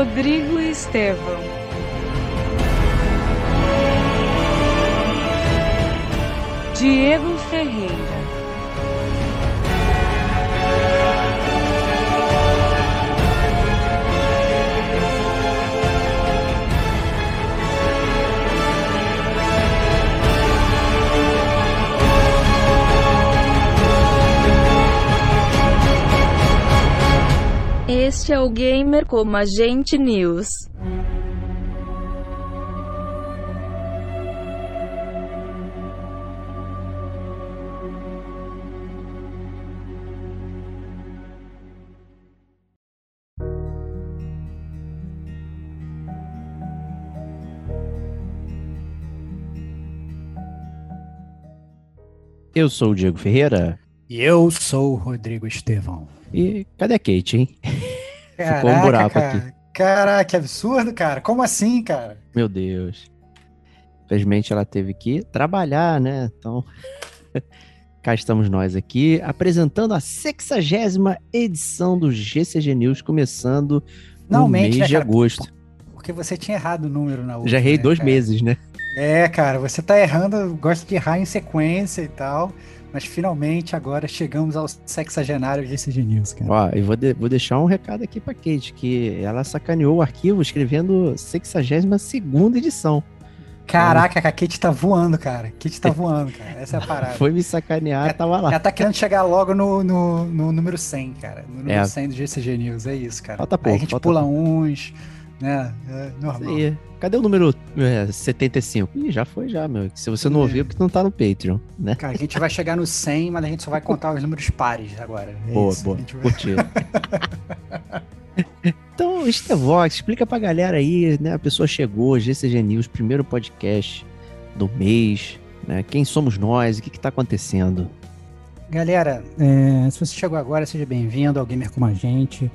Rodrigo Estevão. Diego Ferreira. Este é o Gamer como Agente News. Eu sou o Diego Ferreira. E eu sou o Rodrigo Estevão. E cadê a Kate, hein? Caraca, Ficou um buraco cara. aqui. Caraca, que absurdo, cara. Como assim, cara? Meu Deus. Infelizmente ela teve que trabalhar, né? Então, cá estamos nós aqui apresentando a sexagésima edição do GCG News, começando no mês né, de agosto. Porque você tinha errado o número na última. Já errei né, dois cara? meses, né? É, cara, você tá errando, gosta de errar em sequência e tal. Mas finalmente agora chegamos aos sexagenários de CG News, cara. Ó, eu vou, de, vou deixar um recado aqui pra Kate, que ela sacaneou o arquivo escrevendo 62 edição. Caraca, a Kate tá voando, cara. A Kate tá voando, cara. Essa é a parada. Foi me sacanear, ela, tava lá. Ela tá querendo chegar logo no, no, no número 100, cara. No número é. 100 do GCG News, é isso, cara. Falta pouco. Aí a gente pula pouco. uns, né? É normal. Cadê o número é, 75? Ih, já foi já, meu. Se você não é. ouviu, porque não tá no Patreon, né? Cara, a gente vai chegar no 100, mas a gente só vai contar os números pares agora. É boa, isso. boa. Curti. então, Estevox, explica pra galera aí, né? A pessoa chegou, GCG News, primeiro podcast do mês, né? Quem somos nós? O que que tá acontecendo? Galera, é, se você chegou agora, seja bem-vindo ao Gamer Como a Gente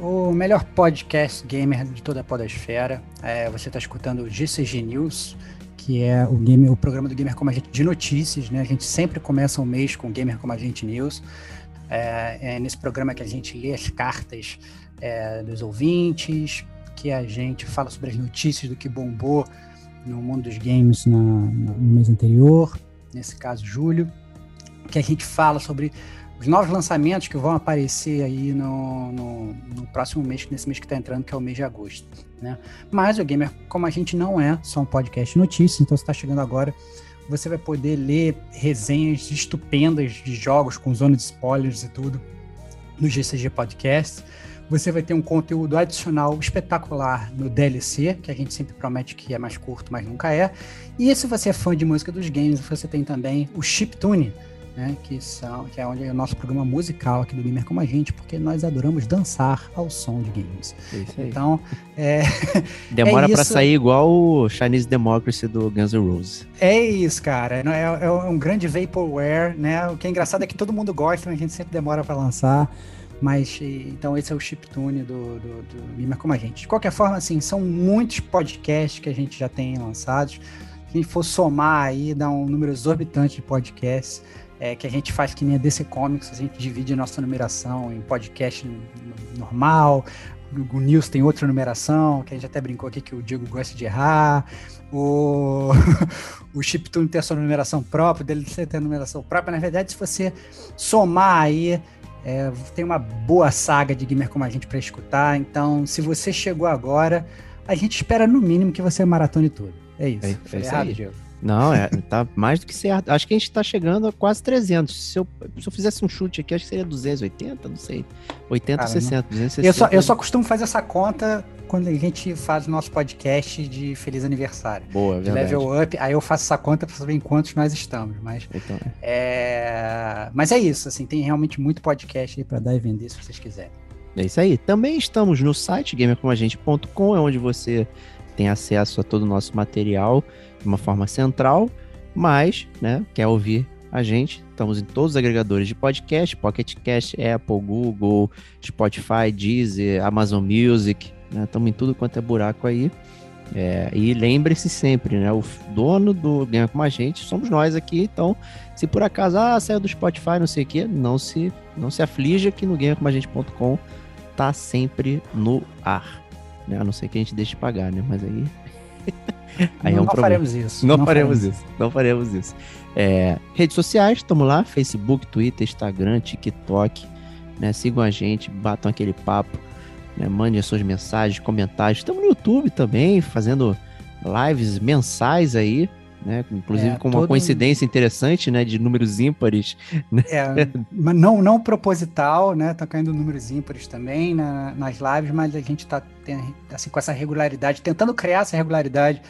o melhor podcast gamer de toda a podosfera. É, você está escutando o GCG News, que é o, game, o programa do Gamer Como a Gente de notícias, né? A gente sempre começa o mês com Gamer Como a Gente News. É, é nesse programa que a gente lê as cartas é, dos ouvintes, que a gente fala sobre as notícias do que bombou no mundo dos games na, no mês anterior, nesse caso, julho, que a gente fala sobre os novos lançamentos que vão aparecer aí no, no, no próximo mês, nesse mês que está entrando, que é o mês de agosto. Né? Mas o Gamer, como a gente não é só um podcast de notícias, então você está chegando agora, você vai poder ler resenhas estupendas de jogos com zona de spoilers e tudo no GCG Podcast. Você vai ter um conteúdo adicional espetacular no DLC, que a gente sempre promete que é mais curto, mas nunca é. E se você é fã de música dos games, você tem também o Chiptune, né, que, são, que é onde é o nosso programa musical aqui do Gamer Como a Gente, porque nós adoramos dançar ao som de games. É isso aí. Então, é, Demora é para sair igual o Chinese Democracy do Guns N' Roses. É isso, cara. É, é um grande vaporware, né? O que é engraçado é que todo mundo gosta, mas a gente sempre demora para lançar. Mas, então, esse é o chiptune do, do, do Gamer Como a Gente. De qualquer forma, assim, são muitos podcasts que a gente já tem lançados. Se a gente for somar aí, dá um número exorbitante de podcasts é, que a gente faz que nem a DC Comics, a gente divide a nossa numeração em podcast normal, o News tem outra numeração, que a gente até brincou aqui que o Diego gosta de errar, o, o Chiptune tem a sua numeração própria, dele tem a numeração própria. Na verdade, se você somar aí, é, tem uma boa saga de gamer como a gente para escutar. Então, se você chegou agora, a gente espera no mínimo que você maratone tudo. É isso. É- é errado. Diego. Não, é, tá mais do que certo. Acho que a gente tá chegando a quase 300. Se eu, se eu fizesse um chute aqui, acho que seria 280, não sei. 80, Cara, 60, 260. Eu só, eu só costumo fazer essa conta quando a gente faz o nosso podcast de Feliz Aniversário. Boa, De verdade. level up, aí eu faço essa conta pra saber em quantos nós estamos. Mas Então, é, mas é isso, assim, tem realmente muito podcast aí pra dar e vender se vocês quiserem. é isso aí. Também estamos no site gamercomagente.com, é onde você tem acesso a todo o nosso material de uma forma central, mas, né, quer ouvir a gente, estamos em todos os agregadores de podcast, Pocket Cast, Apple, Google, Spotify, Deezer, Amazon Music, né, estamos em tudo quanto é buraco aí. É, e lembre-se sempre, né? O dono do Gamer Como a Gente somos nós aqui, então se por acaso ah, saiu do Spotify, não sei o que, não se, não se aflija que no gamercomagente.com tá sempre no ar. Né? A não ser que a gente deixe de pagar, né? Mas aí. aí não é um não faremos isso. Não, faremos isso. Não faremos isso. É, redes sociais, estamos lá: Facebook, Twitter, Instagram, TikTok. Né? Sigam a gente, batam aquele papo. Né? Mandem as suas mensagens, comentários. Estamos no YouTube também, fazendo lives mensais aí. Né? Inclusive É, com uma todo- coincidência interessante, né? De números ímpares. É, mas não, não proposital, né? Tá caindo números ímpares também na- nas lives, mas a gente tá tem- assim, com essa regularidade, tentando criar essa regularidade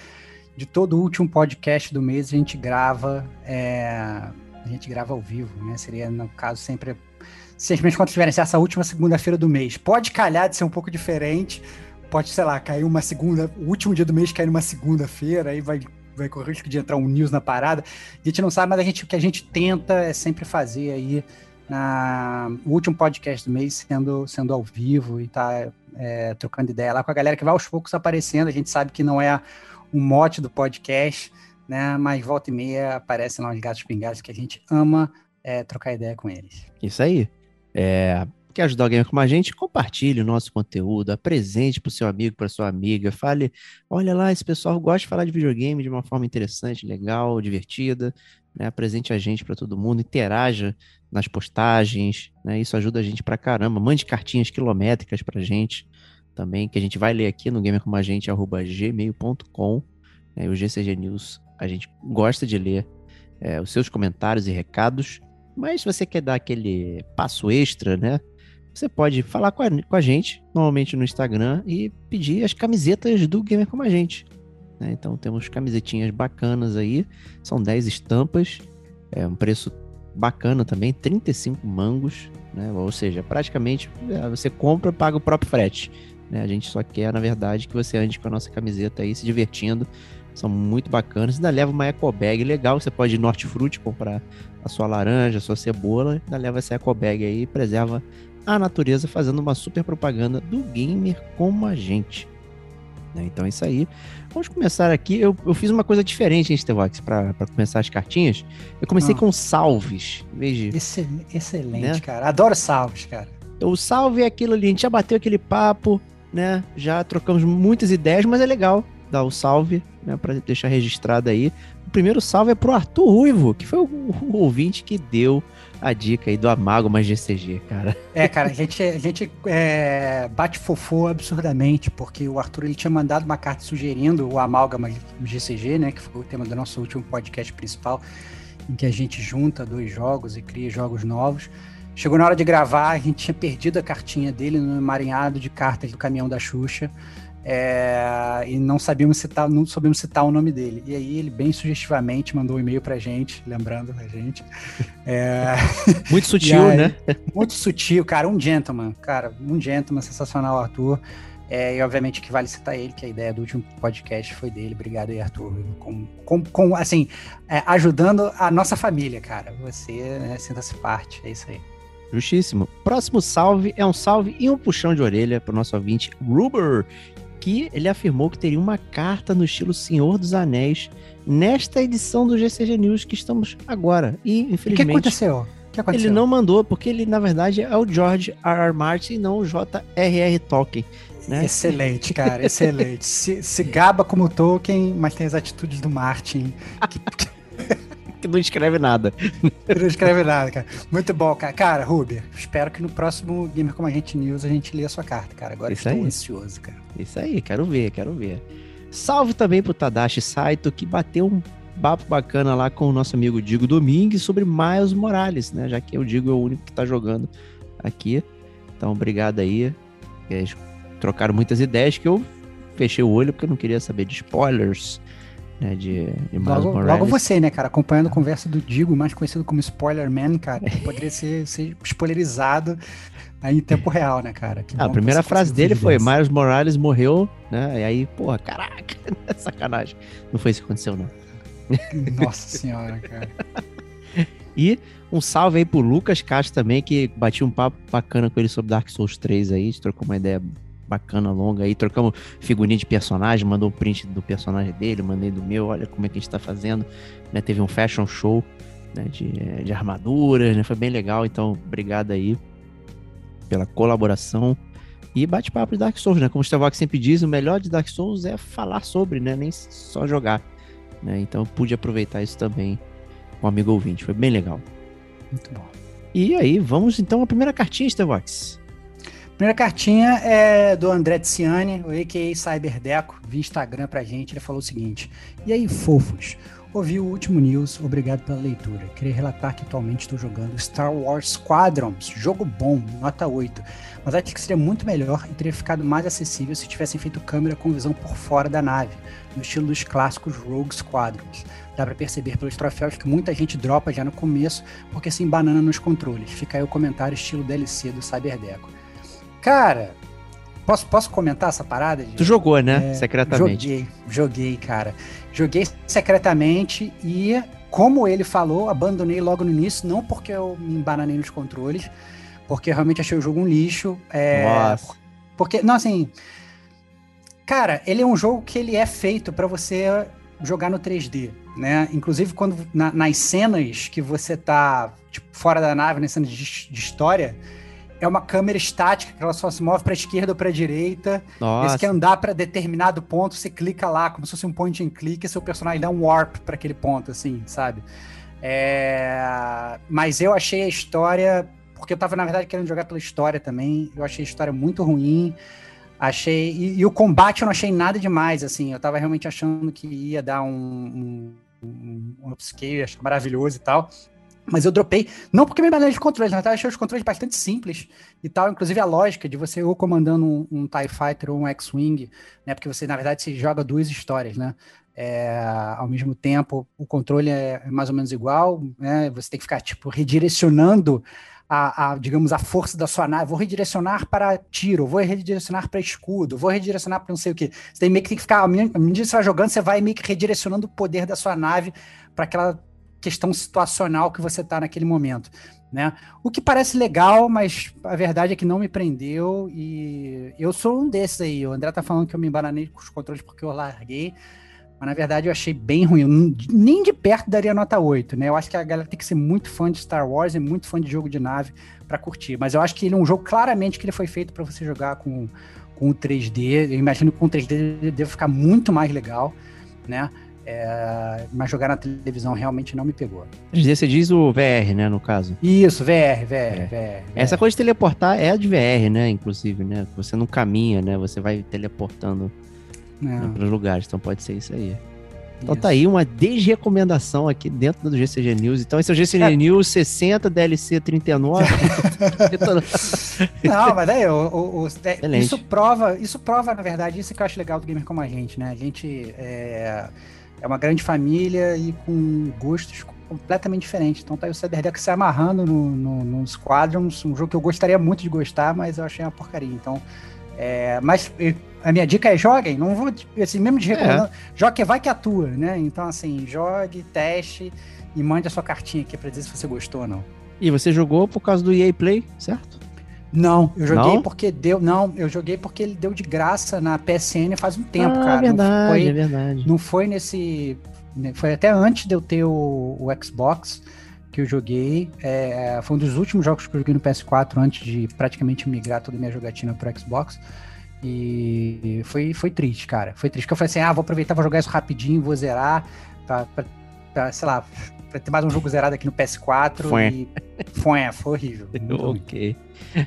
de todo o último podcast do mês, a gente grava, é, a gente grava ao vivo, né? Seria, no caso, sempre. Simplesmente quando tiverem essa última segunda-feira do mês. Pode calhar de ser um pouco diferente. Pode, sei lá, cair uma segunda. O último dia do mês cair numa segunda-feira, aí vai, vai correr o risco de entrar um news na parada. A gente não sabe, mas a gente, o que a gente tenta é sempre fazer aí na o último podcast do mês sendo, sendo ao vivo e tá é, trocando ideia lá com a galera que vai aos poucos aparecendo. A gente sabe que não é o mote do podcast, né? Mas volta e meia aparecem lá os gatos pingados que a gente ama é, trocar ideia com eles. Isso aí. É, quer ajudar alguém como a gente? Compartilhe o nosso conteúdo, apresente para o seu amigo, para sua amiga. Fale, olha lá, esse pessoal gosta de falar de videogame de uma forma interessante, legal, divertida. Né? Apresente a gente para todo mundo, interaja nas postagens. Né? Isso ajuda a gente pra caramba. Mande cartinhas quilométricas pra gente também, que a gente vai ler aqui no gamercomagente.gmail.com. Né? O GCG News, a gente gosta de ler é, os seus comentários e recados. Mas se você quer dar aquele passo extra, né? Você pode falar com a, com a gente, normalmente no Instagram, e pedir as camisetas do Gamer Como a Gente. né? Então temos camisetinhas bacanas aí, são 10 estampas, é um preço bacana também, 35 mangos, né? Ou seja, praticamente é, você compra paga o próprio frete. né? A gente só quer, na verdade, que você ande com a nossa camiseta aí, se divertindo. São muito bacanas. Ainda leva uma eco bag legal. Você pode ir no Hortifruti comprar a sua laranja, a sua cebola. Ainda leva essa eco bag aí e preserva a natureza, fazendo uma super propaganda do gamer como a gente. né? Então é isso aí. Vamos começar aqui. Eu, eu fiz uma coisa diferente, hein, Stevox, para começar as cartinhas. Eu comecei Ah. com salves. Excel- excelente, Né? cara. Adoro salves, cara. o salve é aquilo ali, a gente já bateu aquele papo, né? Já trocamos muitas ideias, mas é legal dar o salve, né? Pra deixar registrado aí. O primeiro salve é pro Arthur Ruivo, que foi o, o ouvinte que deu a dica aí do Amálgama GCG, cara. É, cara, a gente, a gente é, bate fofô absurdamente, porque o Arthur ele tinha mandado uma carta sugerindo o Amálgama GCG, né, que foi o tema do nosso último podcast principal, em que a gente junta dois jogos e cria jogos novos. Chegou na hora de gravar, a gente tinha perdido a cartinha dele no emaranhado de cartas do caminhão da Xuxa. É, e não sabíamos citar, não soubemos citar o nome dele. E aí ele bem sugestivamente mandou um e-mail pra gente, lembrando a gente. É, Muito sutil, aí- né? muito sutil, cara, um gentleman, cara, um gentleman sensacional, Arthur. É, e obviamente que vale citar ele, que a ideia do último podcast foi dele. Obrigado aí, Arthur. Com, com, com, assim, é, ajudando a nossa família, cara. Você né, sinta-se parte, é isso aí. Justíssimo. Próximo salve é um salve e um puxão de orelha pro nosso ouvinte Ruber, que ele afirmou que teria uma carta no estilo Senhor dos Anéis nesta edição do GCG News que estamos agora. E, O que infelizmente, aconteceu? O que aconteceu? ele não mandou, porque ele, na verdade, é o George R. R. Martin e não o J.R.R. Tolkien. Né? Excelente, cara, excelente. se, se gaba como Tolkien, mas tem as atitudes do Martin. Que não escreve nada. Não escreve nada, cara. Muito bom, cara. Cara, Ruber, espero que no próximo Gamer Como a Gente News a gente lê a sua carta, cara. Agora Isso estou aí. ansioso, cara. Isso aí, quero ver, quero ver. Salve também pro Tadashi Saito, que bateu um papo bacana lá com o nosso amigo Digo Domingues sobre Miles Morales, né? Já que o Digo é o único que tá jogando aqui. Então, obrigado aí. Eles trocaram muitas ideias que eu fechei o olho porque eu não queria saber de spoilers, né? De, de Miles Logo, Morales. logo você, né, cara? Acompanhando a conversa do Digo, mais conhecido como Spoiler Man, cara. que Poderia ser, ser spoilerizado aí em tempo real, né, cara? Que Ah, a primeira frase dele foi. Miles Morales morreu, né? E aí, porra, caraca, sacanagem. Não foi isso que aconteceu, não. Nossa senhora, cara. E um salve aí pro Lucas Castro também, que bati um papo bacana com ele sobre Dark Souls 3 aí, a gente trocou uma ideia bacana, longa aí, trocamos figurinha de personagem, mandou um print do personagem dele, mandei do meu, olha como é que a gente tá fazendo, né? Teve um fashion show né, de, de armaduras, né? Foi bem legal, então obrigado aí pela colaboração. E bate-papo de Dark Souls, né? Como o Stevox sempre diz, o melhor de Dark Souls é falar sobre, né? Nem só jogar. Né? Então eu pude aproveitar isso também com o amigo ouvinte. Foi bem legal. Muito bom. E aí, vamos então à primeira cartinha, Stevox. Primeira cartinha é do André Tiziani, o a.k.a. Cyberdeco, via Instagram pra gente. Ele falou o seguinte: E aí, fofos? Ouvi o último news, obrigado pela leitura. Queria relatar que atualmente estou jogando Star Wars Squadrons, jogo bom, nota 8. Mas acho que seria muito melhor e teria ficado mais acessível se tivessem feito câmera com visão por fora da nave, no estilo dos clássicos Rogue Squadrons. Dá pra perceber pelos troféus que muita gente dropa já no começo, porque se embanana nos controles. Fica aí o comentário estilo DLC do Cyberdeco. Cara, posso, posso comentar essa parada? Tu jogou, né? É, Secretamente. Joguei, joguei, cara. Joguei secretamente e, como ele falou, abandonei logo no início, não porque eu me embananei nos controles, porque eu realmente achei o jogo um lixo. É, Nossa. porque, não, assim. Cara, ele é um jogo que ele é feito pra você jogar no 3D, né? Inclusive, quando na- nas cenas que você tá tipo, fora da nave, nas cenas de, de história, é uma câmera estática que ela só se move pra esquerda ou pra direita. E Nossa. Você quer andar para determinado ponto, você clica lá, como se fosse um point and click, e seu personagem dá um warp para aquele ponto, assim, sabe? É, Mas eu achei a história, porque eu tava, na verdade, querendo jogar pela história também, eu achei a história muito ruim. Achei. E, e o combate eu não achei nada demais, assim. Eu tava realmente achando que ia dar um, um, um, um upscale, acho maravilhoso e tal. Mas eu dropei, não porque me manejo de controles, na verdade achei os controles bastante simples e tal, inclusive a lógica de você ou comandando um, um TIE Fighter ou um X-Wing, né, porque você, na verdade, se joga duas histórias, né, é, ao mesmo tempo, o controle é mais ou menos igual, né, você tem que ficar, tipo, redirecionando a, a, digamos, a força da sua nave, vou redirecionar para tiro, vou redirecionar para escudo, vou redirecionar para não sei o que, você tem meio que tem que ficar, à medida que você vai jogando, você vai meio que redirecionando o poder da sua nave para aquela questão situacional que você está naquele momento, né? O que parece legal, mas a verdade é que não me prendeu e eu sou um desses aí. O André tá falando que eu me embananei com os controles porque eu larguei, mas na verdade eu achei bem ruim. Eu nem de perto daria nota 8, né? Eu acho que a galera tem que ser muito fã de Star Wars e muito fã de jogo de nave para curtir, mas eu acho que ele é um jogo claramente que ele foi feito para você jogar com com o 3D. Eu imagino que com o 3D ele deve ficar muito mais legal, né? É, mas jogar na televisão realmente não me pegou. 3D você diz o VR, né, no caso. Isso, VR, VR, VR. Essa coisa de teleportar é a de VR, né, inclusive, né? Você não caminha, né? Você vai teleportando né, para os lugares, então pode ser isso aí. Então tá aí uma desrecomendação aqui dentro do GCG News. Então esse é o GCG É. News 60 DLC 39. Não, mas aí, o, o- o- é, isso prova, isso prova, na verdade, isso que eu acho legal do gamer como a gente, né? A gente é, é uma grande família e com gostos completamente diferentes. Então tá aí o Cyberdeck se amarrando no, no, no Squadrons, um jogo que eu gostaria muito de gostar, mas eu achei uma porcaria. Então, é, mas a minha dica é joguem, não vou, assim, mesmo de recomendando, jogue que vai que atua, né? Então, assim, jogue, teste e mande a sua cartinha aqui pra dizer se você gostou ou não. E você jogou por causa do EA Play, certo? Não, eu joguei Não? porque deu. Não, eu joguei porque ele deu de graça na PSN faz um tempo, ah, cara. verdade, é foi, verdade. não foi nesse. né, Foi até antes de eu ter o, o Xbox que eu joguei. É, foi um dos últimos jogos que eu joguei no PS4 antes de praticamente migrar toda a minha jogatina pro Xbox. E foi, foi triste, cara. Foi triste. Porque eu falei assim: ah, vou aproveitar, vou jogar isso rapidinho, vou zerar. Pra, pra- pra, sei lá, pra ter mais um jogo zerado aqui no PS4. Foi. E foi, foi horrível. ok.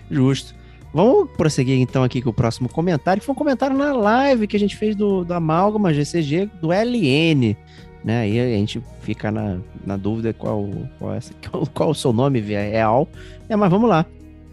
Justo. Vamos prosseguir então aqui com o próximo comentário, que foi um comentário na live que a gente fez do, do Amálgama GCG do LN. Né? Aí a gente fica na, na dúvida qual, qual, essa, qual, qual o seu nome real. É, mas vamos lá.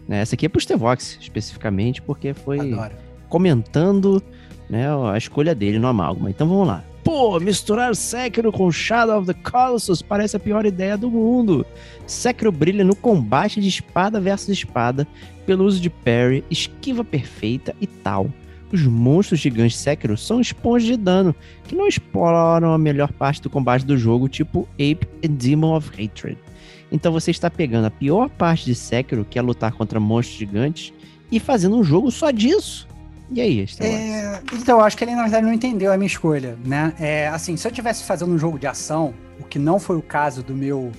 Né? Essa aqui é pro Stevox, especificamente, porque foi Adoro. comentando né, a escolha dele no Amálgama. Então vamos lá. Pô, misturar Sekiro com Shadow of the Colossus parece a pior ideia do mundo. Sekiro brilha no combate de espada versus espada, pelo uso de parry, esquiva perfeita e tal. Os monstros gigantes Sekiro são esponjas de dano, que não exploram a melhor parte do combate do jogo, tipo Ape e Demon of Hatred. Então você está pegando a pior parte de Sekiro, que é lutar contra monstros gigantes, e fazendo um jogo só disso. E aí? É, então, eu acho que ele, na verdade, não entendeu a minha escolha, né? É, assim, se eu tivesse fazendo um jogo de ação, o que não foi o caso do meu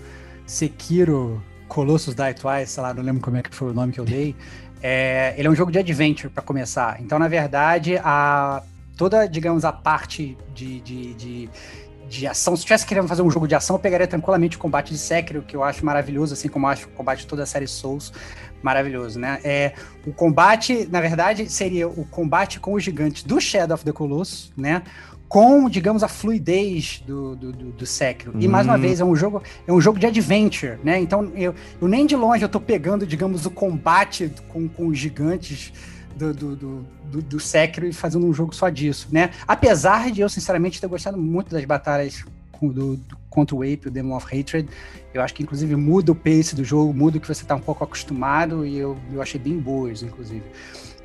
Sekiro Colossus Die Twice, sei lá, não lembro como é que foi o nome que eu dei, é, ele é um jogo de adventure, para começar. Então, na verdade, a, toda, digamos, a parte de, de, de de ação. Se eu tivesse querendo fazer um jogo de ação, eu pegaria tranquilamente o combate de Sekiro, que eu acho maravilhoso, assim como eu acho o combate de toda a série Souls maravilhoso, né? É, o combate, na verdade, seria o combate com os gigantes do Shadow of the Colossus, né? Com, digamos, a fluidez do, do, do, do Sekiro. E mais uma Hum. vez, é um jogo, é um jogo de adventure, né? Então, eu, eu nem de longe eu tô pegando, digamos, o combate com, com os gigantes do, do, do, do, Sekiro e fazendo um jogo só disso, né? Apesar de eu, sinceramente, ter gostado muito das batalhas do, do- contra o Ape, o Demon of Hatred. Eu acho que, inclusive, muda o pace do jogo, muda o que você tá um pouco acostumado e eu, eu achei bem boas, inclusive.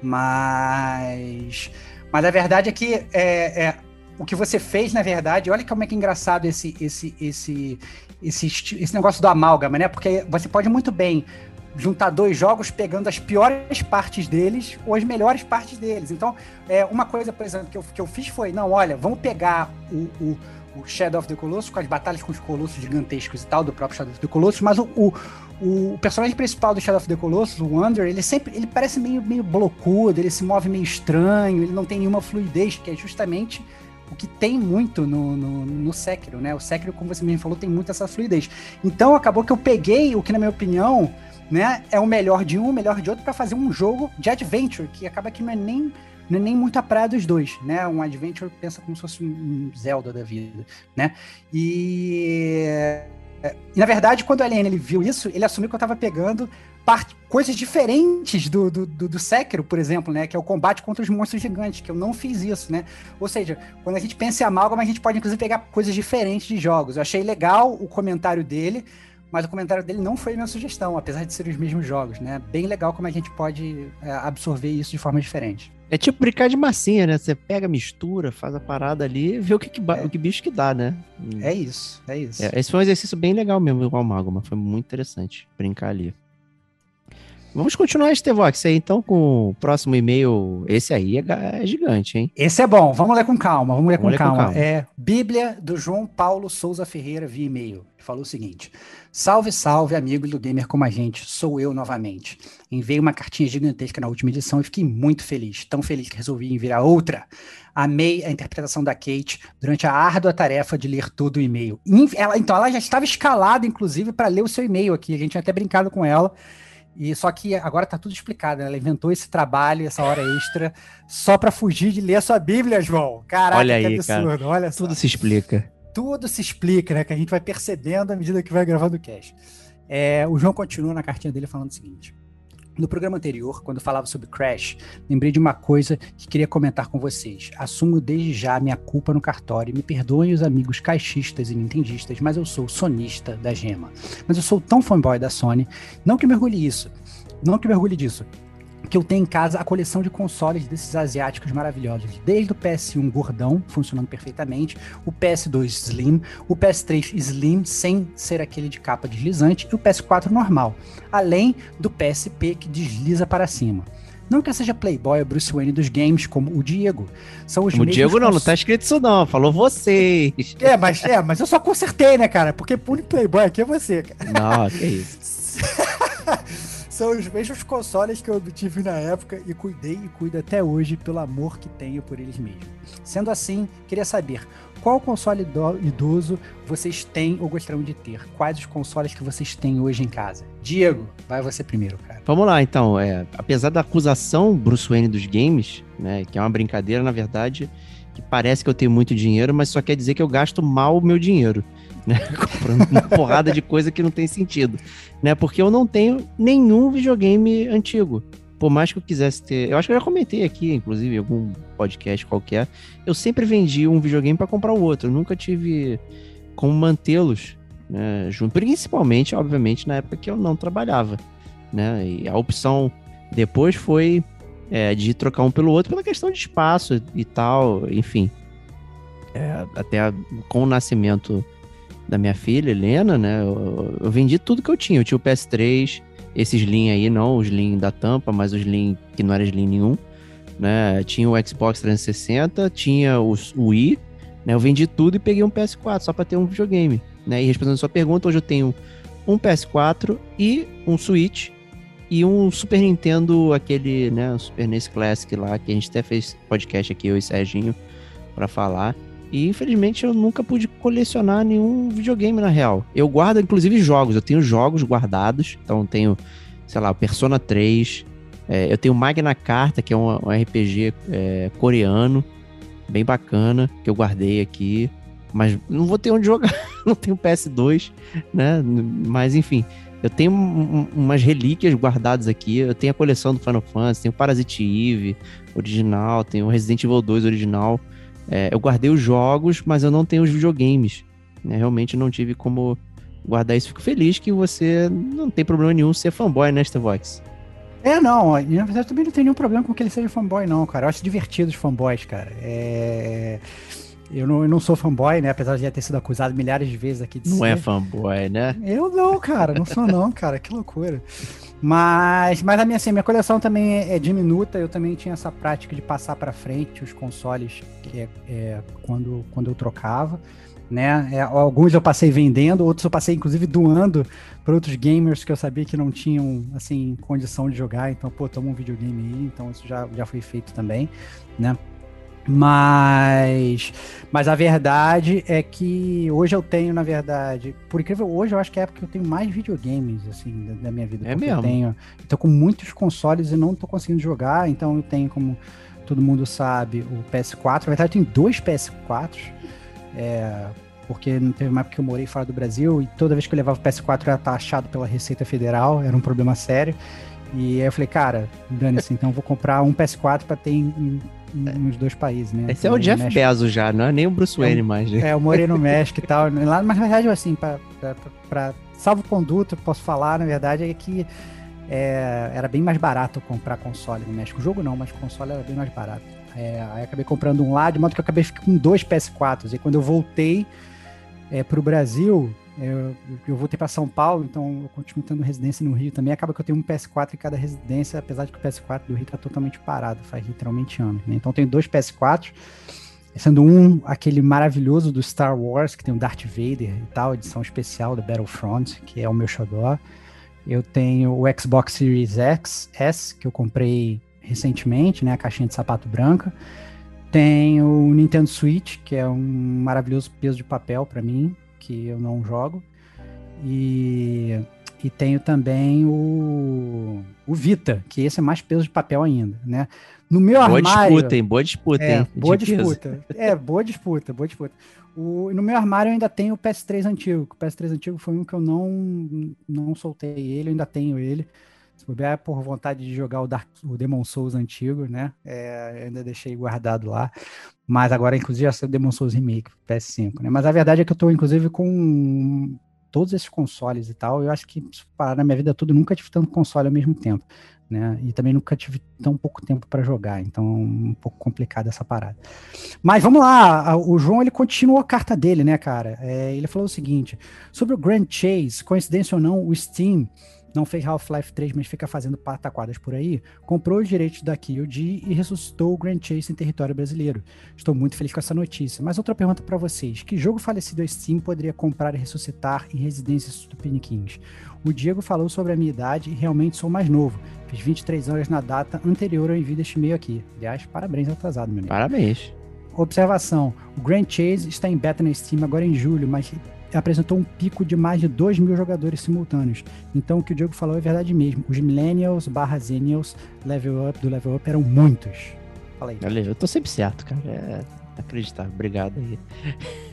Mas... Mas a verdade é que é, é, o que você fez, na verdade, olha como é que é engraçado esse, esse, esse, esse, esse negócio do amálgama, né? Porque você pode muito bem juntar dois jogos pegando as piores partes deles ou as melhores partes deles. Então, é, uma coisa, por exemplo, que eu, que eu fiz foi, não, olha, vamos pegar o, o, o Shadow of the Colossus, com as batalhas com os colossos gigantescos e tal, do próprio Shadow of the Colossus, mas o, o, o personagem principal do Shadow of the Colossus, o Wander, ele sempre, ele parece meio, meio blocudo, ele se move meio estranho, ele não tem nenhuma fluidez, que é justamente o que tem muito no, no, no Sekiro, né? O Sekiro, como você mesmo falou, tem muito essa fluidez. Então, acabou que eu peguei o que, na minha opinião, né, é o melhor de um, o melhor de outro, para fazer um jogo de adventure, que acaba que não é nem não é nem muito a praia dos dois, né? Um adventure pensa como se fosse um Zelda da vida, né? E, e na verdade, quando o Alien ele viu isso, ele assumiu que eu tava pegando coisas diferentes do, do, do, do Sekiro, por exemplo, né? Que é o combate contra os monstros gigantes, que eu não fiz isso, né? Ou seja, quando a gente pensa em amálgama, a gente pode inclusive pegar coisas diferentes de jogos. Eu achei legal o comentário dele, mas o comentário dele não foi minha sugestão, apesar de serem os mesmos jogos, né? Bem legal como a gente pode é, absorver isso de forma diferente. É tipo brincar de massinha, né? Você pega, mistura, faz a parada ali e vê o que, que, É. o que bicho que dá, né? É isso, é isso. É, esse foi um exercício bem legal mesmo, o Amálgama. Foi muito interessante brincar ali. Vamos continuar, Estevox, aí então com o próximo e-mail. Esse aí é, é gigante, hein? Esse é bom, vamos ler com calma, vamos ler, Vamos com, ler com calma. calma. É Bíblia do João Paulo Souza Ferreira via e-mail. Falou o seguinte: Salve, salve, amigo do Gamer como a gente, sou eu novamente. Enviei uma cartinha gigantesca na última edição e fiquei muito feliz, tão feliz que resolvi enviar outra. Amei a interpretação da Kate durante a árdua tarefa de ler todo o e-mail. Ela- então, ela já estava escalada, inclusive, para ler o seu e-mail aqui. A gente tinha até brincado com ela. E só que agora tá tudo explicado. né? Ela inventou esse trabalho, essa hora extra, só para fugir de ler a sua Bíblia, João. Caraca, Olha que aí, absurdo. Olha só. Tudo se explica. Tudo se explica, né? Que a gente vai percebendo à medida que vai gravando o cast. É, o João continua na cartinha dele falando o seguinte. No programa anterior, quando falava sobre Crash, lembrei de uma coisa que queria comentar com vocês. Assumo desde já minha culpa no cartório me perdoem os amigos caixistas e nintendistas, mas eu sou sonista da gema. Mas eu sou tão fanboy da Sony, não que me orgulhe isso, não que me orgulhe disso, que eu tenho em casa a coleção de consoles desses asiáticos maravilhosos, desde o PS1 gordão, funcionando perfeitamente, o PS2 Slim, o PS3 Slim sem ser aquele de capa deslizante e o PS4 normal, além do PSP que desliza para cima. Não que eu seja playboy ou Bruce Wayne dos games como o Diego. São os O Diego não, não cons- tá escrito isso não. Falou vocês. É, mas, é, mas eu só consertei, né, cara? Porque único playboy aqui é você, cara. Não, que isso. São os mesmos consoles que eu tive na época e cuidei e cuido até hoje pelo amor que tenho por eles mesmos. Sendo assim, queria saber qual console ido- idoso vocês têm ou gostariam de ter? Quais os consoles que vocês têm hoje em casa? Diego, vai você primeiro, cara. Vamos lá, então. É, apesar da acusação Bruce Wayne dos games, né, que é uma brincadeira, na verdade, que parece que eu tenho muito dinheiro, mas só quer dizer que eu gasto mal o meu dinheiro, né? Comprando uma porrada de coisa que não tem sentido, né? Porque eu não tenho nenhum videogame antigo. Por mais que eu quisesse ter, eu acho que eu já comentei aqui, inclusive, em algum podcast qualquer, eu sempre vendi um videogame para comprar o outro. Eu nunca tive como mantê-los, né, junto, principalmente, obviamente, na época que eu não trabalhava, né? E a opção depois foi é, de trocar um pelo outro pela questão de espaço e tal, enfim. É, até com o nascimento da minha filha, Helena, né? Eu, eu vendi tudo que eu tinha. Eu tinha o PS3, esse Slim aí, não o Slim da tampa, mas o Slim que não era Slim nenhum, né? Tinha o Xbox 360, tinha o, o Wii, né? Eu vendi tudo e peguei um PS4 só para ter um videogame, né? E respondendo a sua pergunta, hoje eu tenho um PS4 e um Switch e um Super Nintendo, aquele, né, Super NES Classic lá, que a gente até fez podcast aqui, eu e Serginho, pra falar. E infelizmente eu nunca pude colecionar nenhum videogame na real. Eu guardo, inclusive, jogos. Eu tenho jogos guardados. Então tenho, sei lá, Persona 3. é, eu tenho Magna Carta, que é um, um RPG é, coreano, bem bacana, que eu guardei aqui. Mas não vou ter onde jogar, não tenho PS2, né? Mas enfim, eu tenho um- um- umas relíquias guardadas aqui. Eu tenho a coleção do Final Fantasy, tenho Parasite Eve original, tenho Resident Evil 2 original. É, eu guardei os jogos, mas eu não tenho os videogames. né? Realmente não tive como guardar isso. Fico feliz que você não tem problema nenhum ser fanboy, né, Stevox? É, não, na verdade também não tenho nenhum problema com que ele seja fanboy, não, cara. Eu acho divertido os fanboys, cara. É... Eu, não, eu não sou fanboy, né? Apesar de já ter sido acusado milhares de vezes aqui de Não ser. é fanboy, né? Eu não, cara, não sou não, cara, que loucura. Mas, mas a minha, assim, minha coleção também é, é diminuta, eu também tinha essa prática de passar pra frente os consoles que é, é, quando, quando eu trocava, né? É, alguns eu passei vendendo, outros eu passei inclusive doando para outros gamers que eu sabia que não tinham, assim, condição de jogar, então, pô, toma um videogame aí, então isso já, já foi feito também, né? Mas, mas a verdade é que hoje eu tenho, na verdade, por incrível, hoje eu acho que é a época que eu tenho mais videogames, assim, da, da minha vida. É porque mesmo? Eu tenho, eu tô com muitos consoles e não tô conseguindo jogar, então eu tenho, como todo mundo sabe, o PS4. Na verdade, eu tenho dois PS4, é, porque não teve uma época que eu morei fora do Brasil e toda vez que eu levava o PS4 era taxado pela Receita Federal, era um problema sério. E aí eu falei, cara, dane-se, então eu vou comprar um PS4 pra ter em- nos dois países, né? Esse é o Jeff México- Bezos já, não é nem o Bruce Wayne mais. né? é, eu morei no México e tal. Lá, mas na verdade, assim, pra, pra, pra salvo conduto, posso falar, na verdade, é que é, era bem mais barato comprar console no México. O jogo não, mas console era bem mais barato. É, aí acabei comprando um lá, de modo que eu acabei ficando com dois PS4s. E quando eu voltei é, pro Brasil, eu, eu voltei para São Paulo, então eu continuo tendo residência no Rio também. Acaba que eu tenho um PS4 em cada residência, apesar de que o PS4 do Rio tá totalmente parado, faz literalmente anos. Né? Então eu tenho dois PS4, sendo um aquele maravilhoso do Star Wars, que tem o Darth Vader e tal, edição especial do Battlefront, que é o meu xodó. Eu tenho o Xbox Series X, S, que eu comprei recentemente, né, a caixinha de sapato branca. Tenho o Nintendo Switch, que é um maravilhoso peso de papel para mim, que eu não jogo. E, e tenho também o, o Vita, que esse é mais peso de papel ainda, né? No meu Boa armário... disputa, hein? Boa disputa, É, hein? boa de peso. disputa. É, boa disputa, boa disputa. O, no meu armário eu ainda tenho o PS3 antigo. O PS3 antigo foi um que eu não, não soltei ele, eu ainda tenho ele. Se puder, por vontade de jogar o, Dark, o Demon Souls antigo, né? É, ainda deixei guardado lá. Mas agora, inclusive, já saiu o Demon Souls Remake pro PS5, né? Mas a verdade é que eu tô, inclusive, com todos esses consoles e tal. Eu acho que, parar na minha vida toda, nunca tive tanto console ao mesmo tempo. Né? E também nunca tive tão pouco tempo para jogar, então um pouco complicado essa parada. Mas vamos lá, o João ele continuou a carta dele, né, cara? É, ele falou o seguinte: sobre o Grand Chase, coincidência ou não, o Steam não fez Half-Life 3, mas fica fazendo pataquadas por aí, comprou os direitos da KOD e ressuscitou o Grand Chase em território brasileiro. Estou muito feliz com essa notícia. Mas outra pergunta para vocês: que jogo falecido a Steam poderia comprar e ressuscitar em residências tupiniquins? O Diego falou sobre a minha idade e realmente sou mais novo. Fiz 23 anos na data anterior ao envio deste e-mail aqui. Aliás, parabéns atrasado, meu amigo. Parabéns. observação: o Grand Chase está em beta na Steam agora em julho, mas apresentou um pico de mais de 2 mil jogadores simultâneos. Então o que o Diego falou é verdade mesmo. Os Millennials barra Zennials level up do level up eram muitos. Fala aí. Eu tô sempre certo, cara. É acreditar. Obrigado aí.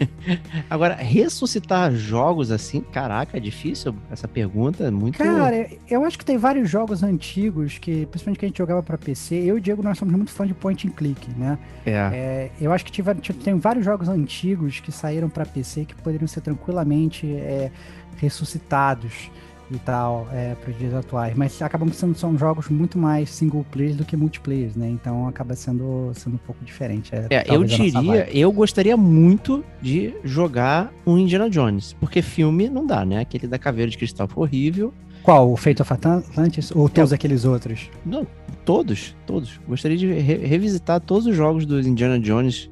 Agora, ressuscitar jogos assim, caraca, é difícil essa pergunta, é muito. Cara, eu acho que tem vários jogos antigos que, principalmente que a gente jogava para PC, eu e o Diego nós somos muito fãs de point and click, né? É. É, eu acho que tive, tem vários jogos antigos que saíram para PC que poderiam ser tranquilamente é, ressuscitados e tal é, para os dias atuais, mas acabam sendo são jogos muito mais single players do que multiplayer, né? Então acaba sendo, sendo um pouco diferente. É, é eu diria, eu gostaria muito de jogar um Indiana Jones, porque filme não dá, né? Aquele da caveira de cristal foi horrível. Qual? O Fate of Atlantis ou todos é, aqueles outros? Não, todos, todos. Gostaria de re revisitar todos os jogos dos Indiana Jones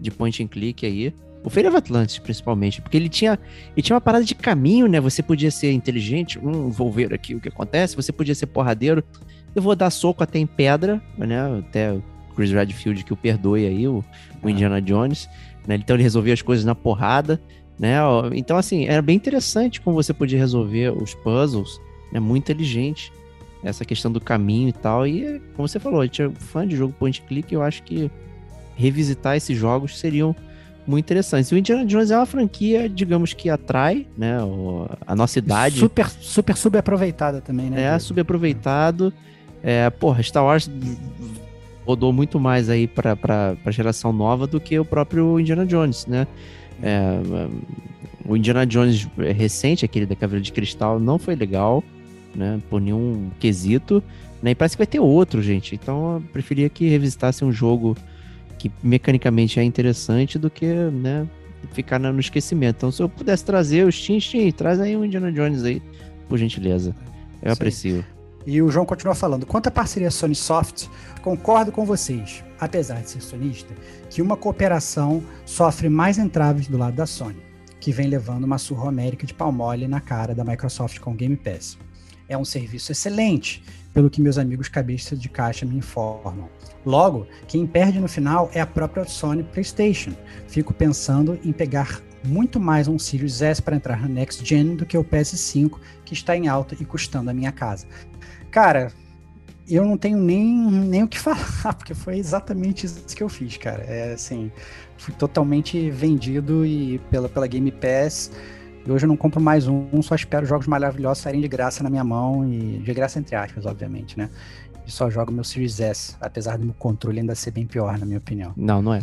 de point and click aí. O of Atlantis, principalmente, porque ele tinha, ele tinha uma parada de caminho, né? Você podia ser inteligente, hum, vou ver aqui o que acontece, você podia ser porradeiro, eu vou dar soco até em pedra, né? Até o Chris Redfield que o perdoe aí, o, o ah. Indiana Jones, né? Então ele resolvia as coisas na porrada, né? Então, assim, era bem interessante como você podia resolver os puzzles, né? Muito inteligente, essa questão do caminho e tal, e como você falou, a gente é fã de jogo point click, eu acho que revisitar esses jogos seriam muito interessantes. O Indiana Jones é uma franquia, digamos que atrai, né, a nossa idade. Super, super subaproveitada também, né? É, subaproveitado. É, porra, Star Wars rodou muito mais aí pra, pra geração nova do que o próprio Indiana Jones, né? É, o Indiana Jones recente, aquele da Caveira de Cristal, não foi legal, né? Por nenhum quesito. Né? E parece que vai ter outro, gente. Então eu preferia que revisitasse um jogo que mecanicamente é interessante do que, né, ficar no esquecimento. Então, se eu pudesse trazer o Steam, traz aí um Indiana Jones aí, por gentileza. Eu Sim. aprecio. E o João continua falando: quanto à parceria Sony Soft, concordo com vocês, apesar de ser sonista, que uma cooperação sofre mais entraves do lado da Sony, que vem levando uma surra América de pau mole na cara da Microsoft com o Game Pass. É um serviço excelente, pelo que meus amigos cabeças de caixa me informam. Logo, quem perde no final é a própria Sony PlayStation. Fico pensando em pegar muito mais um Series S para entrar na Next Gen do que o PS5, que está em alta e custando a minha casa. Cara, eu não tenho nem, nem o que falar, porque foi exatamente isso que eu fiz, cara. É assim, fui totalmente vendido e pela, pela Game Pass. E hoje eu não compro mais um, só espero jogos maravilhosos saírem de graça na minha mão e de graça entre aspas, obviamente, né? e só jogo meu Series S, apesar do meu controle ainda ser bem pior, na minha opinião. Não, não é.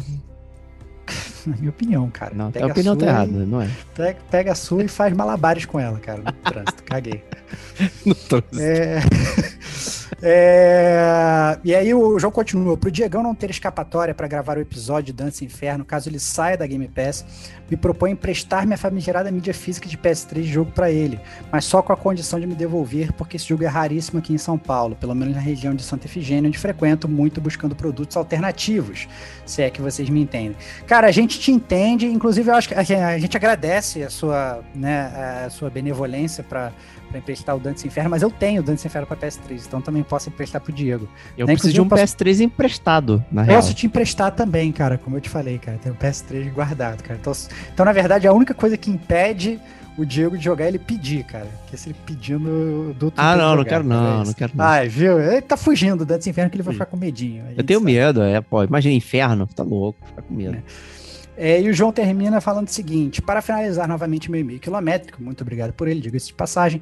na minha opinião, cara. Não, pega a opinião tá errada, não é. Pega, pega, a sua e faz malabares com ela, cara, no trânsito. Caguei. no trânsito. É... É... E aí o jogo continua. Pro Diegão não ter escapatória para gravar o episódio Dança Inferno, caso ele saia da Game Pass, me propõe emprestar minha famigerada mídia física de PS3 de jogo para ele, mas só com a condição de me devolver, porque esse jogo é raríssimo aqui em São Paulo, pelo menos na região de Santa Efigênia, onde frequento muito buscando produtos alternativos, se é que vocês me entendem. Cara, a gente te entende, inclusive eu acho que a gente agradece a sua, né, a sua benevolência para para emprestar o Dantes Inferno, mas eu tenho o Dantes Inferno para PS3, então também posso emprestar pro Diego. Eu né? preciso de um posso... PS3 emprestado, na real. Posso te emprestar também, cara, como eu te falei, cara, tenho o PS3 guardado, cara. Então, então, na verdade, a única coisa que impede o Diego de jogar é ele pedir, cara. Que se ele pedindo do Ah, não, jogar, não quero não, não quero não. Ah, viu? Ele tá fugindo do Dantes Inferno que ele vai ficar com medinho. Eu tenho sabe. medo, é, pô. Imagina, inferno, tá louco, fica com medo. É. É, e o João termina falando o seguinte: para finalizar novamente meu e-mail quilométrico, muito obrigado por ele, diga-se de passagem.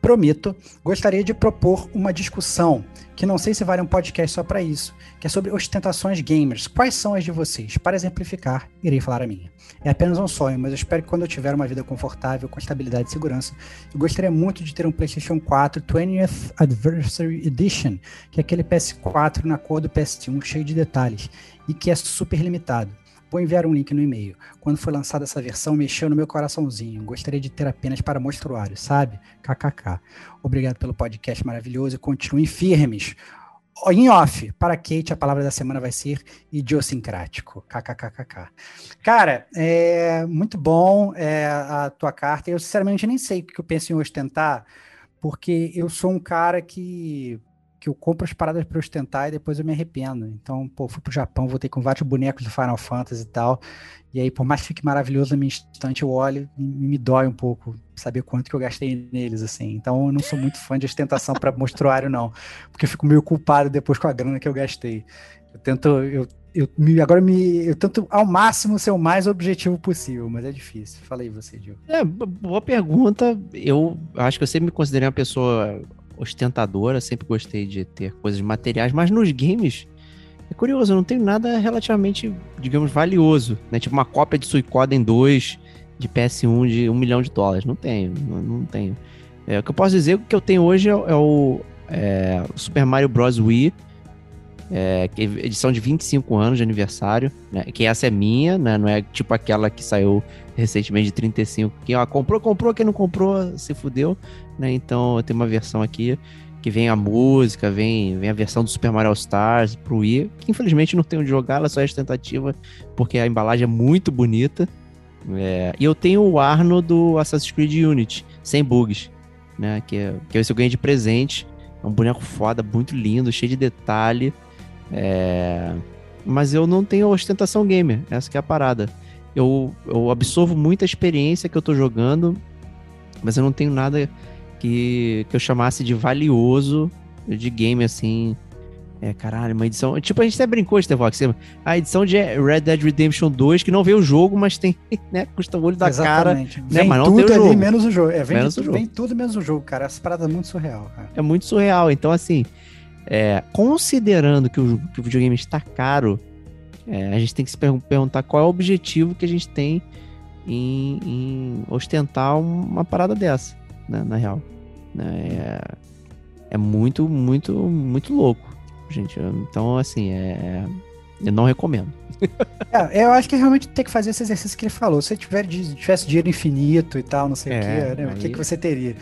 Prometo, gostaria de propor uma discussão, que não sei se vale um podcast só para isso, que é sobre ostentações gamers. Quais são as de vocês? Para exemplificar, irei falar a minha. É apenas um sonho, mas eu espero que quando eu tiver uma vida confortável, com estabilidade e segurança, eu gostaria muito de ter um PlayStation 4 20th Anniversary Edition, que é aquele PS4 na cor do PS1, cheio de detalhes, e que é super limitado. Vou enviar um link no e-mail. Quando foi lançada essa versão, mexeu no meu coraçãozinho. Gostaria de ter apenas para mostruário, sabe? KKK. Obrigado pelo podcast maravilhoso e continuem firmes. Em off, para Kate, a palavra da semana vai ser idiosincrático. KKKKK. Cara, é muito bom é, a tua carta. Eu, sinceramente, nem sei o que eu penso em ostentar, porque eu sou um cara que que eu compro as paradas pra ostentar e depois eu me arrependo. Então, pô, fui pro Japão, voltei com vários bonecos do Final Fantasy e tal. E aí, por mais que fique maravilhoso na minha estante, eu olho e me dói um pouco saber quanto que eu gastei neles, assim. Então, eu não sou muito fã de ostentação para mostruário, não. Porque eu fico meio culpado depois com a grana que eu gastei. Eu tento, eu, eu me, agora me, eu tento ao máximo ser o mais objetivo possível, mas é difícil. Falei você, Diogo. É, boa pergunta. Eu acho que eu sempre me considerei uma pessoa ostentadora, sempre gostei de ter coisas materiais, mas nos games é curioso, eu não tenho nada relativamente, digamos, valioso, né? Tipo uma cópia de Suicoden 2 de PS1 de um milhão de dólares. Não tenho, não, não tenho. É, o que eu posso dizer, que eu tenho hoje é, é o é, Super Mario Bros. Wii, é, é edição de 25 anos de aniversário, né? Que essa é minha, né? Não é tipo aquela que saiu recentemente de 35, que ó, comprou, comprou, quem não comprou se fudeu, né? Então eu tenho uma versão aqui que vem a música, vem, vem a versão do Super Mario All Stars pro Wii, que infelizmente não tenho de jogar, ela só é tentativa, porque a embalagem é muito bonita. É, e eu tenho o Arno do Assassin's Creed Unity, sem bugs, né? Que, é, que esse eu ganhei de presente. É um boneco foda, muito lindo, cheio de detalhe. É... Mas eu não tenho ostentação gamer, essa que é a parada. Eu, eu absorvo muita experiência que eu tô jogando, mas eu não tenho nada que, que eu chamasse de valioso de game, assim. É, caralho, uma edição. Tipo, a gente até brincou, Stevox. A edição de Red Dead Redemption 2, que não vê o jogo, mas tem, né? Custa o olho da Exatamente. cara. Né, mas não tudo tem o jogo. menos o jogo. É, vem, menos tudo, o jogo. vem tudo menos o jogo, cara. Essa parada é muito surreal, cara. É muito surreal. Então, assim, é, considerando que o, que o, videogame está caro, é, a gente tem que se per perguntar qual é o objetivo que a gente tem em, em ostentar uma parada dessa, né, na real. Né? É, é, muito, muito, muito louco, gente. Então, assim, é, eu não recomendo. é, eu acho que realmente tem que fazer esse exercício que ele falou. Se tiver, tivesse dinheiro infinito e tal, não sei o que, né? O que, que você teria?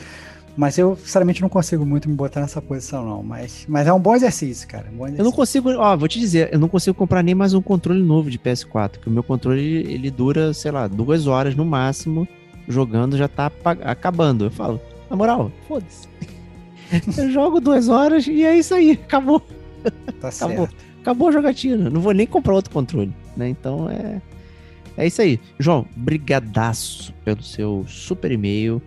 Mas eu, sinceramente, não consigo muito me botar nessa posição, não. Mas, mas é um bom exercício, cara. Um bom exercício. Eu não consigo, ó, vou te dizer, eu não consigo comprar nem mais um controle novo de PS4, que o meu controle, ele dura, sei lá, duas horas no máximo, jogando, já tá acabando. Eu falo, na moral, foda-se. eu jogo duas horas e é isso aí, acabou. Tá acabou. certo. Acabou a jogatina, não vou nem comprar outro controle, né? Então é... É isso aí. João, brigadaço pelo seu super e-mail.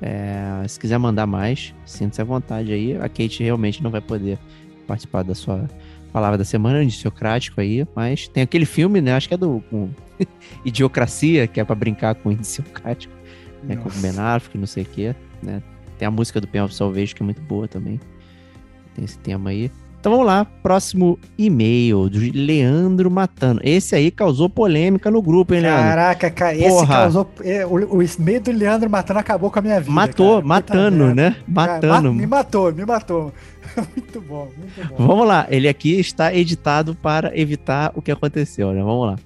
É, se quiser mandar mais, sinta-se à vontade aí. A Kate realmente não vai poder participar da sua palavra da semana, indiciocrático aí, mas tem aquele filme, né? Acho que é do com Idiocracia, que é para brincar com indiciocrático, né? Com o Ben Affleck, não sei o quê, né? Tem a música do Pen of Salvation, que é muito boa também. Tem esse tema aí. Então vamos lá, próximo e-mail do Leandro Matano. Esse aí causou polêmica no grupo, hein, Leandro? Caraca, cara, esse causou. É, o, o e-mail do Leandro Matano acabou com a minha vida. Matou, cara. matando, né? Matando. Cara, me matou, me matou. muito bom, muito bom. Vamos lá, ele aqui está editado para evitar o que aconteceu, né? Vamos lá.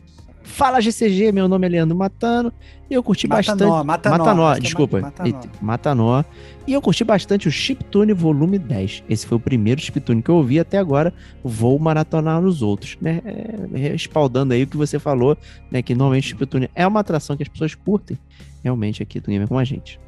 Fala GCG, meu nome é Leandro Matano e eu curti Matanó, bastante. Matanó, Matanó, é desculpa. Matanó. Matanó. E eu curti bastante o Chiptune Volume 10. Esse foi o primeiro Chiptune que eu ouvi até agora. Vou maratonar nos outros, né? É, respaldando aí o que você falou, né? Que normalmente o Chiptune é uma atração que as pessoas curtem realmente aqui do Gamer com a gente.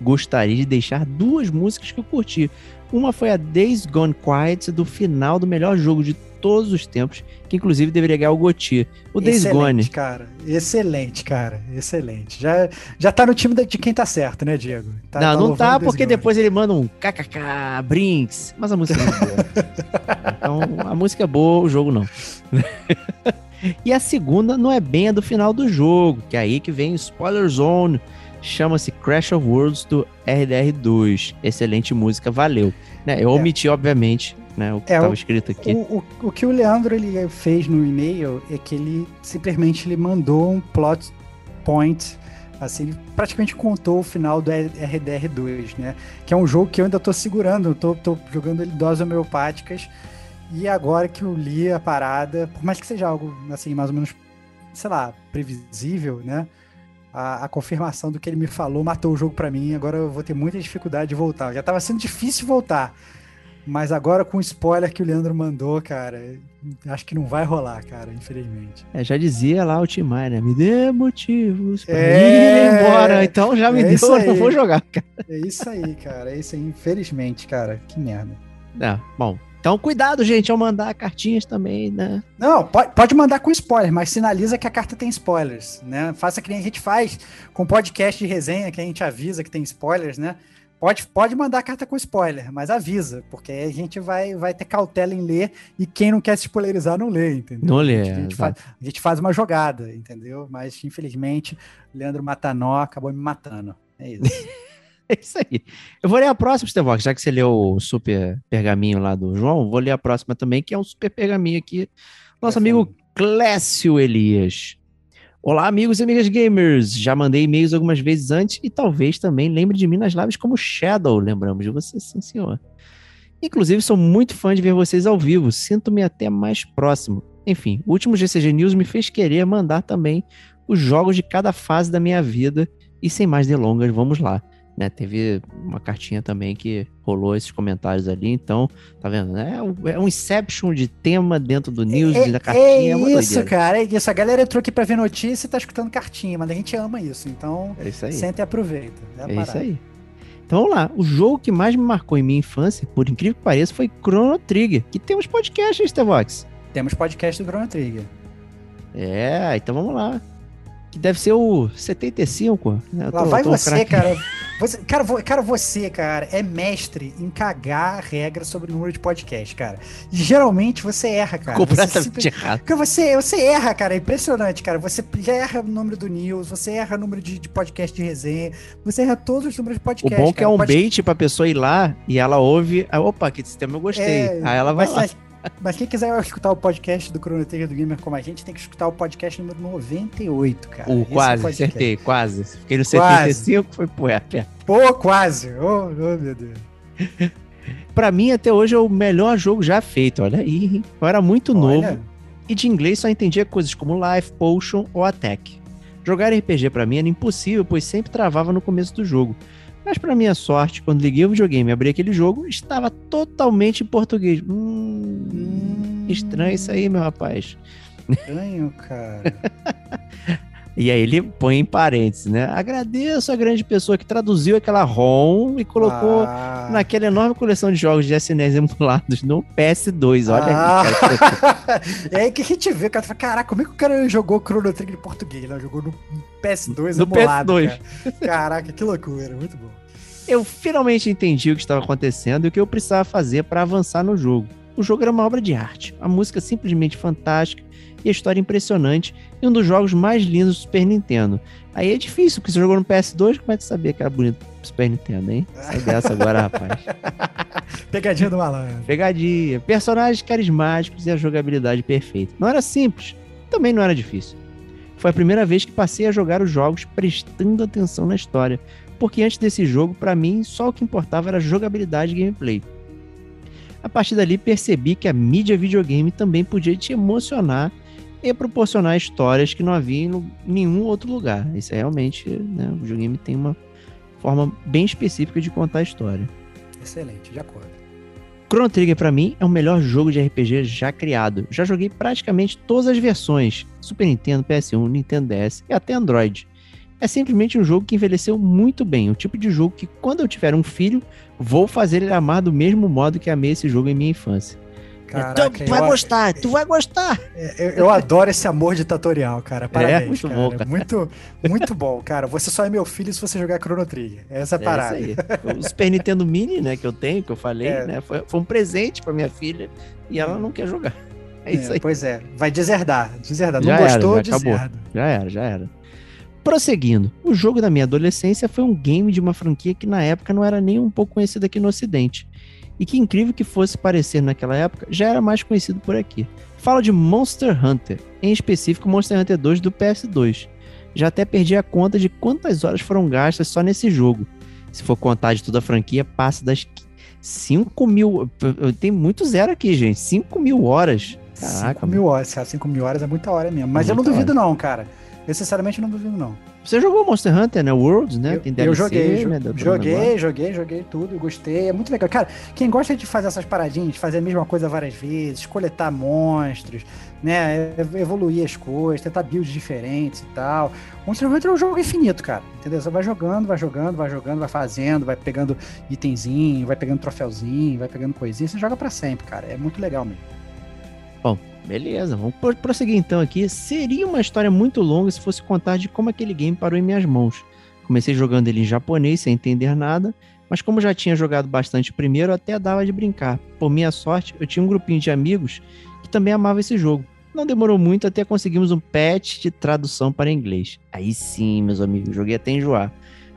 Gostaria de deixar duas músicas que eu curti. Uma foi a Days Gone Quiet, do final do melhor jogo de todos os tempos, que inclusive deveria ganhar o GOTY. O Days Gone. cara. Excelente, cara. Excelente. Já, já tá no time de quem tá certo, né, Diego? Tá, não, tá não tá, porque depois ele manda um kkk, Brinks, mas a música é boa. então, a música é boa, o jogo não. e a segunda não é bem a do final do jogo, que é aí que vem Spoiler Zone, chama-se Crash of Worlds do RDR2. Excelente música, valeu. Né, eu é. omiti, obviamente, né, o que estava é, escrito aqui. O, o, o, que o Leandro ele fez no e-mail é que ele simplesmente ele mandou um plot point assim, ele praticamente contou o final do RDR2, né? Que é um jogo que eu ainda tô segurando, tô jogando ele doses homeopáticas. E agora que eu li a parada, por mais que seja algo assim, mais ou menos, sei lá, previsível, né? a, a, confirmação do que ele me falou matou o jogo para mim. Agora eu vou ter muita dificuldade de voltar. Já tava sendo difícil voltar. Mas agora com o spoiler que o Leandro mandou, cara, acho que não vai rolar, cara, infelizmente. É, já dizia lá o Tim né? Me dê motivos pra é... ir embora. Então já me é deu, eu não vou jogar, cara. É isso aí, cara. É isso aí, infelizmente, cara. Que merda. É, bom. Então, cuidado, gente, ao mandar cartinhas também, né? Não, pode, pode mandar com spoiler, mas sinaliza que a carta tem spoilers, né? Faça que nem a gente faz com podcast de resenha, que a gente avisa que tem spoilers, né? Pode, pode mandar carta com spoiler, mas avisa, porque aí a gente vai, vai ter cautela em ler e quem não quer se spoilerizar não lê, entendeu? Não lê, A gente, faz, a gente faz uma jogada, entendeu? Mas infelizmente, Leandro Matanó acabou me matando. É isso. É isso aí. Eu vou ler a próxima, Stevox, já que você leu o super pergaminho lá do João, vou ler a próxima também, que é um super pergaminho aqui. Nosso amigo Clécio Elias. Olá, amigos e amigas gamers. Já mandei e-mails algumas vezes antes e talvez também lembre de mim nas lives como Shadow. Lembramos de você, sim, senhor. Inclusive, sou muito fã de ver vocês ao vivo. Sinto-me até mais próximo. Enfim, o último GCG News me fez querer mandar também os jogos de cada fase da minha vida. E sem mais delongas, vamos lá. Né, teve uma cartinha também que rolou esses comentários ali, então, tá vendo? né? É um, é um inception de tema dentro do news, é, da cartinha. É é isso, doideira. cara, é isso. A galera entrou aqui pra ver notícia e tá escutando cartinha, mas a gente ama isso, então É isso aí. senta e aproveita. É, É isso aí. Então vamos lá. O jogo que mais me marcou em minha infância, por incrível que pareça, foi Chrono Trigger, que temos podcast, Stevox. Temos podcast do Chrono Trigger. É, então vamos lá. Que deve ser o 75. Né? Lá tô- vai tô você, cara. Você, cara, cara, você, cara, é mestre em cagar regras sobre o número de podcast, cara. E geralmente você erra, cara. Você Completamente simplesmente- errado. Você, você erra, cara, é impressionante, cara. Você já erra o número do news, você erra o número de, de podcast de resenha, você erra todos os números de O podcast. bom é que é cara. um bait pra pessoa ir lá e ela ouve. ah, Opa, que sistema eu gostei. É, Aí ela vai mas, lá. mas- mas quem quiser escutar o podcast do Trigger do Gamer como a gente, tem que escutar o podcast número 98, cara. Uh, Esse é quase, podcast. acertei, quase. Fiquei no Quase. 75, foi pô, é, perto. Pô, quase. Oh, oh, meu Deus. Pra mim, até hoje, é o melhor jogo já feito. Olha aí? Eu era muito novo. Olha, e de inglês só entendia coisas como Life, Potion ou Attack. Jogar RPG pra mim era impossível, pois sempre travava no começo do jogo. Mas pra minha sorte, quando liguei o videogame e abri aquele jogo, estava totalmente em português. Hum, Hum. estranho isso aí, meu rapaz. estranho, cara. E aí ele põe em parênteses, né? Agradeço a grande pessoa que traduziu aquela ROM e colocou Ah. naquela enorme coleção de jogos de SNES emulados no PS2. Olha Ah. aí, cara. é aí que a gente vê, cara. Fala, Caraca, como é que o cara jogou Chrono Trigger em português? Ele jogou no PS2 No emulado, PS2. cara. Caraca, que loucura, muito bom. Eu finalmente entendi o que estava acontecendo e o que eu precisava fazer para avançar no jogo. O jogo era uma obra de arte, a música simplesmente fantástica e a história impressionante e um dos jogos mais lindos do Super Nintendo. Aí é difícil, porque você jogou no PS2, como é que sabia que era bonito pro Super Nintendo, hein? Sai dessa agora, rapaz. Pegadinha do malandro. Pegadinha, personagens carismáticos e a jogabilidade perfeita. Não era simples, também não era difícil. Foi a primeira vez que passei a jogar os jogos prestando atenção na história, porque antes desse jogo, pra mim, só o que importava era jogabilidade e gameplay. A partir dali percebi que a mídia videogame também podia te emocionar e proporcionar histórias que não havia em nenhum outro lugar. Isso é realmente, né, o videogame tem uma forma bem específica de contar a história. Excelente, de acordo. Chrono Trigger pra mim é o melhor jogo de RPG já criado. Já joguei praticamente todas as versões: Super Nintendo, PS1, Nintendo DS e até Android. É simplesmente um jogo que envelheceu muito bem, o tipo de jogo que quando eu tiver um filho, vou fazer ele amar do mesmo modo que amei esse jogo em minha infância. Caraca, tu vai eu- gostar, tu vai gostar. Eu, eu adoro esse amor ditatorial, cara. Parabéns, muito cara. bom, cara. Muito, muito bom, cara. Você só é meu filho se você jogar Chrono Trigger. Essa é a É parada. isso aí. O Super Nintendo Mini, né, que eu tenho, que eu falei, É. né, foi, foi um presente pra minha filha e ela não quer jogar. É isso É, aí. Pois é, vai deserdar. Deserdar. Não Já era, gostou, já acabou. deserda. Já era, já era. Prosseguindo, o jogo da minha adolescência foi um game de uma franquia que na época não era nem um pouco conhecida aqui no ocidente. E que incrível que fosse parecer naquela época, já era mais conhecido por aqui. Falo de Monster Hunter, em específico Monster Hunter 2 do PS2. Já até perdi a conta de quantas horas foram gastas só nesse jogo. Se for contar de toda a franquia, passa das 5 mil. Tem muito zero aqui, gente. 5 mil horas. Caraca, 5 mil horas, cara. 5 mil horas é muita hora mesmo. Mas eu não duvido, não, cara. Eu sinceramente não duvido, não. Você jogou Monster Hunter, né? Worlds, né? Eu, Tem eu joguei, jo- né? joguei, joguei, joguei tudo, gostei. É muito legal. Cara, quem gosta de fazer essas paradinhas, fazer a mesma coisa várias vezes, coletar monstros, né? ev- Evoluir as coisas, tentar builds diferentes e tal. Monster Hunter é um jogo infinito, cara. Entendeu? Você vai jogando, vai jogando, vai jogando, vai fazendo, vai pegando itemzinho, vai pegando troféuzinho, vai pegando coisinha. Você joga pra sempre, cara. É muito legal mesmo. Beleza, vamos pro- prosseguir então aqui. Seria uma história muito longa se fosse contar de como aquele game parou em minhas mãos. Comecei jogando ele em japonês sem entender nada, mas como já tinha jogado bastante primeiro, até dava de brincar. Por minha sorte, eu tinha um grupinho de amigos que também amava esse jogo. Não demorou muito até conseguimos um patch de tradução para inglês. Aí sim, meus amigos, joguei até enjoar.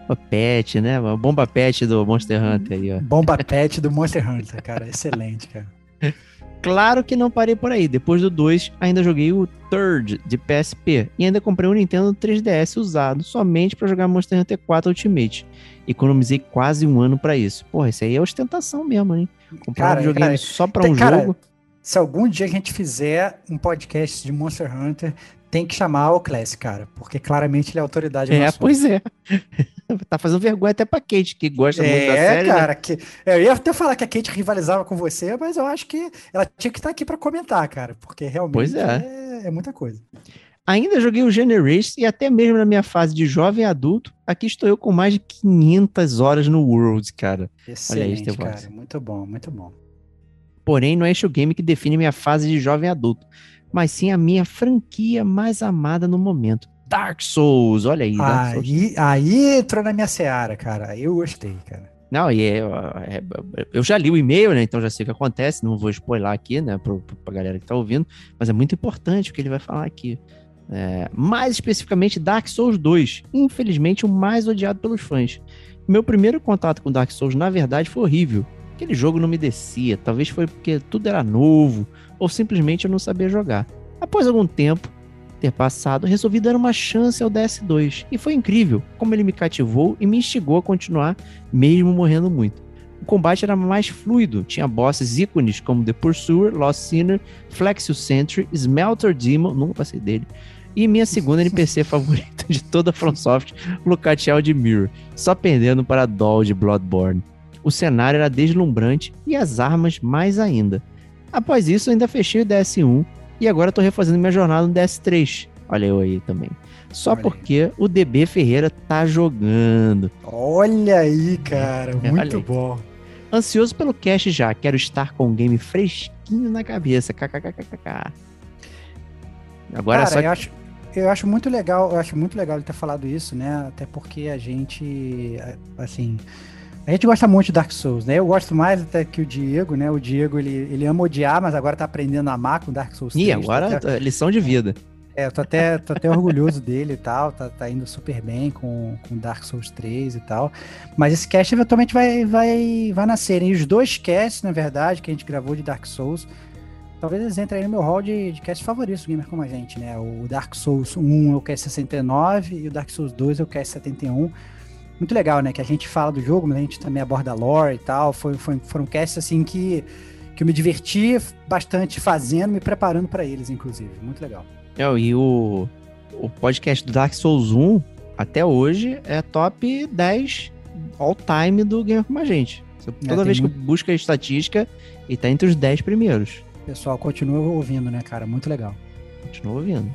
Uma patch, né? Uma bomba patch do Monster Hunter aí, ó. Bomba Pet do Monster Hunter, cara. Excelente, cara. Claro que não parei por aí. Depois do 2, ainda joguei o Third de PSP e ainda comprei um Nintendo 3DS usado somente para jogar Monster Hunter 4 Ultimate. Economizei quase um ano para isso. Porra, isso aí é ostentação mesmo, hein? Comprar um Cara, videogame cara, só para um cara, jogo. Se algum dia a gente fizer um podcast de Monster Hunter, tem que chamar o Classic, cara. Porque claramente ele é autoridade É, pois é. tá fazendo vergonha até pra Kate, que gosta muito da É, série. né? cara, que, eu ia até falar que a Kate rivalizava com você, mas eu acho que ela tinha que estar aqui pra comentar, cara, porque realmente é. é, é muita coisa. Ainda joguei o Generations e até mesmo na minha fase de jovem adulto, aqui estou eu com mais de 500 horas no Worlds, cara. Excelente, Steve cara, Watson. muito bom, muito bom. Porém, não é este o game que define minha fase de jovem adulto, mas sim a minha franquia mais amada no momento. Dark Souls, olha aí. Dark Souls. Aí, aí entrou na minha seara, cara, eu gostei, cara. Não, e é, é- eu já li o e-mail, né? Então já sei o que acontece. Não vou spoiler aqui, né? Pro- pra galera que tá ouvindo. Mas é muito importante o que ele vai falar aqui. É, mais especificamente, Dark Souls 2. Infelizmente, o mais odiado pelos fãs. Meu primeiro contato com Dark Souls, na verdade, foi horrível. Aquele jogo não me descia. Talvez foi porque tudo era novo. Ou simplesmente eu não sabia jogar. Após algum tempo ter passado, resolvi dar uma chance ao DS2. E foi incrível como ele me cativou e me instigou a continuar mesmo morrendo muito. O combate era mais fluido, tinha bosses ícones como The Pursuer, Lost Sinner, Flexus Sentry, Smelter Demon, nunca passei dele, e minha segunda NPC favorita de toda a FromSoft, Lucatiel de Mirror, só perdendo para Doll de Bloodborne. O cenário era deslumbrante e as armas mais ainda. Após isso, ainda fechei o DS1 e agora tô refazendo minha jornada no DS3. Olha eu aí também. Só Olha porque o DB Ferreira tá jogando. Olha aí, cara, Olha muito bom. Ansioso pelo cast já, quero estar com o game fresquinho na cabeça. KKKKK. Agora Cara, é só eu acho, eu acho muito legal, eu acho muito legal ele ter falado isso, né? Até porque a gente, assim, a gente gosta muito de Dark Souls, né? Eu gosto mais até que o Diego, né? O Diego, ele, ele ama odiar, mas agora tá aprendendo a amar com Dark Souls 3. Ih, Tô agora até- é lição de vida. é, eu tô até, tô até orgulhoso dele e tal, tá, tá indo super bem com, com Dark Souls 3 e tal. Mas esse cast eventualmente vai, vai, vai nascer. E os dois casts, na verdade, que a gente gravou de Dark Souls, talvez eles entrem aí no meu hall de, de cast favoritos do Gamer Como a Gente, né? O Dark Souls 1 é o cast 69 e o Dark Souls 2 é o cast 71. Muito legal, né? Que a gente fala do jogo, mas a gente também aborda lore e tal. Foi, foi, foram casts assim que, que eu me diverti bastante fazendo, me preparando para eles, inclusive. Muito legal. É, e o, o podcast do Dark Souls 1, até hoje, é top 10 all time do Gamer Como a Gente. Você- Toda tem vez que muito- busca a estatística, ele tá entre os 10 primeiros. Pessoal, continua ouvindo, né, cara? Muito legal. Continua ouvindo.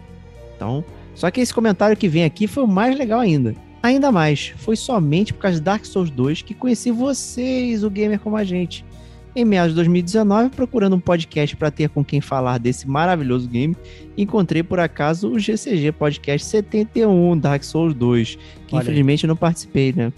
Então, só que esse comentário que vem aqui foi o mais legal ainda. Ainda mais, foi somente por causa de Dark Souls 2 que conheci vocês, o gamer como a gente. Em meados de 2019, procurando um podcast para ter com quem falar desse maravilhoso game, encontrei por acaso o GCG Podcast 71 Dark Souls 2, que Olha infelizmente eu não participei, né?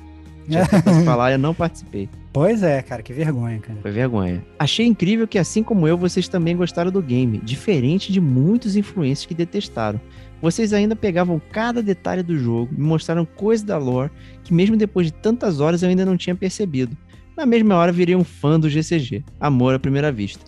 Já falar, eu não participei. Pois é, cara, que vergonha, cara. Foi vergonha. Achei incrível que, assim como eu, vocês também gostaram do game, diferente de muitos influencers que detestaram. Vocês ainda pegavam cada detalhe do jogo, me mostraram coisas da lore que, mesmo depois de tantas horas, eu ainda não tinha percebido. Na mesma hora, virei um fã do GCG. Amor à primeira vista.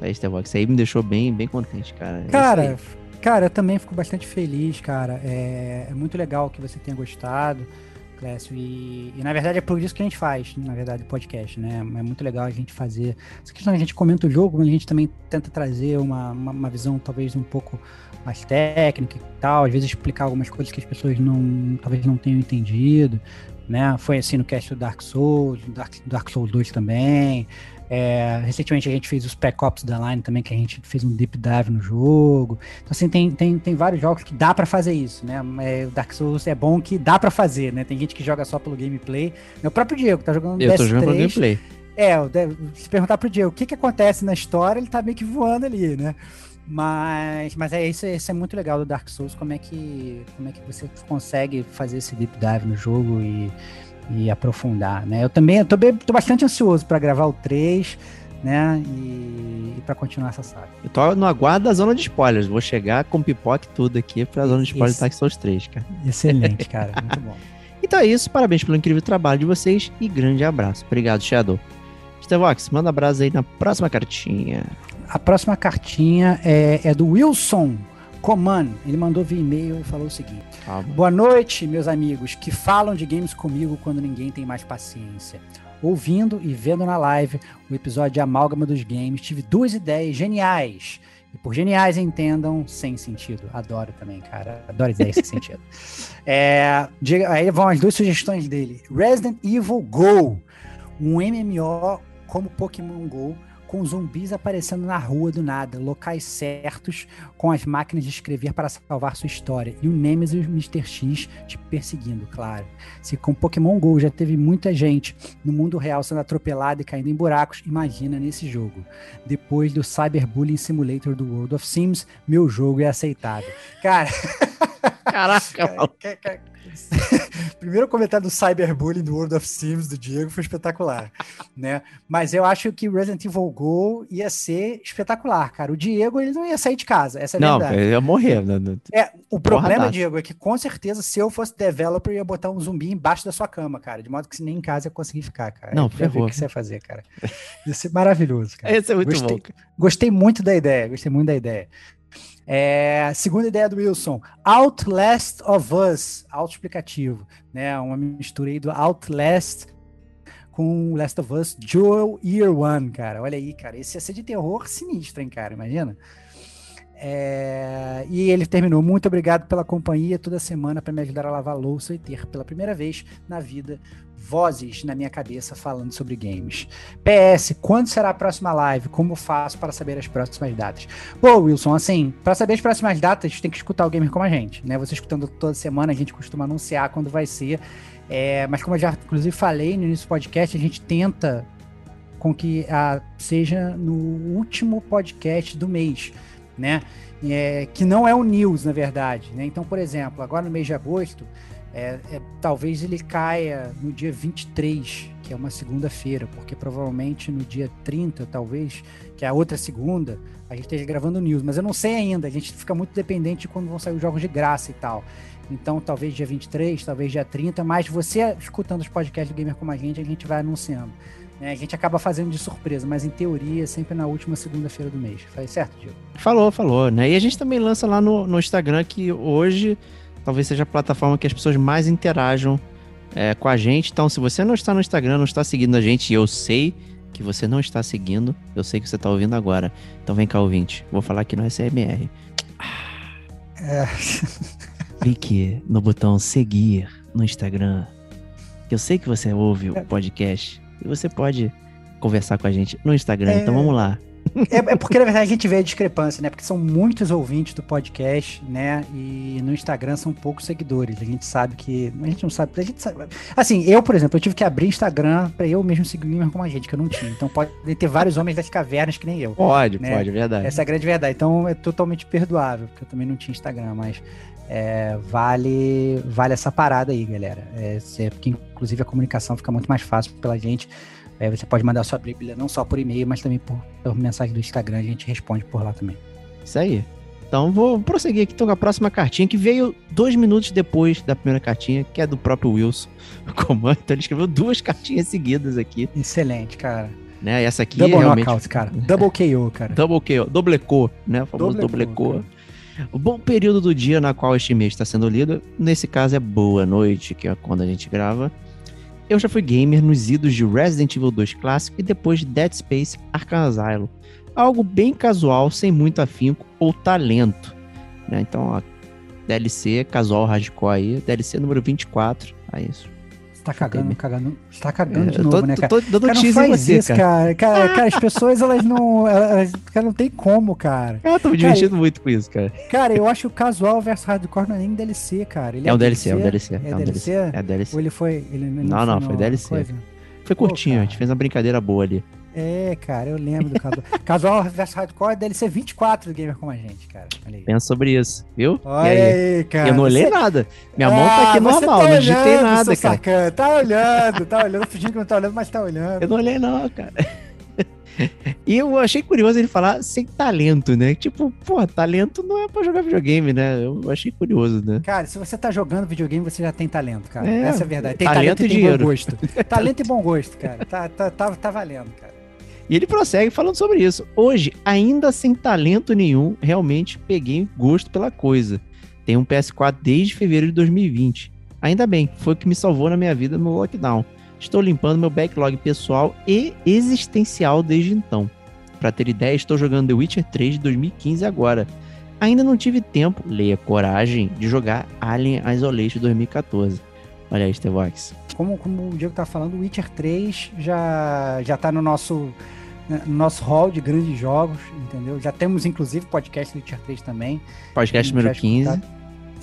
Aí, Starbucks, isso aí me deixou bem, bem contente, cara. É Cara, cara, eu também fico bastante feliz, cara. É, é muito legal que você tenha gostado. Clécio. E, e, na verdade é por isso que a gente faz, na verdade, o podcast, né? É muito legal a gente fazer. Essa questão a gente comenta o jogo, mas a gente também tenta trazer uma, uma, uma, visão talvez um pouco mais técnica e tal, às vezes explicar algumas coisas que as pessoas não talvez não tenham entendido. Né? Foi assim no cast do Dark Souls, Dark, Dark Souls 2 também. É, recentemente a gente fez os Spec Ops da Line também, que a gente fez um deep dive no jogo. Então, assim, tem, tem, tem vários jogos que dá para fazer isso, né? É, o Dark Souls é bom que dá para fazer, né? Tem gente que joga só pelo gameplay. O próprio Diego tá jogando Eu DS3. tô jogando pelo gameplay. É, se perguntar pro Diego o que que acontece na história, ele tá meio que voando ali, né? Mas, mas é isso, isso é muito legal do Dark Souls, como é que como é que você consegue fazer esse deep dive no jogo e e aprofundar, né? Eu também eu tô, bastante ansioso para gravar o 3, né? E, e para continuar essa saga. Eu tô no aguardo da zona de spoilers. Vou chegar com pipoca e tudo aqui pra zona de spoilers Dark Souls 3, cara. Excelente, cara. Muito bom. Então é isso. Parabéns pelo incrível trabalho de vocês e grande abraço. Obrigado, Shadow. Stevox, manda abraço aí na próxima cartinha. A próxima cartinha é, é do Wilson Coman. Ele mandou via e-mail e falou o seguinte: Boa noite, meus amigos que falam de games comigo quando ninguém tem mais paciência. Ouvindo e vendo na live o episódio de Amálgama dos Games, tive duas ideias geniais. E por geniais entendam sem sentido. Adoro também, cara. Adoro ideias sem sentido. É, aí vão as duas sugestões dele: Resident Evil Go, um MMO como Pokémon Go com zumbis aparecendo na rua do nada, locais certos, com as máquinas de escrever para salvar sua história, e o Nemesis Mr. X te perseguindo, claro. Se com Pokémon GO já teve muita gente no mundo real sendo atropelada e caindo em buracos, imagina nesse jogo. Depois do Cyberbullying Simulator do World of Sims, meu jogo é aceitável. Cara. Caraca, Primeiro comentário do cyberbullying do World of Sims do Diego foi espetacular, né? Mas eu acho que o Resident Evil Go ia ser espetacular, cara. O Diego ele não ia sair de casa, essa é a não, verdade. Não, ia morrer. Né? É, o problema, Diego, é que com certeza se eu fosse developer eu ia botar um zumbi embaixo da sua cama, cara, de modo que nem em casa ia conseguir ficar, cara. Não, ferrou. O que você ia fazer, cara? Ia ser maravilhoso, cara. Esse é muito gostei, bom. Gostei muito da ideia, gostei muito da ideia. É, segunda ideia do Wilson, Outlast of Us, auto-explicativo, né? Uma mistura aí do Outlast com Last of Us Joel Year One, cara. Olha aí, cara. Esse ia ser de terror sinistro, hein, cara? Imagina. É... E ele terminou. Muito obrigado pela companhia toda semana para me ajudar a lavar louça e ter pela primeira vez na vida vozes na minha cabeça falando sobre games. PS, quando será a próxima live? Como faço para saber as próximas datas? Bom, Wilson, assim, para saber as próximas datas, tem que escutar o gamer como a gente, né? Você escutando toda semana, a gente costuma anunciar quando vai ser. É, mas como eu já inclusive falei no início do podcast, a gente tenta com que a, seja no último podcast do mês, né? É, que não é o news, na verdade. Né? Então, por exemplo, agora no mês de agosto, é, é, talvez ele caia no dia 23, que é uma segunda-feira, porque provavelmente no dia 30, talvez, que é a outra segunda, a gente esteja gravando news, mas eu não sei ainda, a gente fica muito dependente de quando vão sair os jogos de graça e tal. Então, talvez dia 23, talvez dia 30, mas você escutando os podcasts do Gamer como a gente, a gente vai anunciando. Né? A gente acaba fazendo de surpresa, mas em teoria, sempre na última segunda-feira do mês. Falei certo, Diego? Falou, falou, né? E a gente também lança lá no, no Instagram que hoje talvez seja a plataforma que as pessoas mais interajam é, com a gente. Então, se você não está no Instagram, não está seguindo a gente, e eu sei que você não está seguindo, eu sei que você está ouvindo agora. Então vem cá, ouvinte. Vou falar aqui no SMR. É. Clique no botão seguir no Instagram. Eu sei que você ouve o podcast e você pode conversar com a gente no Instagram. É... Então vamos lá. É, é, porque, na verdade, a gente vê a discrepância, né? Porque são muitos ouvintes do podcast, né? E no Instagram são poucos seguidores. A gente sabe que. A gente não sabe. A gente sabe. Assim, eu, por exemplo, eu tive que abrir Instagram pra eu mesmo seguir como a gente, que eu não tinha. Então pode ter vários homens das cavernas que nem eu. Pode, né? pode, é verdade. Essa é a grande verdade. Então é totalmente perdoável, porque eu também não tinha Instagram, mas. É, vale vale essa parada aí, galera. É, porque, inclusive, a comunicação fica muito mais fácil pela gente é, você pode mandar sua Bíblia não só por e-mail, mas também por, por mensagem do Instagram. A gente responde por lá também. Isso aí. Então vou prosseguir aqui com a próxima cartinha, que veio dois minutos depois da primeira cartinha, que é do próprio Wilson Comando. Então ele escreveu duas cartinhas seguidas aqui. Excelente, cara. Né? essa aqui Double realmente... knockout, cara. Double KO, cara. Double KO. Doblecou, né? O famoso doblecou. Bom período do dia na qual este mês está sendo lido, nesse caso é boa noite, que é quando a gente grava. Eu já fui gamer nos idos de Resident Evil 2 clássico e depois de Dead Space Arkham Asylum. Algo bem casual, sem muito afinco ou talento. Né? Então, ó, DLC, casual hardcore aí, DLC número 24. É isso. Tá cagando, cagando. Você tá cagando É, de novo, tô, né, tô- cara? tô dando Cara, não faz você, isso, cara. cara. Cara, cara, as pessoas, elas não. Elas, cara, não tem como, cara. Eu tô me divertindo muito com isso, cara. Cara, eu acho que o casual versus hardcore não é nem DLC, cara. Ele É um DLC, é um DLC. É, um DLC? É DLC. Ou ele foi. Ele Não, não, foi no- DLC. coisa? Foi curtinho, a gente cara. fez uma brincadeira boa ali. É, cara, eu lembro do casual. casual versus hardcore é DLC 24 do Gamer Como a Gente, cara. Olha aí. Pensa sobre isso, viu? Olha e aí? aí, cara. eu não olhei Você- nada. Minha mão tá aqui Ah, você normal, tá não digitei nada, cara. sacana. Tá olhando, tá olhando, fingindo que não tá olhando, mas tá olhando. Eu não olhei, não, cara. E eu achei curioso ele falar sem talento, né? Tipo, pô, talento não é pra jogar videogame, né? Eu achei curioso, né? Cara, se você tá jogando videogame, você já tem talento, cara. É, Essa é a verdade. Tem talento talento, e e tem dinheiro. bom gosto. talento e bom gosto, cara. Tá, tá, tá, tá valendo, cara. E ele prossegue falando sobre isso. Hoje, ainda sem talento nenhum, realmente peguei gosto pela coisa. Tenho um PS4 desde fevereiro de 2020. Ainda bem, foi o que me salvou na minha vida no lockdown. Estou limpando meu backlog pessoal e existencial desde então. Pra ter ideia, estou jogando The Witcher 3 de 2015 agora. Ainda não tive tempo, leia coragem, de jogar Alien Isolation 2014. Olha aí, Stevox. Como, como o Diego tá falando, Witcher 3 já, já tá no nosso, no nosso hall de grandes jogos, entendeu? Já temos, inclusive, podcast do Witcher 3 também. Podcast número tiver 15. escutado-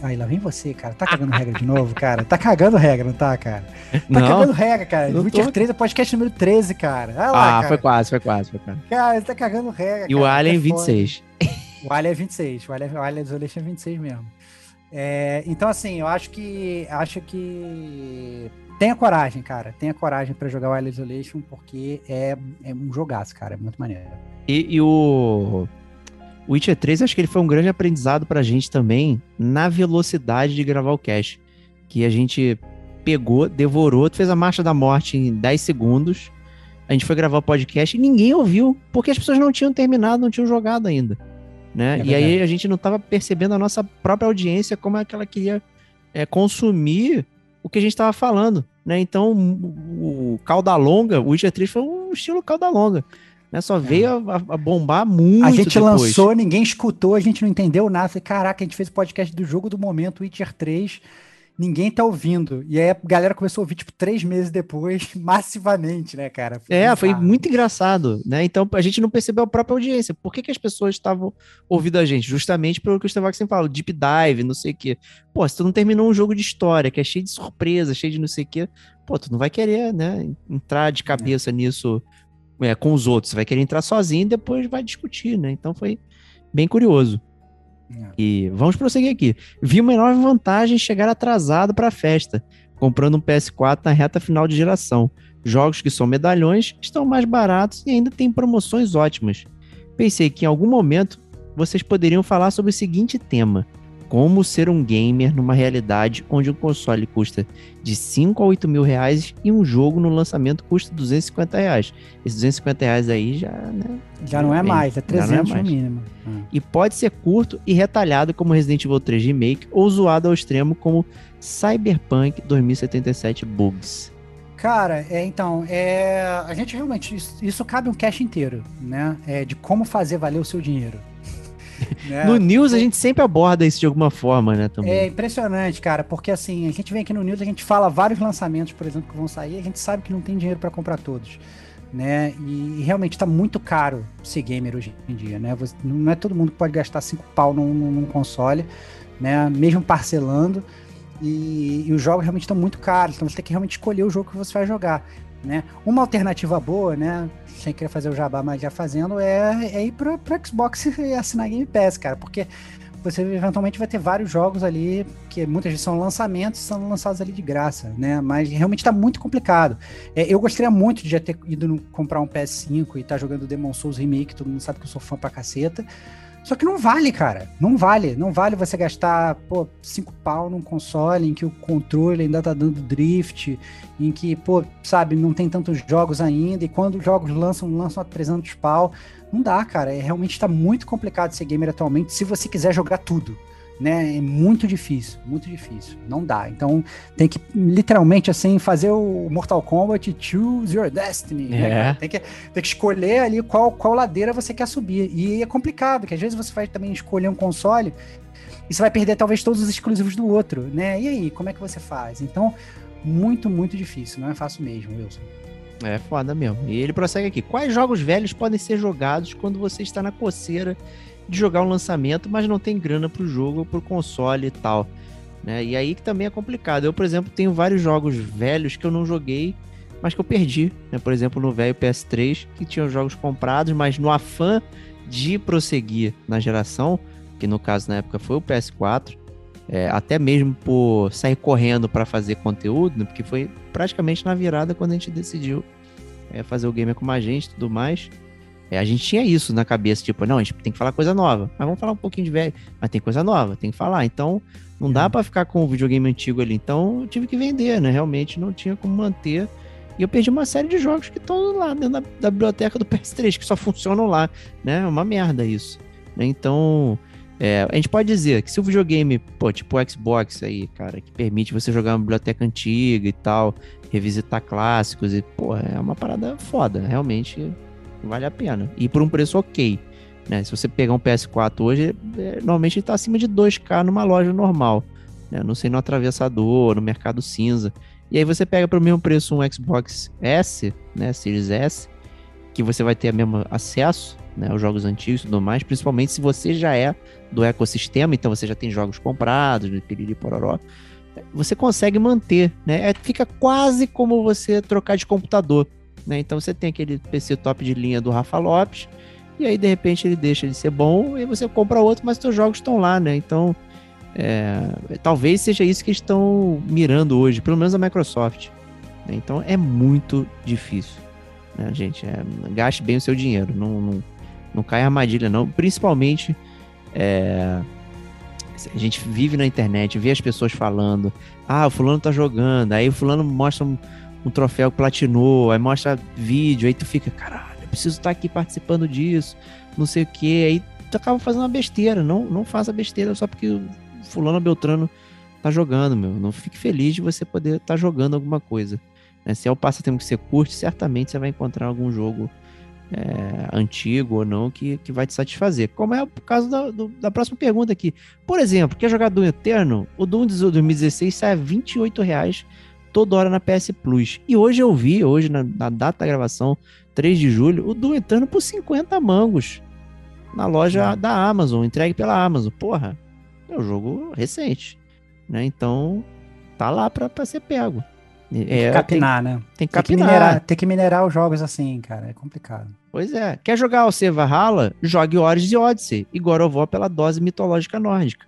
Aí, lá vem você, cara. Tá cagando regra de novo, cara? Tá cagando regra, não tá, cara? Tá Não. cagando regra, cara. Não tô. Witcher 3 é podcast número 13, cara. Lá, Ah, cara. foi quase, foi quase, foi quase. Cara, ele tá cagando regra, E o cara. Alien É foda. 26. O Alien é 26, o Alien, o Alien Isolation é 26 mesmo. É, então, assim, eu acho que. Acho que. Tenha coragem, cara. Tenha coragem pra jogar o Alien Isolation, porque é, é um jogaço, cara. É muito maneiro. E, e o o Witcher 3, acho que ele foi um grande aprendizado pra gente também na velocidade de gravar o cast. Que a gente pegou, devorou, fez a marcha da morte em 10 segundos. A gente foi gravar o podcast e ninguém ouviu, porque as pessoas não tinham terminado, não tinham jogado ainda. Né? É e aí a gente não estava percebendo a nossa própria audiência, como é que ela queria é, consumir o que a gente estava falando. Né? Então, o, o Cauda Longa, o Witcher 3 foi um estilo Cauda Longa. Né? Só veio a, a- a bombar muito É. a gente depois. lançou, ninguém escutou, a gente não entendeu nada. Caraca, a gente fez o podcast do jogo do momento, Witcher 3. Ninguém tá ouvindo. E aí a galera começou a ouvir, tipo, três meses depois, massivamente, né, cara? É, foi bizarro. muito engraçado, né? Então a gente não percebeu a própria audiência. Por que, que as pessoas estavam ouvindo a gente? Justamente pelo que o Stevox sempre fala, deep dive, não sei o quê. Pô, se tu não terminou um jogo de história, que é cheio de surpresa, cheio de não sei o quê, pô, tu não vai querer, né, entrar de cabeça nisso é, com os outros. Você vai querer entrar sozinho e depois vai discutir, né? Então foi bem curioso. É. E vamos prosseguir aqui. Vi uma enorme vantagem em chegar atrasado para a festa, comprando um PS4 na reta final de geração. Jogos que são medalhões estão mais baratos e ainda tem promoções ótimas. Pensei que em algum momento vocês poderiam falar sobre o seguinte tema: como ser um gamer numa realidade onde um console custa de 5 a 8 mil reais e um jogo no lançamento custa 250 reais. Esses 250 reais aí já, né, Já não é mais, é já não é 300 mais. no mínimo. Ah. e pode ser curto e retalhado como Resident Evil 3 Remake ou zoado ao extremo como Cyberpunk 2077 Bugs. Cara, é, então, é, a gente realmente, isso, isso cabe um cast inteiro, né? É, de como fazer valer o seu dinheiro. Né? no News a gente sempre aborda isso de alguma forma, né, também. É impressionante, cara, porque assim, a gente vem aqui no News, a gente fala vários lançamentos, por exemplo, que vão sair, a gente sabe que não tem dinheiro para comprar todos, né? E, e realmente tá muito caro ser gamer hoje em dia, né? Não é todo mundo que pode gastar cinco pau num, num- num console, né? Mesmo parcelando. E, e os jogos realmente estão muito caros, então você tem que realmente escolher o jogo que você vai jogar, né? Uma alternativa boa, né? Sem querer fazer o jabá, mas já fazendo, é, é ir pro, pro Xbox e assinar Game Pass, cara, porque você eventualmente vai ter vários jogos ali que muitas vezes são lançamentos são lançados ali de graça, né? Mas realmente está muito complicado. É, eu gostaria muito de já ter ido comprar um PS5 e estar jogando Demon Souls Remake, todo mundo sabe que eu sou fã pra caceta, Só que não vale, cara. Não vale. Não vale você gastar, pô, cinco pau num console em que o controle ainda tá dando drift, em que, pô, sabe, não tem tantos jogos ainda, e quando os jogos lançam, lançam a 300 pau. Não dá, cara. É, realmente tá muito complicado ser gamer atualmente se você quiser jogar tudo né? É muito difícil, muito difícil. Não dá. Então tem que literalmente assim fazer o Mortal Kombat Choose Your Destiny. Né, É. Né? Tem, que, tem que escolher ali qual, qual ladeira você quer subir. E é complicado, porque às vezes você vai também escolher um console e você vai perder talvez todos os exclusivos do outro, né? E aí, como é que você faz? Então, muito, muito difícil. Não é fácil mesmo, Wilson. É foda mesmo. E ele prossegue aqui. Quais jogos velhos podem ser jogados quando você está na coceira de jogar um lançamento, mas não tem grana pro jogo, pro console e tal? Né? E aí que também é complicado. Eu, por exemplo, tenho vários jogos velhos que eu não joguei, mas que eu perdi. Né? Por exemplo, no velho PS3, que tinham jogos comprados, mas no afã de prosseguir na geração, que no caso na época foi o PS4, é, até mesmo por sair correndo para fazer conteúdo, né? porque foi praticamente na virada quando a gente decidiu é, fazer o Gamer como a gente e tudo mais. É, a gente tinha isso na cabeça, tipo, não, a gente tem que falar coisa nova, mas vamos falar um pouquinho de velho, mas tem coisa nova, tem que falar. Então, não dá para ficar com o videogame antigo ali. Então, eu tive que vender, né? Realmente não tinha como manter. E eu perdi uma série de jogos que estão lá dentro da, da biblioteca do PS3, que só funcionam lá, né? É uma merda isso. Né? Então, é, a gente pode dizer que se o videogame, pô, tipo o Xbox aí, cara, que permite você jogar uma biblioteca antiga e tal, revisitar clássicos e, pô, é uma parada foda, realmente vale a pena. E por um preço ok, né? Se você pegar um PS4 hoje, é, normalmente ele tá acima de 2K numa loja normal, né? Não sei no atravessador, no mercado cinza. E aí você pega pelo mesmo preço um Xbox S, né, Series S, que você vai ter o mesmo acesso, né, aos jogos antigos e tudo mais, principalmente se você já é do ecossistema, então você já tem jogos comprados, piriri pororó, você consegue manter, né? É, fica quase como você trocar de computador, né? Então você tem aquele PC top de linha do Rafa Lopes, e aí de repente ele deixa de ser bom e você compra outro, mas seus jogos estão lá, né? Então é, talvez seja isso que estão mirando hoje, pelo menos a Microsoft. né? Então é muito difícil, né, gente? É, gaste bem o seu dinheiro, não, não, não cai em armadilha, não. Principalmente é, a gente vive na internet, vê as pessoas falando, ah, o fulano tá jogando, aí o fulano mostra um, um troféu platinou, aí mostra vídeo, aí tu fica, caralho, eu preciso estar aqui participando disso, não sei o que, aí tu acaba fazendo uma besteira, não, não faça besteira só porque o fulano Beltrano tá jogando, meu, não fique feliz de você poder estar jogando alguma coisa. né? Se é o passatempo que você curte, certamente você vai encontrar algum jogo é, antigo ou não que, que vai te satisfazer. Como é o caso da, do- da próxima pergunta aqui. Por exemplo, quer jogar Doom Eterno? O Doom de 2016 sai a 28 reais toda hora na PS Plus. E hoje eu vi, hoje na, na data da gravação, 3 de julho, o Doom Eterno por 50 mangos na loja da Amazon, entregue pela Amazon. Porra, é um jogo recente, né? Então, tá lá pra, pra ser pego. É, capinar, né? Tem, tem que Tem que, capinar. minerar, tem que minerar os jogos assim, cara. É complicado. Pois é. Quer jogar o Valhalla? Jogue Origins e Odyssey e War pela dose mitológica nórdica.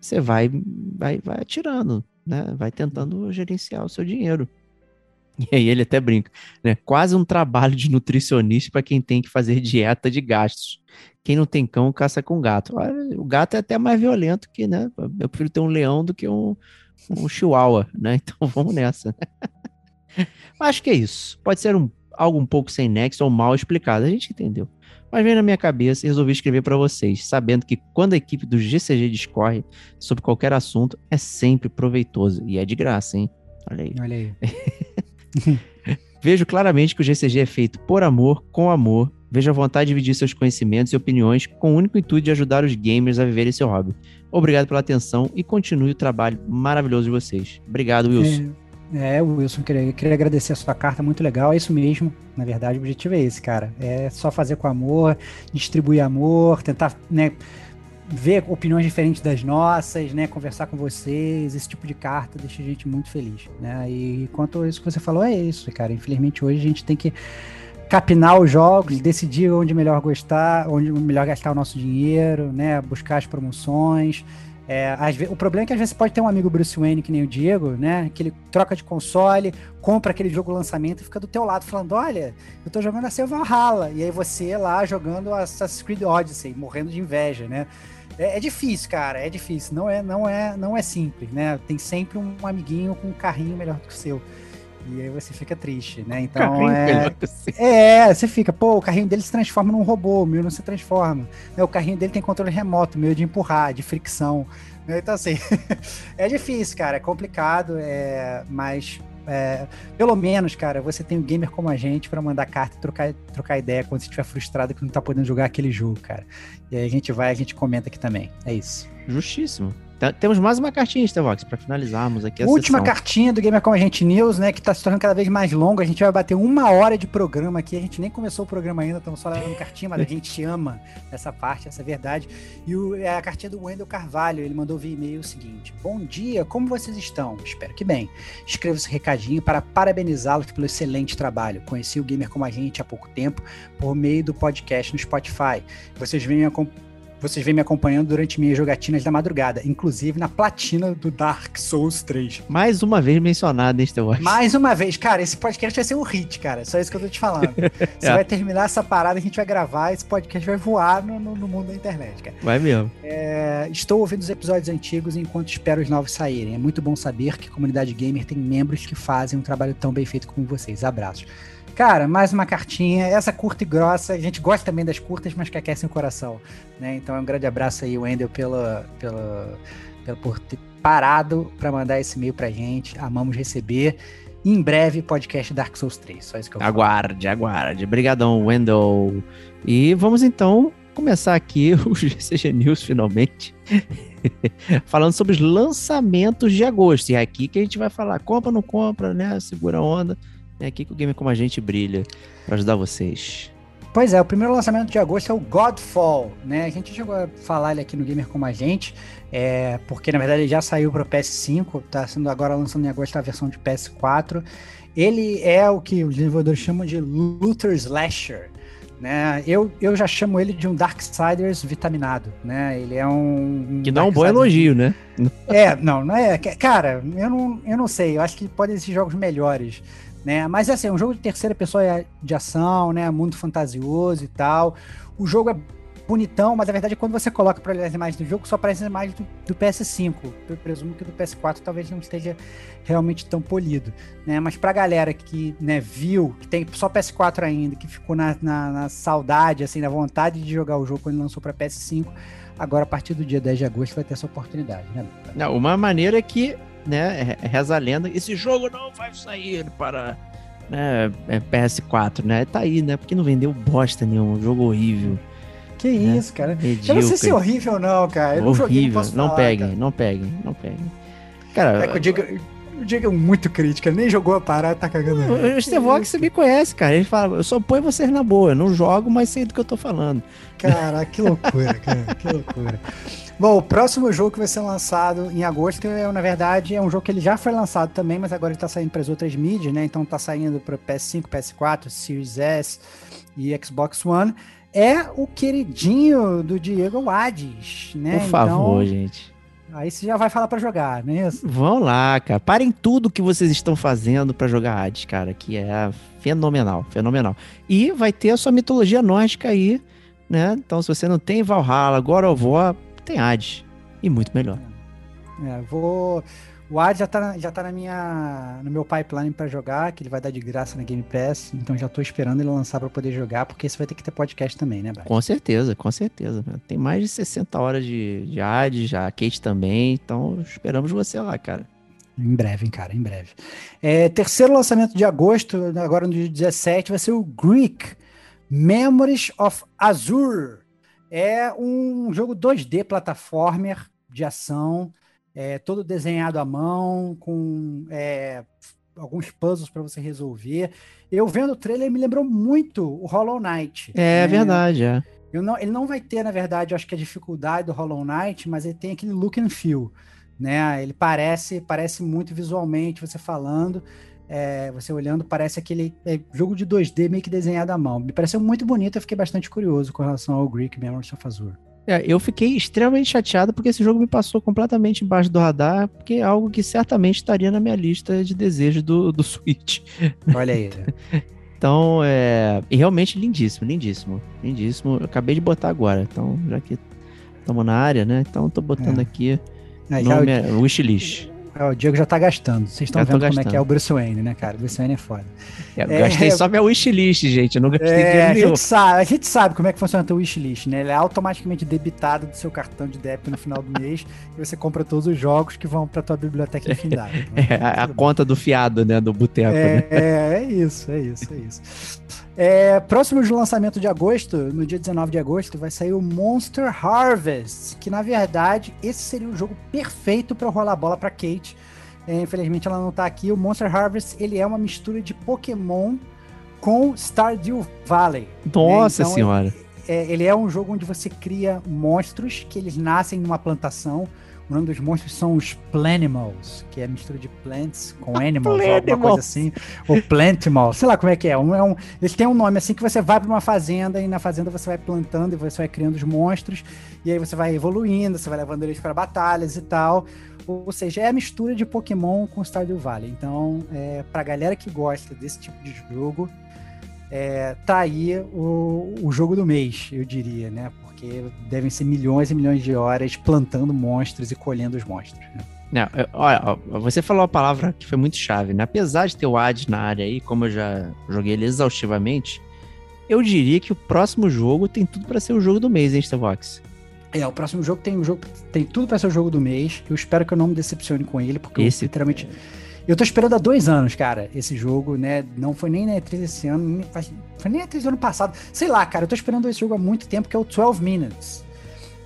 Você vai, vai, vai atirando, né? Vai tentando gerenciar o seu dinheiro. E aí ele até brinca, né? Quase um trabalho de nutricionista para quem tem que fazer dieta de gastos. Quem não tem cão, caça com gato. O gato é até mais violento que, né? Eu prefiro ter um leão do que um, um chihuahua, né? Então vamos nessa. Acho que é isso. Pode ser um, algo um pouco sem nexo ou mal explicado, a gente entendeu. Mas veio na minha cabeça e resolvi escrever para vocês, sabendo que quando a equipe do GCG discorre sobre qualquer assunto, é sempre proveitoso. E é de graça, hein? Olha aí. Olha aí. Vejo claramente que o GCG é feito por amor, com amor. Vejo a vontade de dividir seus conhecimentos e opiniões com o único intuito de ajudar os gamers a viverem seu hobby. Obrigado pela atenção e continue o trabalho maravilhoso de vocês. Obrigado, Wilson. É, Wilson, queria, queria agradecer a sua carta, muito legal. É isso mesmo. Na verdade, o objetivo é esse, cara. É só fazer com amor, distribuir amor, tentar, né, ver opiniões diferentes das nossas, né, conversar com vocês. Esse tipo de carta deixa a gente muito feliz, né? E quanto a isso que você falou, é isso, cara. Infelizmente, hoje a gente tem que capinar os jogos, decidir onde melhor gostar, onde melhor gastar o nosso dinheiro, né? Buscar as promoções. É, às ve- o problema é que às vezes pode ter um amigo Bruce Wayne, que nem o Diego, né? Que ele troca de console, compra aquele jogo lançamento e fica do teu lado falando: Olha, eu tô jogando a seu Valhalla. E aí você lá jogando Assassin's Creed Odyssey, morrendo de inveja, né? É, é difícil, cara, é difícil. Não é, não é, não é simples, né? Tem sempre um amiguinho com um carrinho melhor que o seu. E aí você fica triste, né? Então é. É, você fica, pô, o carrinho dele se transforma num robô, o meu não se transforma. Né, O carrinho dele tem controle remoto, o meu é de empurrar, de fricção. né, Então, assim, é difícil, cara, é complicado, é, mas é, pelo menos, cara, você tem um gamer como a gente pra mandar carta e trocar, trocar ideia quando você estiver frustrado que não tá podendo jogar aquele jogo, cara. E aí a gente vai, a gente comenta aqui também. É isso. Justíssimo. Tá- Temos mais uma cartinha, Stevox, pra finalizarmos aqui a Última sessão. cartinha do Gamer Como a Gente News, né? Que tá se tornando cada vez mais longo. A gente vai bater uma hora de programa aqui. A gente nem começou o programa ainda, estamos só levando cartinha, mas a gente ama essa parte, essa verdade. E o- é a cartinha do Wendel Carvalho. Ele mandou via e-mail o seguinte: Bom dia, como vocês estão? Espero que bem. Escrevo esse recadinho para parabenizá-los pelo excelente trabalho. Conheci o Gamer Como a Gente há pouco tempo por meio do podcast no Spotify. Vocês vêm me acompanhando. Vocês vêm me acompanhando durante minhas jogatinas da madrugada, inclusive na platina do Dark Souls 3. Mais uma vez mencionado, hein, Stevox? Mais uma vez, cara, esse podcast vai ser um hit, cara. Só isso que eu tô te falando. Você É. vai terminar essa parada, a gente vai gravar, esse podcast vai voar no, no- no mundo da internet, cara. Vai mesmo. É, estou ouvindo os episódios antigos enquanto espero os novos saírem. É muito bom saber que a comunidade gamer tem membros que fazem um trabalho tão bem feito como vocês. Abraços. Cara, mais uma cartinha, essa curta e grossa. A gente gosta também das curtas, mas que aquecem o coração. Né? Então é um grande abraço aí, Wendel, pela, pela, por ter parado para mandar esse e-mail pra gente. Amamos receber. Em breve, podcast Dark Souls 3. Só isso que eu falo. Aguarde, aguarde. Obrigadão, Wendell. E vamos então começar aqui o GCG News finalmente. Falando sobre os lançamentos de agosto. E é aqui que a gente vai falar, compra ou não compra, né? Segura a onda. É aqui que o Gamer Como a Gente brilha para ajudar vocês. Pois é, o primeiro lançamento de agosto é o Godfall, né? A gente chegou a falar ele aqui no Gamer Como a Gente, é, porque na verdade ele já saiu para o PS5, tá sendo agora lançando em agosto a versão de PS4. Ele é o que os desenvolvedores chamam de Looter Slasher, né? Eu, eu já chamo ele de um Darksiders vitaminado, né? Ele é um... Que dá um bom elogio, né? é, não, não é. Cara, eu não, eu não sei. Eu acho que podem existir jogos melhores. Né? Mas assim, é um jogo de terceira pessoa de ação, né? Mundo fantasioso e tal. O jogo é bonitão, mas na verdade quando você coloca para olhar as imagens do jogo, só aparecem as imagens do, do PS5. Eu presumo que do PS4 talvez não esteja realmente tão polido. Né? Mas pra galera que né, viu, que tem só PS4 ainda, que ficou na, na, na saudade, assim, na vontade de jogar o jogo quando lançou para PS5, agora a partir do dia 10 de agosto vai ter essa oportunidade, né? Não, uma maneira que, né, reza a lenda, esse jogo não vai sair para né, é PS4, né? Tá aí, né? Porque não vendeu bosta nenhum, jogo horrível. Que né? isso, cara. Medíocre. Eu não sei se é horrível ou não, cara. Eu não joguei, horrível. Não falar, peguem, não peguem, não peguem. Cara, É que o Diego, o Diego é muito crítico, ele nem jogou a parada, tá cagando. o o Stevox me conhece, cara. Ele fala, eu só ponho vocês na boa, eu não jogo, mas sei do que eu tô falando. Cara, que loucura, cara, que loucura. Bom, o próximo jogo que vai ser lançado em agosto, é, na verdade, é um jogo que ele já foi lançado também, mas agora ele tá saindo para as outras mídias, né? Então tá saindo para PS5, PS4, Series S e Xbox One. É o queridinho do Diego Hades, né? Por favor, então, gente. Aí você já vai falar para jogar, não é isso? Vão lá, cara. Parem tudo que vocês estão fazendo pra jogar Hades, cara, que é fenomenal, fenomenal. E vai ter a sua mitologia nórdica aí, né? Então, se você não tem Valhalla, God of War, tem Hades. E muito melhor. É, vou. O Hades já tá, na- já tá na minha, no meu pipeline pra jogar, que ele vai dar de graça na Game Pass. Então já tô esperando ele lançar pra poder jogar, porque esse vai ter que ter podcast também, né, Bart? Com certeza, com certeza. Tem mais de 60 horas de, de Hades, a Kate também. Então, esperamos você lá, cara. Em breve, hein, cara, em breve. É, terceiro lançamento de agosto, agora no dia 17, vai ser o Greek Memories of Azure. É um jogo 2D plataformer de ação, é, todo desenhado à mão, com é, alguns puzzles para você resolver. Eu vendo o trailer me lembrou muito o Hollow Knight. É né? verdade, é. Eu não, ele não vai ter, na verdade, acho que a dificuldade do Hollow Knight, mas ele tem aquele look and feel, né? Ele parece, parece muito visualmente, você falando, é, você olhando, parece aquele é, jogo de 2D meio que desenhado à mão. Me pareceu muito bonito, eu fiquei bastante curioso com relação ao Greek Memories of Azure. É, eu fiquei extremamente chateado porque esse jogo me passou completamente embaixo do radar, porque é algo que certamente estaria na minha lista de desejos do, do Switch. Olha aí. Então, é. E realmente lindíssimo, lindíssimo. Lindíssimo. Eu acabei de botar agora. Então, já que estamos na área, né? Então, tô botando É. aqui É, já nome, é, wishlist. O, o Diego já tá gastando. Vocês estão vendo como é gastando. que é o Bruce Wayne, né, cara? O Bruce Wayne é foda. É, eu É, gastei é- só minha wishlist, gente. Eu não gastei É, a dinheiro nenhum. gente, sabe, a gente sabe como é que funciona o teu wishlist, né? Ele é automaticamente debitado do seu cartão de débito no final do mês e você compra todos os jogos que vão pra tua biblioteca infindável. É, a, a conta do fiado, né? Do boteco, né? É, é, é isso, é isso, é isso. É, próximo de lançamento de agosto, no dia 19 de agosto, vai sair o Monster Harvest, que na verdade esse seria o jogo perfeito para rolar a bola para Kate. É, infelizmente ela não tá aqui. O Monster Harvest ele é uma mistura de Pokémon com Stardew Valley. Nossa então, senhora. É, ele é um jogo onde você cria monstros que eles nascem numa plantação. O nome dos monstros são os Planimals, que é a mistura de plants com animals, ou alguma coisa assim. Ou Plantimals, sei lá como é que é. Um, é um, eles têm um nome assim que você vai para uma fazenda e na fazenda você vai plantando e você vai criando os monstros. E aí você vai evoluindo, você vai levando eles para batalhas e tal. Ou seja, é a mistura de Pokémon com Stardew Valley. Então, é, pra galera que gosta desse tipo de jogo, é, tá aí o, o jogo do mês, eu diria, né? Porque devem ser milhões e milhões de horas plantando monstros e colhendo os monstros. né? Não, olha, você falou a palavra que foi muito chave, né? Apesar de ter o AD na área aí, como eu já joguei ele exaustivamente, eu diria que o próximo jogo tem tudo pra ser o jogo do mês, hein, Starvox? É, o próximo jogo tem um jogo tem tudo pra ser o jogo do mês. Eu espero que eu não me decepcione com ele, porque Esse- eu literalmente eu tô esperando há dois anos, cara, esse jogo, né? Não foi nem na E3 esse ano, nem- foi nem na E3 do ano passado. Sei lá, cara, eu tô esperando esse jogo há muito tempo, que é o 12 Minutes.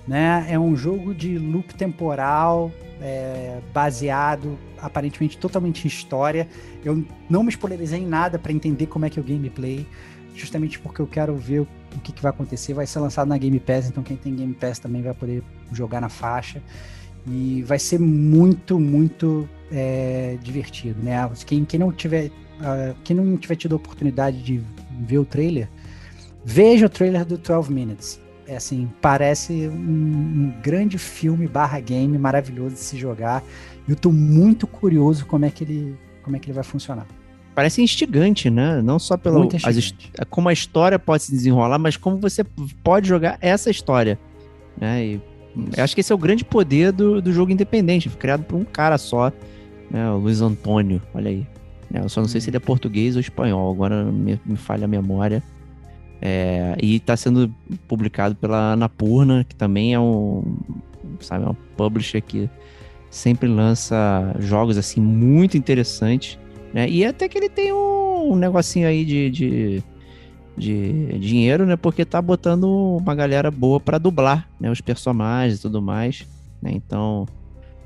Né? É um jogo de loop temporal, é, baseado aparentemente totalmente em história. Eu não me spoilerizei em nada pra entender como é que é o gameplay, justamente porque eu quero ver o que, que vai acontecer. Vai ser lançado na Game Pass, então quem tem Game Pass também vai poder jogar na faixa. E vai ser muito, muito é, divertido, né? Quem, quem não tiver, ah, quem não tiver tido a oportunidade de ver o trailer, veja o trailer do 12 Minutes. É assim, parece um, um grande filme barra game maravilhoso de se jogar. Eu tô muito curioso como é que ele, como é que ele vai funcionar. Parece instigante, né? Não só pelo Muito as his- como a história pode se desenrolar, mas como você pode jogar essa história, né? E eu acho que esse é o grande poder do, do jogo independente, criado por um cara só, né? O Luiz Antônio, olha aí. né? Eu só não sei se ele é português ou espanhol, agora me, me falha a memória. É, e está sendo publicado pela Anapurna, que também é um, sabe, uma publisher que sempre lança jogos assim muito interessantes, né? E até que ele tem um, um negocinho aí de, de, de dinheiro, né? Porque tá botando uma galera boa para dublar, né? Os personagens e tudo mais, né? Então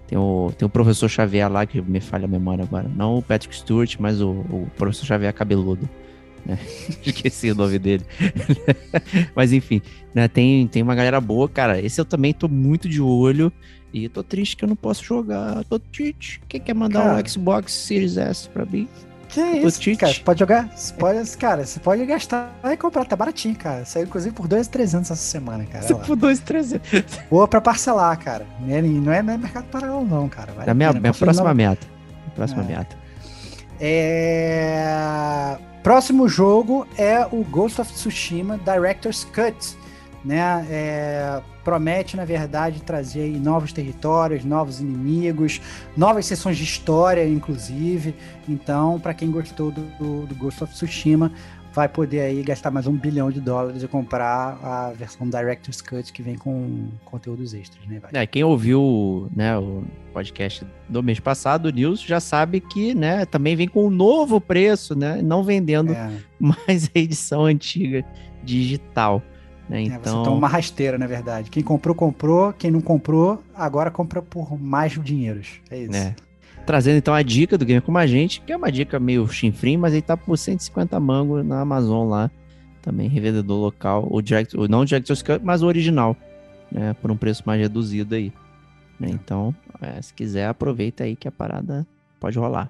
tem o, tem o professor Xavier lá, que me falha a memória agora. Não o Patrick Stewart, mas o, o professor Xavier cabeludo. Né? Esqueci o nome dele. mas enfim, né? Tem, tem uma galera boa, cara. Esse eu também tô muito de olho. E tô triste que eu não posso jogar. Tô triste. Quem quer mandar Cara. um Xbox Series S pra mim? Que é isso, tite. cara? Você pode jogar? Você pode, cara, você pode gastar e comprar, tá baratinho, cara. Saiu inclusive por 2,300 essa semana, cara. Você por dois, três. Boa pra parcelar, cara. Não é, não é mercado paralelo, não, cara. Vale É a minha, minha próxima não. meta. Próxima É. meta. É... Próximo jogo é o Ghost of Tsushima Director's Cut. Né? É, Promete, na verdade, trazer aí novos territórios, novos inimigos, novas sessões de história, inclusive. Então, para quem gostou do, do, do Ghost of Tsushima, vai poder aí gastar mais um bilhão de dólares e comprar a versão Director's Cut que vem com conteúdos extras, né? Vai? É, quem ouviu né, o podcast do mês passado, o News, já sabe que né, também vem com um novo preço, né? Não vendendo É, mais a edição antiga digital. Né? é, você Então, toma uma rasteira, na verdade. Quem comprou, comprou. Quem não comprou, agora compra por mais dinheiros. É isso. né, trazendo então a dica do Game Como a Gente, que é uma dica meio chinfrim, mas ele tá por 150 mangos na Amazon lá. Também revendedor local, o, direct, não o Director's Cut, mas o original, né? Por um preço mais reduzido aí. né? Então, é, se quiser, aproveita aí que a parada pode rolar.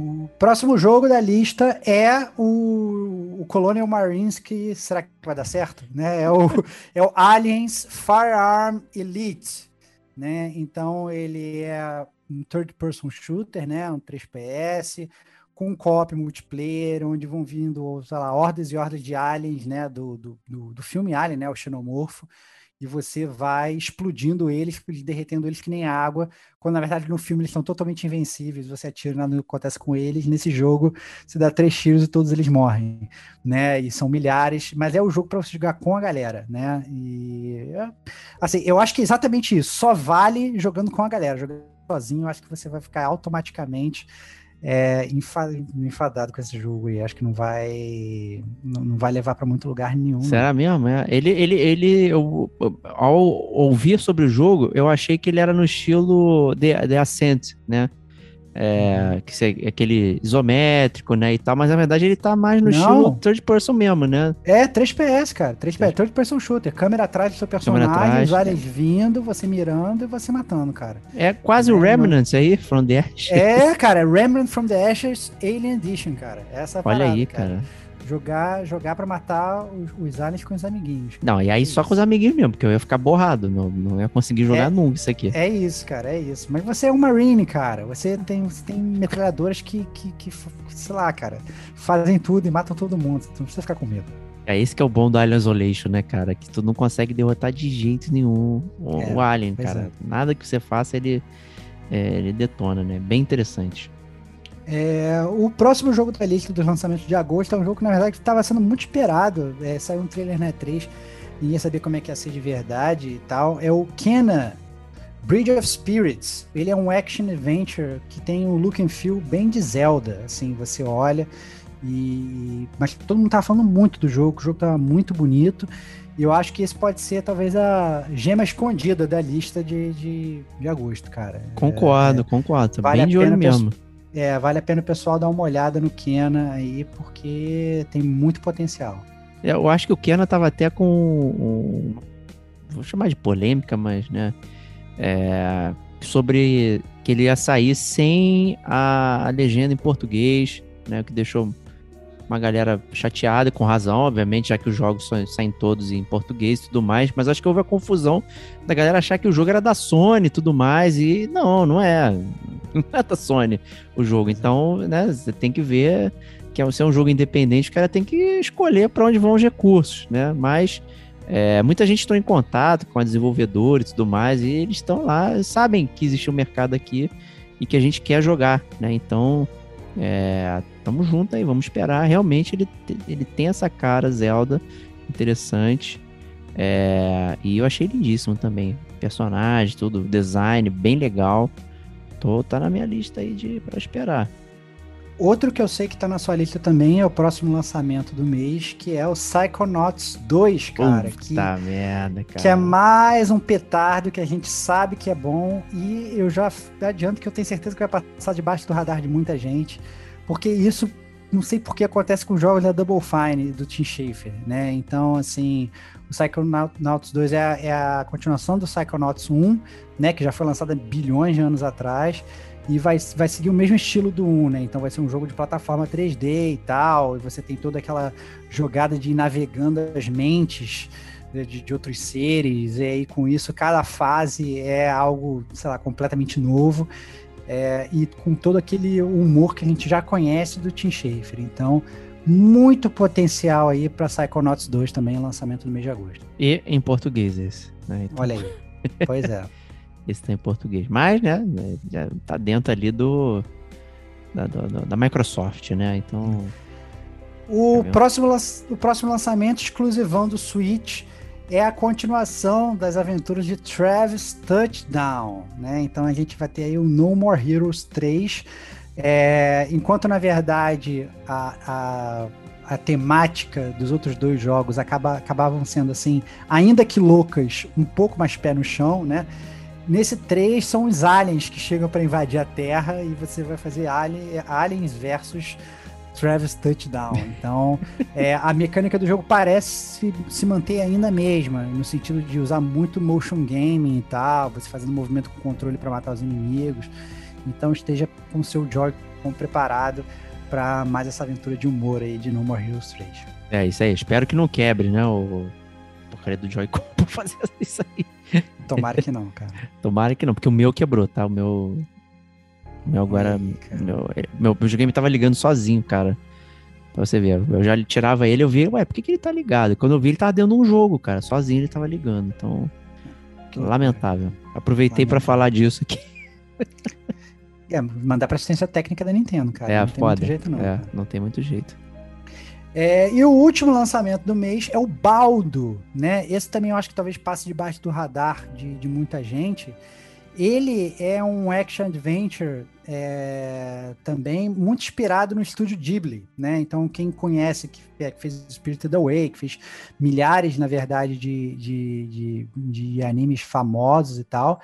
O próximo jogo da lista é o, o Colonial Marines, que será que vai dar certo? Né? É, o, é o Aliens Firearm Elite. Né? Então ele é um third person shooter, né? um 3PS, com um co-op multiplayer, onde vão vindo, sei lá, hordas e hordas de aliens, né? Do, do, do, do filme Alien, né? O xenomorfo e você vai explodindo eles, derretendo eles que nem água, quando na verdade no filme eles são totalmente invencíveis, você atira nada não acontece com eles, nesse jogo você dá três tiros e todos eles morrem, né, e são milhares, mas é o jogo para você jogar com a galera, né, e assim, eu acho que é exatamente isso, só vale jogando com a galera, jogando sozinho, eu acho que você vai ficar automaticamente é, enfadado com esse jogo e acho que não vai não, vai levar para muito lugar nenhum. Será mesmo? É. Ele, ele, ele eu, ao ouvir sobre o jogo, eu achei que ele era no estilo The, The Ascent, né? É, que é aquele isométrico, né, e tal, mas na verdade ele tá mais no Não. estilo third person mesmo, né? É, 3PS, cara, 3PS, third person shooter, câmera atrás do seu personagem, atrás, os aliens é. vindo, você mirando e você matando, cara. É quase é, o Remnant aí, From the Ashes. É, cara, Remnant from the Ashes Alien Edition, cara, essa é Olha parada, aí, cara. cara jogar jogar para matar os, os, aliens com os amiguinhos. Não, e aí só com os amiguinhos mesmo, porque eu ia ficar borrado, não, não ia conseguir jogar é, nunca isso aqui. É isso, cara, é isso. Mas você é um Marine, cara. Você tem, você tem metralhadoras que, que, que, sei lá, cara, fazem tudo e matam todo mundo. Você não precisa ficar com medo. É esse que é o bom do Alien Isolation, né, cara? Que tu não consegue derrotar de jeito nenhum o, é, o Alien, cara. É. Nada que você faça, ele, é, ele detona, né? Bem interessante. É, o próximo jogo da lista dos lançamentos de agosto é um jogo que, na verdade, estava sendo muito esperado. É, saiu um trailer na E3, ninguém sabia como é que ia ser de verdade e tal. É o Kena Bridge of Spirits. Ele é um action adventure que tem um look and feel bem de Zelda. Assim, você olha e. Mas todo mundo tava falando muito do jogo, o jogo tava muito bonito. E eu acho que esse pode ser talvez a gema escondida da lista de, de, de agosto, cara. Concordo, é, concordo. Vale bem de olho mesmo. É, vale a pena o pessoal dar uma olhada no Kena aí, porque tem muito potencial. É, eu acho que o Kena tava até com. Um, vou chamar de polêmica, mas, né? É, sobre que ele ia sair sem a, a legenda em português, né? O que deixou uma galera chateada, com razão, obviamente, já que os jogos saem todos em português e tudo mais, mas acho que houve a confusão da galera achar que o jogo era da Sony e tudo mais, e não, não é. Não é da Sony o jogo. Então, né, você tem que ver que é, se é um jogo independente, o cara tem que escolher para onde vão os recursos, né? Mas é, muita gente está em contato com a desenvolvedora e tudo mais, e eles estão lá, sabem que existe um mercado aqui e que a gente quer jogar, né? Então, é, tamo junto aí, vamos esperar. Realmente ele, ele tem essa cara Zelda interessante. É, e eu achei lindíssimo também. Personagem, tudo, design, bem legal. Tô, tá na minha lista aí de para esperar. Outro que eu sei que tá na sua lista também é o próximo lançamento do mês, que é o Psychonauts 2, cara. Puta que, merda, cara. Que é mais um petardo que a gente sabe que é bom. E eu já adianto que eu tenho certeza que vai passar debaixo do radar de muita gente. Porque isso, não sei por que acontece com jogos da Double Fine, do Tim Schafer, né? Então, assim, o Psychonauts 2 é a, é a continuação do Psychonauts 1, né? Que já foi lançado há bilhões de anos atrás e vai, vai seguir o mesmo estilo do 1, né? Então vai ser um jogo de plataforma 3D e tal, e você tem toda aquela jogada de ir navegando as mentes de, de, outros seres, e aí com isso cada fase é algo, sei lá, completamente novo. É, e com todo aquele humor que a gente já conhece do Tim Schafer. Então, muito potencial aí para Psychonauts 2 também, lançamento no mês de agosto. E em português esse. Né? Então... Olha aí. Pois é. Esse tá em português. Mas, né, já tá dentro ali do da, do, da Microsoft, né? Então. O, tá próximo, o próximo lançamento exclusivão do Switch é a continuação das aventuras de Travis Touchdown, né? Então a gente vai ter aí o No More Heroes 3. É, enquanto na verdade a, a, a, temática dos outros dois jogos acaba, acabavam sendo assim, ainda que loucas, um pouco mais pé no chão, né? Nesse 3 são os aliens que chegam para invadir a Terra e você vai fazer alien, aliens versus Travis Touchdown. Então, é, a mecânica do jogo parece se manter ainda a mesma, no sentido de usar muito motion gaming e tal, você fazendo movimento com controle para matar os inimigos. Então, esteja com o seu como preparado para mais essa aventura de humor aí de No More Heroes 3. É, isso aí. Espero que não quebre, né? O porcaria do Joy-Con pra fazer isso aí. Tomara que não, cara. Tomara que não, porque o meu quebrou, tá? O meu. Meu agora. Cara. meu, meu videogame tava ligando sozinho, cara. Pra você ver. Eu já tirava ele, eu via, ué, por que, que ele tá ligado? Quando eu vi, ele tava dentro de um jogo, cara. Sozinho ele tava ligando. Então. Lamentável. Aproveitei pra Lamentável. falar disso aqui. É, mandar pra assistência técnica da Nintendo, cara. é não tem foda. muito jeito, não. é, cara. não tem muito jeito. É, e o último lançamento do mês é o Baldo, né? Esse também eu acho que talvez passe debaixo do radar de, de muita gente. Ele é um action adventure é, também muito inspirado no estúdio Ghibli, né? Então quem conhece que, é, que fez Spirited Away, que fez milhares, na verdade, de, de, de, de animes famosos e tal.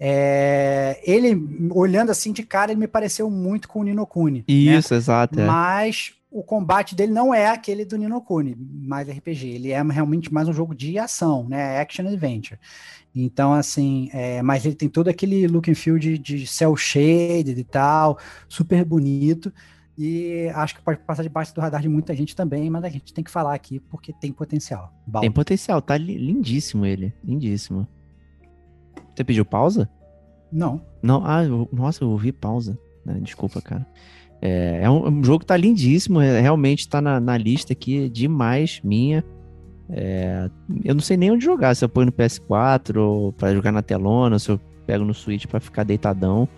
é, ele olhando assim de cara, ele me pareceu muito com o Nino Kuni. né? Isso, exato. É. Mas o combate dele não é aquele do Nino Kuni, mais RPG. Ele é realmente mais um jogo de ação, né? Action Adventure. Então, assim, é, mas ele tem todo aquele look and feel de, de cel shaded e tal, super bonito. E acho que pode passar debaixo do radar de muita gente também, mas a gente tem que falar aqui porque tem potencial. Baldo. Tem potencial, tá li- lindíssimo ele. Lindíssimo. Você pediu pausa? Não. Não, ah, eu- nossa, eu ouvi pausa. Desculpa, cara. É, é um, um jogo que tá lindíssimo, é- realmente tá na, na lista aqui demais minha. É, eu não sei nem onde jogar, se eu ponho no PS4 ou pra jogar na telona, se eu pego no Switch pra ficar deitadão.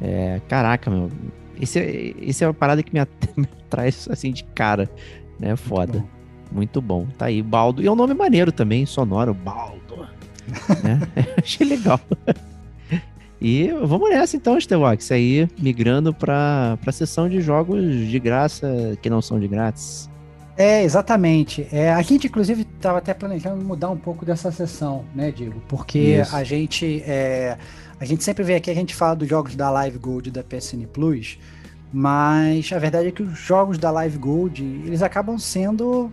É, caraca, meu. Esse, é- esse é uma parada que me, me traz assim de cara, né? Foda. bom. Muito bom. Tá aí, Baldo. E é um nome maneiro também, sonoro, Baldo. né? Achei legal. E vamos nessa então, Stevox, aí migrando para a sessão de jogos de graça que não são de grátis. É, exatamente. É, a gente, inclusive, estava até planejando mudar um pouco dessa sessão, né, Diego? Porque Isso. a gente, é, a gente sempre vê aqui, a gente fala dos jogos da Live Gold e da PSN Plus, mas a verdade é que os jogos da Live Gold, eles acabam sendo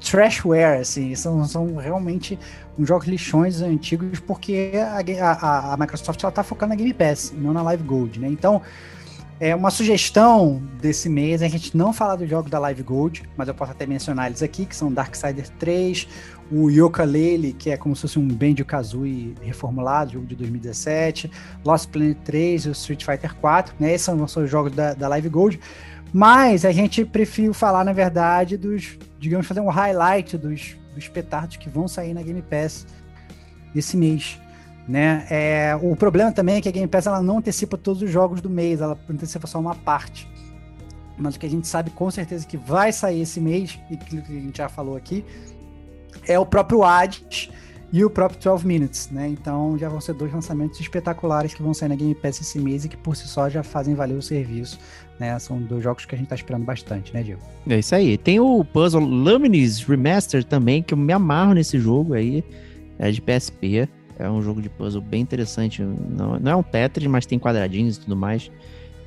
trashware, assim, são, são realmente uns jogos lixões antigos, porque a, a, a Microsoft ela tá focando na Game Pass, não na Live Gold, né? Então, é uma sugestão desse mês é a gente não falar dos jogos da Live Gold, mas eu posso até mencionar eles aqui, que são Darksiders 3, o Yooka-Laylee, que é como se fosse um Banjo-Kazooie reformulado, jogo de 2017, Lost Planet 3 e o Street Fighter 4, né? Esses são os nossos jogos da, da Live Gold. Mas a gente prefere falar, na verdade, dos, digamos, fazer um highlight dos, dos petardos que vão sair na Game Pass esse mês. Né? É, o problema também é que a Game Pass ela não antecipa todos os jogos do mês, ela antecipa só uma parte. Mas o que a gente sabe com certeza que vai sair esse mês, e que a gente já falou aqui, é o próprio Hades e o próprio 12 Minutes, né? Então já vão ser dois lançamentos espetaculares que vão sair na Game Pass esse mês e que por si só já fazem valer o serviço, né? São dois jogos que a gente tá esperando bastante, né, Diego? É isso aí. Tem o Puzzle Lumines Remaster também, que eu me amarro nesse jogo aí, é de PSP. É um jogo de puzzle bem interessante. Não, não é um Tetris, mas tem quadradinhos e tudo mais.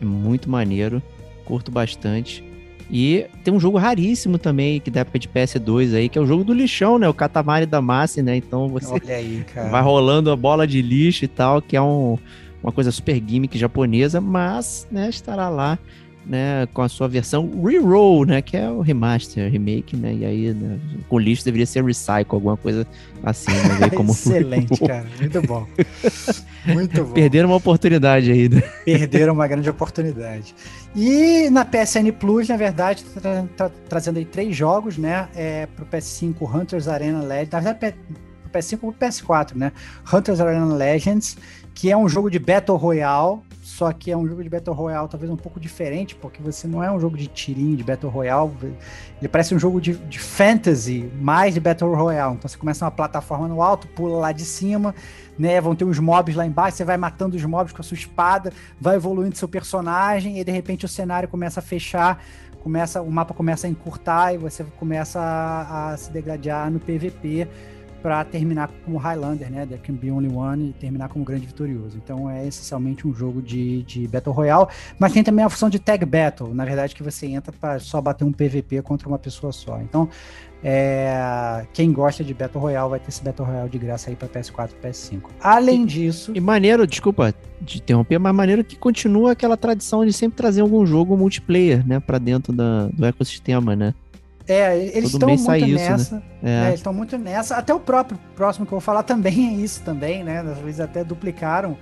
É muito maneiro. Curto bastante. E tem um jogo raríssimo também, que da época de PS2 aí, que é o jogo do lixão, né? O Katamari Damacy, né? Então você aí, vai rolando a bola de lixo e tal, que é um, uma coisa super gimmick japonesa, mas, né, estará lá, né, com a sua versão reroll, né, que é o remaster, remake, né, e aí, né, com lixo deveria ser recycle, alguma coisa assim, né, aí como Excelente, cara. Muito bom. Muito bom. Perderam uma oportunidade aí, né? Perderam uma grande oportunidade. E na PSN Plus, na verdade, tá, tra- tá trazendo aí três jogos, né? É, pro PS5 Hunters Arena Legends. Na verdade, PS5 e pro PS4, né? Hunters Arena Legends, que é um jogo de Battle Royale, só que é um jogo de Battle Royale talvez um pouco diferente, porque você não é um jogo de tirinho de Battle Royale, ele parece um jogo de, de fantasy, mais de Battle Royale. Então você começa uma plataforma no alto, pula lá de cima, né? Vão ter uns mobs lá embaixo, você vai matando os mobs com a sua espada, vai evoluindo seu personagem e de repente o cenário começa a fechar, começa o mapa começa a encurtar e você começa a, a se degradar no PVP para terminar como Highlander, né? There Can Be Only One e terminar como grande vitorioso. Então é essencialmente um jogo de, de Battle Royale, mas tem também a função de Tag Battle, na verdade que você entra para só bater um PVP contra uma pessoa só. Então é, quem gosta de Battle Royale vai ter esse Battle Royale de graça aí para PS4 e PS5. Além disso. E maneiro, desculpa de interromper, mas maneiro que continua aquela tradição de sempre trazer algum jogo multiplayer, né, para dentro da, do ecossistema, né? É, eles estão muito nessa. Né? É. É, eles estão muito nessa. Até o próprio próximo que eu vou falar também é isso também, né? Às vezes até duplicaram.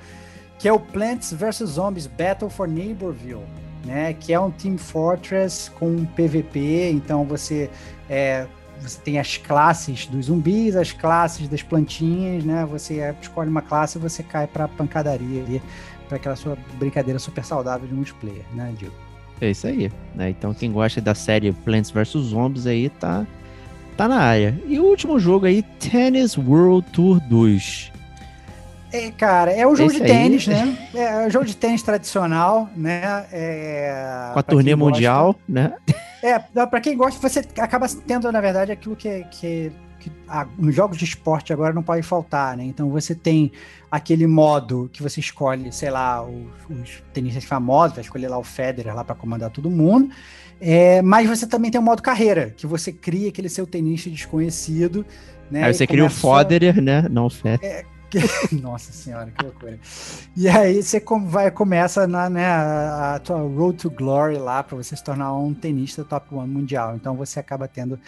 Que é o Plants vs Zombies Battle for Neighborville. Né, que é um Team Fortress com PVP, então você é, você tem as classes dos zumbis, as classes das plantinhas, né? Você escolhe uma classe e você cai pra pancadaria ali, pra aquela sua brincadeira super saudável de multiplayer, né, Diego? É isso aí, né? Então quem gosta da série Plants vs Zombies aí tá, tá na área. E o último jogo aí, Tennis World Tour 2. É, cara, é um jogo Esse de tênis, aí... né? É um jogo de tênis tradicional, né? É... Com a turnê mundial, gosta. né? É, para quem gosta, você acaba tendo, na verdade, aquilo que, que, que nos jogos de esporte agora não pode faltar, né? Então você tem aquele modo que você escolhe, sei lá, os, os tenistas famosos, vai escolher lá o Federer lá para comandar todo mundo. É, mas você também tem o modo carreira, que você cria aquele seu tenista desconhecido. Né, aí você cria o Federer, né? Não o Federer. É, Nossa senhora, que loucura. E aí você vai, começa na, né, a, a tua road to glory lá para você se tornar um tenista top one mundial. Então você acaba tendo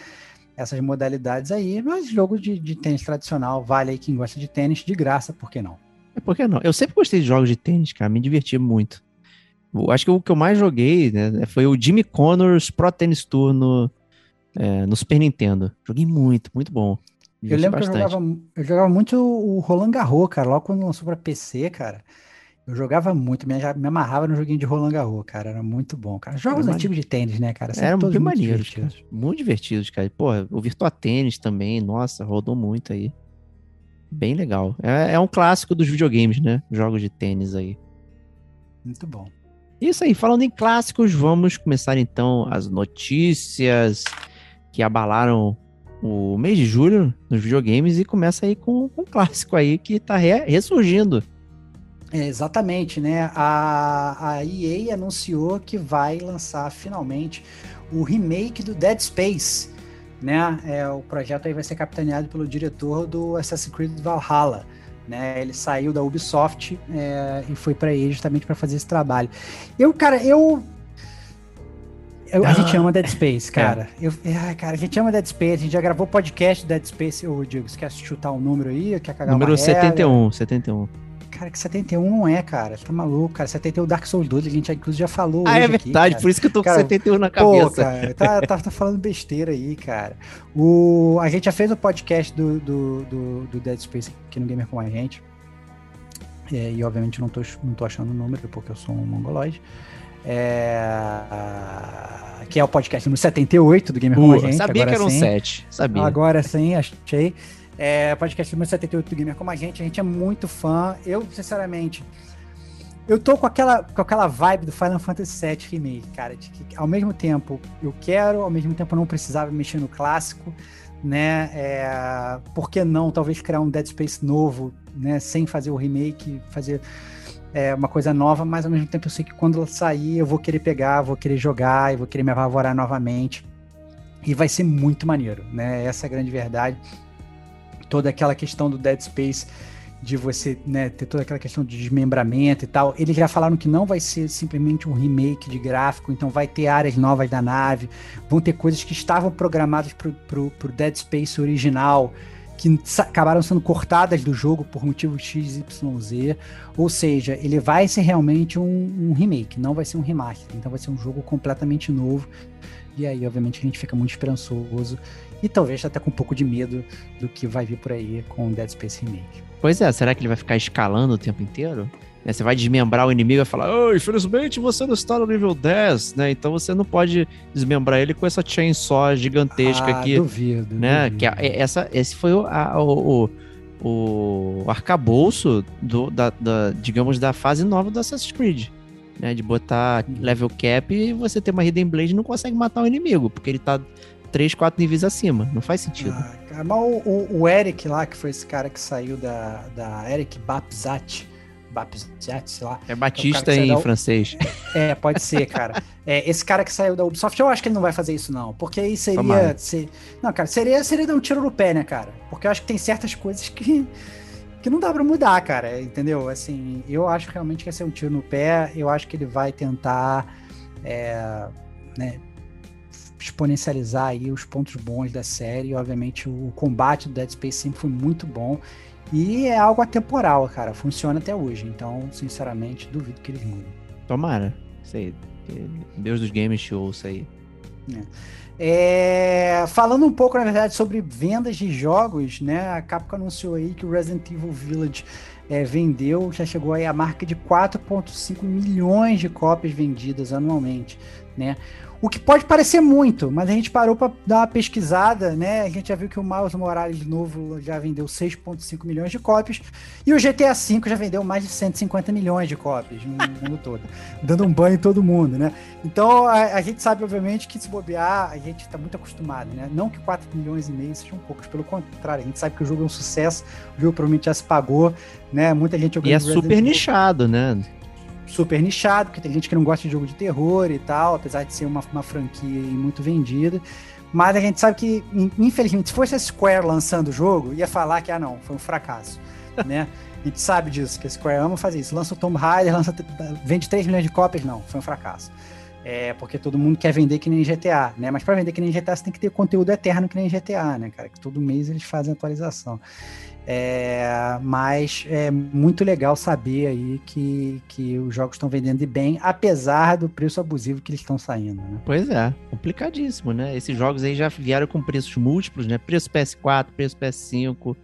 essas modalidades aí, mas jogo de, de tênis tradicional, vale aí quem gosta de tênis, de graça, por que não? É, por que não? Eu sempre gostei de jogos de tênis, cara, me diverti muito. Eu acho que o que eu mais joguei né, foi o Jimmy Connors Pro Tennis Tour no, é, no Super Nintendo. Joguei muito, muito bom. Eu lembro bastante. que eu jogava, eu jogava muito o Roland Garros, cara, logo quando lançou pra PC, cara. Eu jogava muito, me, me amarrava no joguinho de Roland Garros, cara. Era muito bom, cara. Jogos era antigos de tênis, né, cara? Sempre Eram bem maneiros, cara. Muito divertidos, cara. Pô, o Virtua Tênis também, nossa, rodou muito aí. Bem legal. É, é um clássico dos videogames, né? Jogos de tênis aí. Muito bom. Isso aí, falando em clássicos, vamos começar então as notícias que abalaram o mês de julho nos videogames e começa aí com, com um clássico aí que tá re, ressurgindo. É, exatamente, né? A, a EA anunciou que vai lançar finalmente o remake do Dead Space, né? É, o projeto aí vai ser capitaneado pelo diretor do Assassin's Creed Valhalla. Né, ele saiu da Ubisoft é, e foi para EA justamente para fazer esse trabalho. Eu, cara, eu eu, a gente ah. ama Dead Space, cara. É. Eu, é, cara, a gente ama Dead Space. A gente já gravou podcast Dead Space. Ô, Diego, você quer chutar um número aí? Quer cagar Número 71, 71. Cara, que 71 não é, cara. Você tá maluco, cara. 71 Dark Souls 2, a gente inclusive já falou. Ah, é verdade, aqui, por isso que eu tô cara, com 71 na cabeça. Pô, cara, tá, tá, tá, falando besteira aí, cara. O, a gente já fez o podcast do, do, do, do Dead Space aqui no Gamer com a gente. É, e obviamente não tô, não tô achando o número, porque eu sou um mongoloide. É, que é o podcast número 78 do Gamer uh, com a gente. Sabia que era um 7. Sabia. Agora sim, achei. É, podcast número 78 do Gamer com a gente. A gente é muito fã. Eu, sinceramente, eu tô com aquela, com aquela vibe do Final Fantasy VII Remake, cara. De que ao mesmo tempo eu quero, ao mesmo tempo eu não precisava mexer no clássico, né? É, por que não, talvez criar um Dead Space novo, né? Sem fazer o remake, fazer é uma coisa nova, mas ao mesmo tempo eu sei que quando ela sair eu vou querer pegar, vou querer jogar, eu vou querer me apavorar novamente. E vai ser muito maneiro, né? Essa é a grande verdade. Toda aquela questão do Dead Space, de você né, ter toda aquela questão de desmembramento e tal. Eles já falaram que não vai ser simplesmente um remake de gráfico, então vai ter áreas novas da nave, vão ter coisas que estavam programadas para o Dead Space original que acabaram sendo cortadas do jogo por motivos XYZ. Ou seja, ele vai ser realmente um, um, remake, não vai ser um remaster. Então vai ser um jogo completamente novo. E aí, obviamente, a gente fica muito esperançoso e talvez até com um pouco de medo do que vai vir por aí com o Dead Space Remake. Pois é, será que ele vai ficar escalando o tempo inteiro? Né? Você vai desmembrar o inimigo e falar, oh, infelizmente você não está no nível 10, né? Então você não pode desmembrar ele com essa chainsaw gigantesca ah, aqui. Duvido. Né? Duvido. Que a, essa, esse foi o, a, o, o, o arcabouço do, da, da, digamos, da fase nova do Assassin's Creed. Né, de botar level cap e você ter uma Hidden Blade e não consegue matar o inimigo, porque ele tá 3, 4 níveis acima. Não faz sentido. Ah, cara, mas o, o- o Eric lá, que foi esse cara que saiu da, da Eric Bapzat, Bapzat, sei lá. é Batista que sai em da- francês. É, pode ser, cara. É, esse cara que saiu da Ubisoft, eu acho que ele não vai fazer isso, não. Porque aí seria. Tomara. se- não, cara, seria, seria dar um tiro no pé, né, cara? Porque eu acho que tem certas coisas que, que não dá pra mudar, cara. Entendeu? Assim, eu acho realmente que ia ser um tiro no pé. Eu acho que ele vai tentar. é, né, exponencializar aí os pontos bons da série. Obviamente, o combate do Dead Space 5 foi muito bom. E é algo atemporal, cara. Funciona até hoje. Então, sinceramente, duvido que eles mudem. Tomara. Isso aí. Que Deus dos games te ouça aí. É, falando um pouco, na verdade, sobre vendas de jogos, né? A Capcom anunciou aí que o Resident Evil Village é, vendeu, já chegou aí a marca de 4,5 milhões de cópias vendidas anualmente, né? O que pode parecer muito, mas a gente parou para dar uma pesquisada, né? A gente já viu que o Miles Morales novo já vendeu 6,5 milhões de cópias e o GTA V já vendeu mais de 150 milhões de cópias no mundo todo, dando um banho em todo mundo, né? Então a, a gente sabe, obviamente, que se bobear, a gente está muito acostumado, né? Não que 4 milhões e meio sejam poucos, pelo contrário, a gente sabe que o jogo é um sucesso, o jogo provavelmente já se pagou, né? Muita gente E é Resident super nichado, né? Super nichado, porque tem gente que não gosta de jogo de terror e tal, apesar de ser uma, uma franquia muito vendida. Mas a gente sabe que, in- infelizmente, se fosse a Square lançando o jogo, ia falar que, ah, não, foi um fracasso, né? A gente sabe disso, que a Square ama fazer isso. Lança o Tomb Raider, lança, vende 3 milhões de cópias, não, foi um fracasso. É, porque todo mundo quer vender que nem GTA, né? Mas para vender que nem GTA, você tem que ter conteúdo eterno que nem GTA, né, cara? Que todo mês eles fazem atualização. É, mas é muito legal saber aí que, que os jogos estão vendendo bem, apesar do preço abusivo que eles estão saindo, né? Pois é, complicadíssimo, né? Esses jogos aí já vieram com preços múltiplos, né? Preço PS4, preço PS5,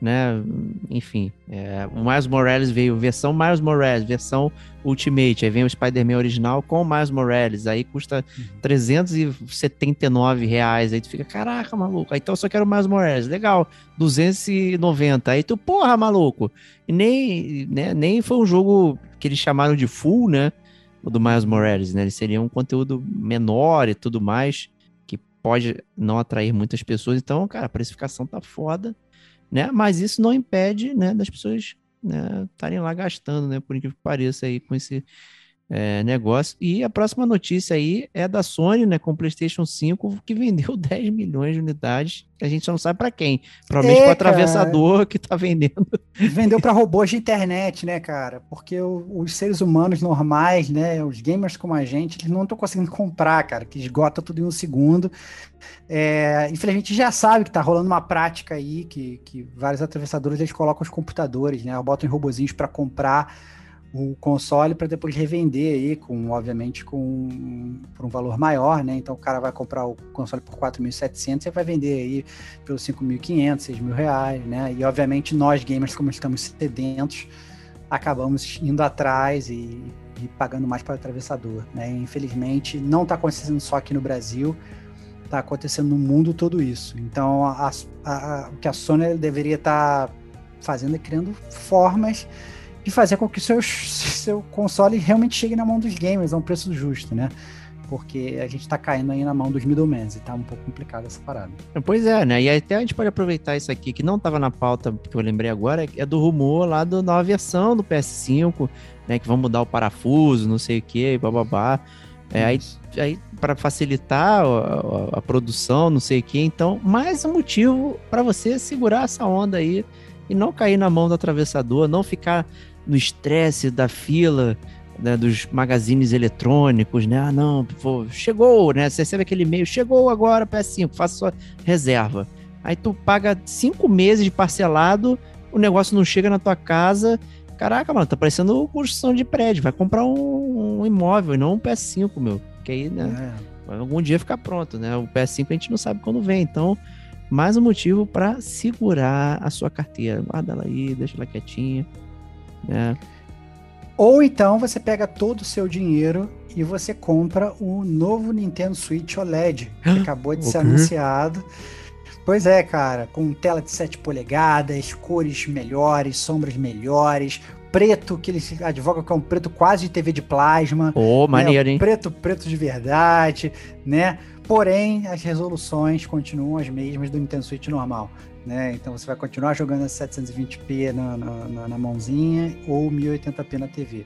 né? Enfim, é, o Miles Morales veio versão Miles Morales, versão Ultimate, aí vem o Spider-Man original com o Miles Morales, aí custa 379 reais, aí tu fica, caraca, maluco, aí então eu só quero o Miles Morales, legal, 290, aí tu, porra, maluco, e nem, né, nem foi um jogo que eles chamaram de full, né? o do Miles Morales, né? Ele seria um conteúdo menor e tudo mais, que pode não atrair muitas pessoas. Então, cara, a precificação tá foda, né? Mas isso não impede, né, das pessoas né, estarem lá gastando, né? Por incrível que pareça aí com esse é, negócio. E a próxima notícia aí é da Sony, né, com o PlayStation 5, que vendeu 10 milhões de unidades, a gente só não sabe para quem. Provavelmente para atravessador que tá vendendo. Vendeu para robôs de internet, né, cara? Porque o- os seres humanos normais, né, os gamers como a gente, eles não estão conseguindo comprar, cara, que esgota tudo em um segundo. É, infelizmente já sabe que tá rolando uma prática aí que, que vários atravessadores eles colocam os computadores, né, botam em robozinhos para comprar o console para depois revender aí com, obviamente, com por um valor maior, né? Então o cara vai comprar o console por 4.700 e vai vender aí pelos 5.500, 6.000 reais, né? E obviamente nós gamers, como estamos sedentos, acabamos indo atrás e, e pagando mais para o atravessador, né? Infelizmente não está acontecendo só aqui no Brasil, está acontecendo no mundo todo isso. Então a- a- a- o que a Sony deveria estar fazendo é criando formas de fazer com que seus, seu console realmente chegue na mão dos gamers a um preço justo, né? Porque a gente tá caindo aí na mão dos middlemen e tá um pouco complicado essa parada. Pois é, né? E até a gente pode aproveitar isso aqui, que não estava na pauta, que eu lembrei agora, é do rumor lá da nova versão do PS5, né? Que vão mudar o parafuso, não sei o que, bababá. É, aí, aí para facilitar a, a- a produção, não sei o que. Então, mais um motivo para você segurar essa onda aí e não cair na mão do atravessador, não ficar no estresse da fila né, dos magazines eletrônicos, né? Ah, não, pô, chegou, né? Você recebe aquele e-mail, chegou agora PS5, faça sua reserva. Aí tu paga cinco meses de parcelado, o negócio não chega na tua casa. Caraca, mano, tá parecendo construção de prédio. Vai comprar um, um imóvel e não um PS5, meu. Que aí, né? É. Algum dia ficar pronto, né? O PS5 a gente não sabe quando vem, então mais um motivo para segurar a sua carteira. Guarda ela aí, deixa ela quietinha, né? Ou então você pega todo o seu dinheiro e você compra o novo Nintendo Switch OLED, que acabou de ser anunciado. Pois é, cara, com tela de 7 polegadas, cores melhores, sombras melhores, preto, que eles advogam que é um preto quase de TV de plasma. Ô, maneiro, né? hein? Preto, preto de verdade, né? Porém, as resoluções continuam as mesmas do Nintendo Switch normal. Né? Então você vai continuar jogando a 720p na, na, na- mãozinha ou 1080p na TV.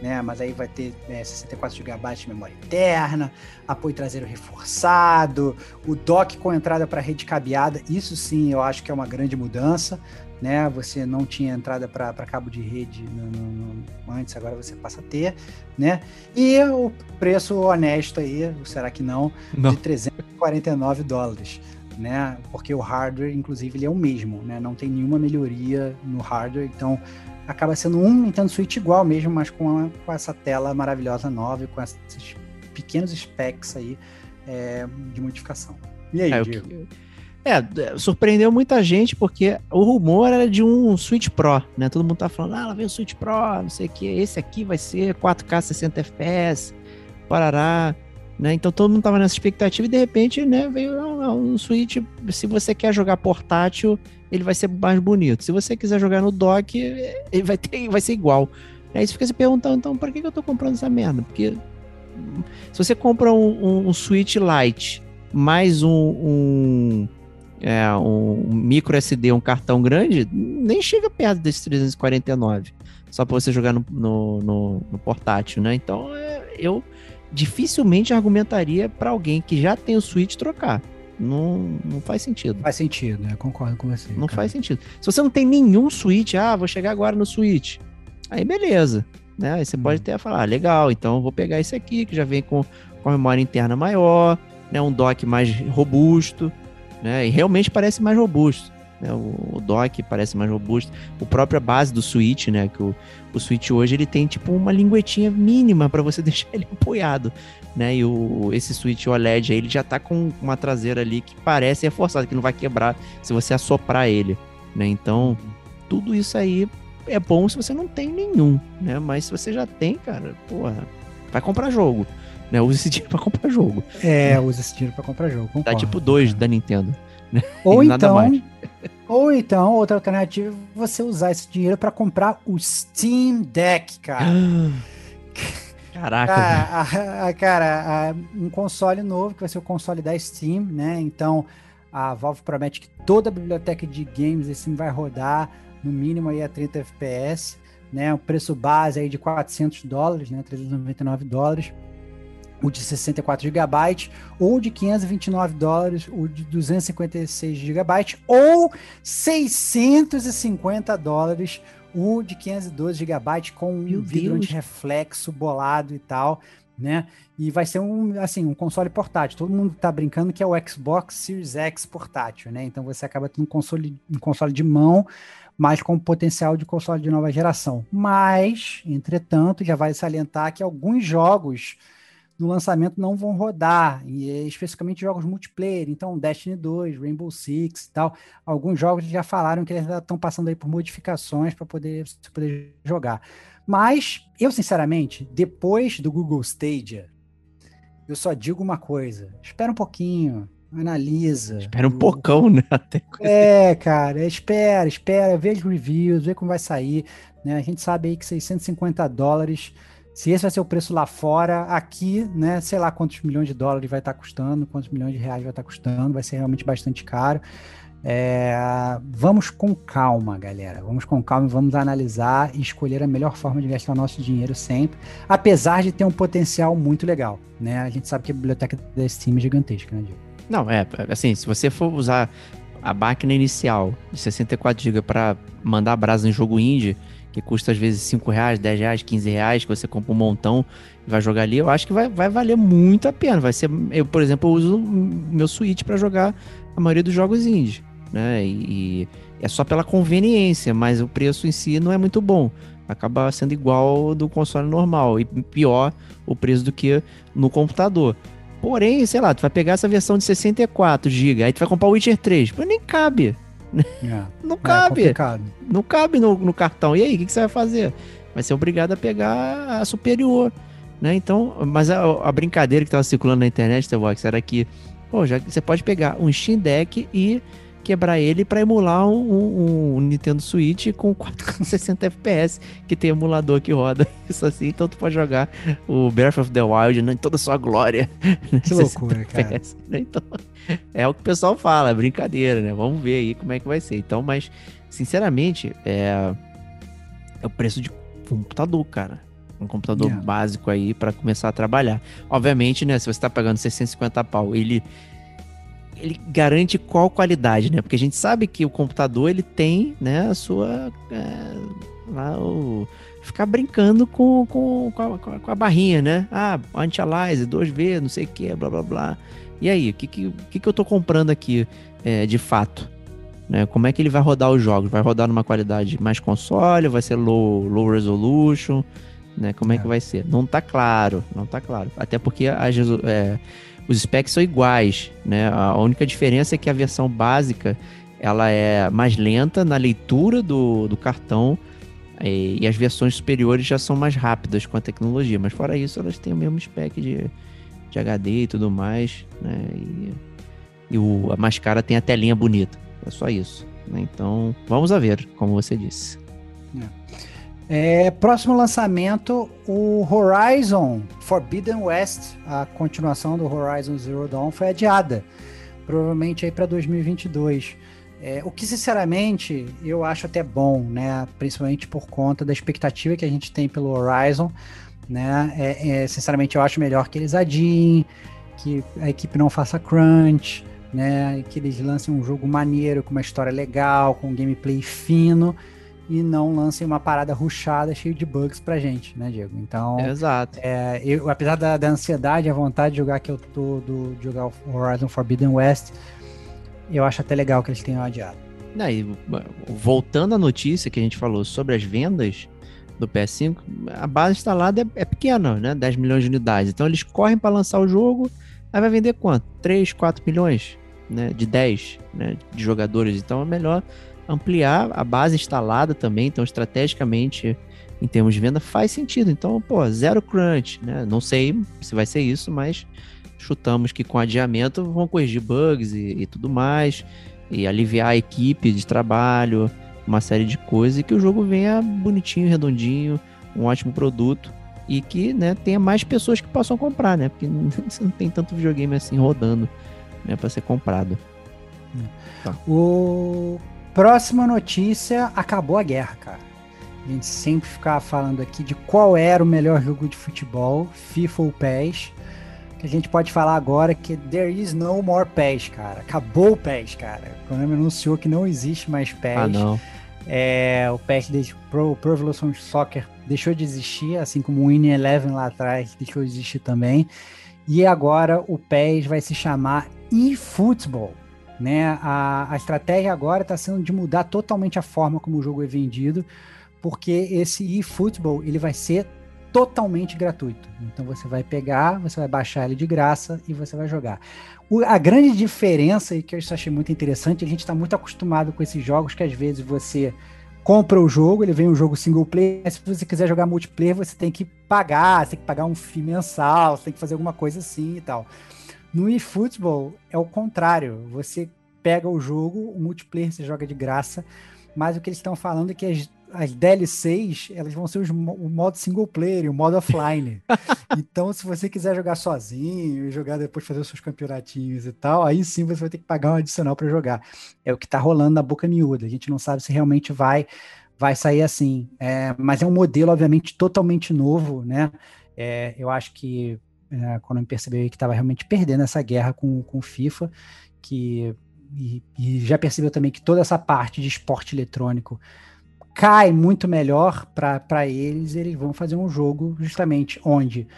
Né? Mas aí vai ter né, 64 GB de memória interna, apoio traseiro reforçado, o dock com entrada para rede cabeada. Isso sim, eu acho que é uma grande mudança. Né? Você não tinha entrada para cabo de rede no- no- antes, agora você passa a ter. Né? E o preço honesto aí, será que não? Não. De 349 dólares. Né? Porque o hardware, inclusive, ele é o mesmo, né? Não tem nenhuma melhoria no hardware, então acaba sendo um Nintendo Switch igual mesmo, mas com, a- com essa tela maravilhosa nova e com esses pequenos specs aí é, de modificação. E aí, É, Diego? que- é, surpreendeu muita gente porque o rumor era de um Switch Pro, né? Todo mundo tá falando, ah, lá vem o Switch Pro, não sei o que, esse aqui vai ser 4K 60 FPS, parará, né? Então todo mundo tava nessa expectativa e de repente, né, veio não, um Switch, se você quer jogar portátil, ele vai ser mais bonito. Se você quiser jogar no dock, ele vai ter, vai ser igual. Aí você fica se perguntando, então, pra que eu tô comprando essa merda? Porque se você compra um, um, um Switch Lite mais um, um, é, um micro SD, um cartão grande, nem chega perto desse 349. Só para você jogar no, no, no- no portátil, né? Então é, eu dificilmente argumentaria para alguém que já tem o Switch trocar. Não, não faz sentido. Faz sentido, né? Concordo com você. Não cara. faz sentido. Se você não tem nenhum Switch, ah, vou chegar agora no Switch. Aí beleza. Né? Aí você pode até falar, ah, legal, então eu vou pegar esse aqui, que já vem com, com a memória interna maior, né? um dock mais robusto, né? E realmente parece mais robusto. Né? O, o dock parece mais robusto. O própria base do Switch, né? Que o, o Switch hoje ele tem tipo uma linguetinha mínima para você deixar ele apoiado. Né? E o, esse Switch OLED aí, ele já tá com uma traseira ali que parece reforçada, que não vai quebrar se você assoprar ele. Né? Então, tudo isso aí é bom se você não tem nenhum, né? Mas se você já tem, cara, porra, vai comprar jogo. Né? Usa esse dinheiro pra comprar jogo. É, usa esse dinheiro para comprar jogo. Dá Concordo, tipo dois cara. da Nintendo. Ou então, mais. ou então, outra alternativa, é você usar esse dinheiro para comprar o Steam Deck, cara. Caraca, Ah, velho. a- a- cara, a- um console novo, que vai ser o console da Steam, né? Então, a Valve promete que toda a biblioteca de games da Steam vai rodar no mínimo aí a 30 FPS, né? O preço base aí de 400 dólares, né? 399 dólares. O de 64 GB, ou de 529 dólares, o de 256 GB, ou 650 dólares, o de 512 GB com um Meu Deus. de reflexo bolado e tal, né? E vai ser um, assim, um console portátil. Todo mundo tá brincando que é o Xbox Series X portátil, né? Então você acaba tendo um console, um console de mão, mas com potencial de console de nova geração. Mas, entretanto, já vai salientar que alguns jogos no lançamento não vão rodar, e é especificamente jogos multiplayer, então Destiny 2, Rainbow Six e tal. Alguns jogos já falaram que eles estão passando aí por modificações para poder, pra poder jogar. Mas eu, sinceramente, depois do Google Stadia, eu só digo uma coisa: espera um pouquinho, analisa. Espera um O- pocão, né? Até é, cara, espera, espera, veja os reviews, vê como vai sair. Né? A gente sabe aí que 650 dólares, se esse vai ser o preço lá fora, aqui, né, sei lá quantos milhões de dólares vai estar custando, quantos milhões de reais vai estar custando, vai ser realmente bastante caro. É, vamos com calma, galera. Vamos com calma vamos analisar e escolher a melhor forma de gastar nosso dinheiro sempre, apesar de ter um potencial muito legal, né? A gente sabe que a biblioteca da Steam é gigantesca, né, Diego? Não, é, assim, se você for usar a máquina inicial de 64 GB para mandar brasa em jogo indie, que custa às vezes 5 reais, 10 reais, 15 reais, que você compra um montão e vai jogar ali, eu acho que vai, vai valer muito a pena. Vai ser, eu, por exemplo, eu uso meu Switch para jogar a maioria dos jogos indie, né? E, e é só pela conveniência, mas o preço em si não é muito bom. Acaba sendo igual do console normal e pior o preço do que no computador. Porém, sei lá, tu vai pegar essa versão de 64 GB, aí tu vai comprar o Witcher 3. Pô, nem cabe. É, Não é cabe. complicado. não cabe no, no cartão. E aí, o que, que você vai fazer? Vai ser obrigado a pegar a superior. Né? Então, mas a, a brincadeira que tava circulando na internet, The Vox, era que, pô, já, você pode pegar um Steam Deck e quebrar ele para emular um, um, um, Nintendo Switch com 460 FPS, que tem emulador que roda isso assim, então tu pode jogar o Breath of the Wild né, em toda a sua glória. Que loucura, cara. Né? Então, é o que o pessoal fala, é brincadeira, né? Vamos ver aí como é que vai ser. Então, mas, sinceramente, é, é o preço de computador, cara. Um computador yeah. básico aí para começar a trabalhar. Obviamente, né? Se você tá pagando 650 pau, ele ele garante qual qualidade, né? Porque a gente sabe que o computador ele tem, né, a sua é, lá o ficar brincando com, com, com, a, com a barrinha, né? Ah, anti-aliase, 2V, não sei o que, blá blá blá. E aí, o que, que, que, que eu tô comprando aqui é, de fato? Né? Como é que ele vai rodar os jogos? Vai rodar numa qualidade mais console? Vai ser low, low resolution? Né? Como é, é que vai ser? Não tá claro, não tá claro. Até porque a, é, os specs são iguais, né? A única diferença é que a versão básica ela é mais lenta na leitura do, do cartão e, e, as versões superiores já são mais rápidas com a tecnologia, mas fora isso elas têm o mesmo spec de, de HD e tudo mais, né? E, e o, a mais cara tem a telinha bonita, é só isso. Né? Então vamos a ver, como você disse. É. É, próximo lançamento, o Horizon Forbidden West, a continuação do Horizon Zero Dawn, foi adiada, provavelmente aí para 2022. É, o que, sinceramente, eu acho até bom, né? Principalmente por conta da expectativa que a gente tem pelo Horizon, né? É, é, sinceramente, eu acho melhor que eles adiem, que a equipe não faça crunch, né? Que eles lancem um jogo maneiro, com uma história legal, com um gameplay fino e não lancem uma parada ruchada cheia de bugs pra gente, né, Diego? Então, Exato. É, eu, apesar da, da ansiedade, a vontade de jogar que eu tô do, de jogar o Horizon Forbidden West, eu acho até legal que eles tenham adiado. Não, voltando à notícia que a gente falou sobre as vendas do PS5, a base instalada é, é pequena, né? 10 milhões de unidades. Então eles correm para lançar o jogo, aí vai vender quanto? 3, 4 milhões, né? De 10, né? De jogadores. Então é melhor ampliar a base instalada também, então estrategicamente em termos de venda faz sentido. Então, pô, zero crunch, né? Não sei se vai ser isso, mas chutamos que com adiamento vão corrigir bugs e, e tudo mais, e aliviar a equipe de trabalho, uma série de coisas, e que o jogo venha bonitinho, redondinho, um ótimo produto e que né, tenha mais pessoas que possam comprar, né? Porque você não tem tanto videogame assim rodando né, para ser comprado. Tá. O Próxima notícia: acabou a guerra, cara. A gente sempre ficava falando aqui de qual era o melhor jogo de futebol, FIFA ou PES. Que a gente pode falar agora que there is no more PES, cara. Acabou o PES, cara. O Konami anunciou que não existe mais PES. Ah, não. É, o PES Pro, Pro Evolution Soccer deixou de existir, assim como o Winning Eleven lá atrás deixou de existir também. E agora o PES vai se chamar eFootball. Né? A, a estratégia agora está sendo de mudar totalmente a forma como o jogo é vendido, porque esse eFootball ele vai ser totalmente gratuito. Então você vai pegar, você vai baixar ele de graça e você vai jogar. O, a grande diferença, e que eu achei muito interessante, a gente está muito acostumado com esses jogos que às vezes você compra o jogo, ele vem um jogo single player, se você quiser jogar multiplayer, você tem que pagar, você tem que pagar um FII mensal, você tem que fazer alguma coisa assim e tal. No eFootball é o contrário. Você pega o jogo, o multiplayer você joga de graça, mas o que eles estão falando é que as, as DLCs elas vão ser os, o modo single player, o modo offline. então, se você quiser jogar sozinho jogar depois fazer os seus campeonatinhos e tal, aí sim você vai ter que pagar um adicional para jogar. É o que está rolando na boca miúda. A gente não sabe se realmente vai vai sair assim. É, mas é um modelo, obviamente, totalmente novo, né? É, eu acho que é, quando eu percebi que estava realmente perdendo essa guerra com o FIFA, que e, e, já percebeu também que toda essa parte de esporte eletrônico cai muito melhor para eles, eles vão fazer um jogo justamente onde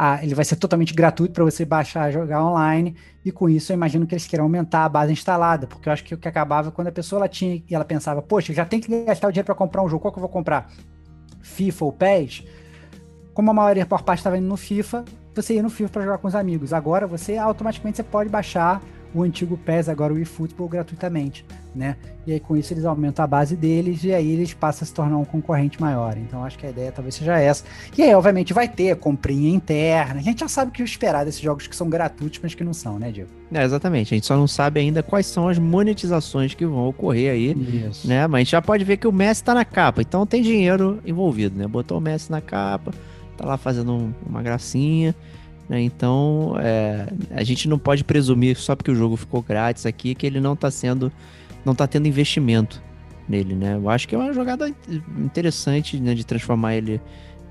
ah, ele vai ser totalmente gratuito para você baixar e jogar online, e com isso eu imagino que eles queiram aumentar a base instalada, porque eu acho que o que acabava quando a pessoa ela tinha e ela pensava, poxa, já tem que gastar o dinheiro para comprar um jogo, qual que eu vou comprar? FIFA ou PES? Como a maioria por parte estava indo no FIFA, você ia no FIFA para jogar com os amigos. Agora você automaticamente você pode baixar o antigo PES, agora o eFootball, gratuitamente, né? E aí com isso eles aumentam a base deles e aí eles passam a se tornar um concorrente maior. Então acho que a ideia talvez seja essa. E aí, obviamente, vai ter comprinha interna. A gente já sabe o que esperar desses jogos que são gratuitos, mas que não são, né, Diego? É, exatamente. A gente só não sabe ainda quais são as monetizações que vão ocorrer aí, Isso. né? Mas a gente já pode ver que o Messi tá na capa, então tem dinheiro envolvido, né? Botou o Messi na capa, tá lá fazendo um- uma gracinha, né? Então, é, a gente não pode presumir só porque o jogo ficou grátis aqui que ele não tá sendo, não tá tendo investimento nele, né? Eu acho que é uma jogada interessante, né, de transformar ele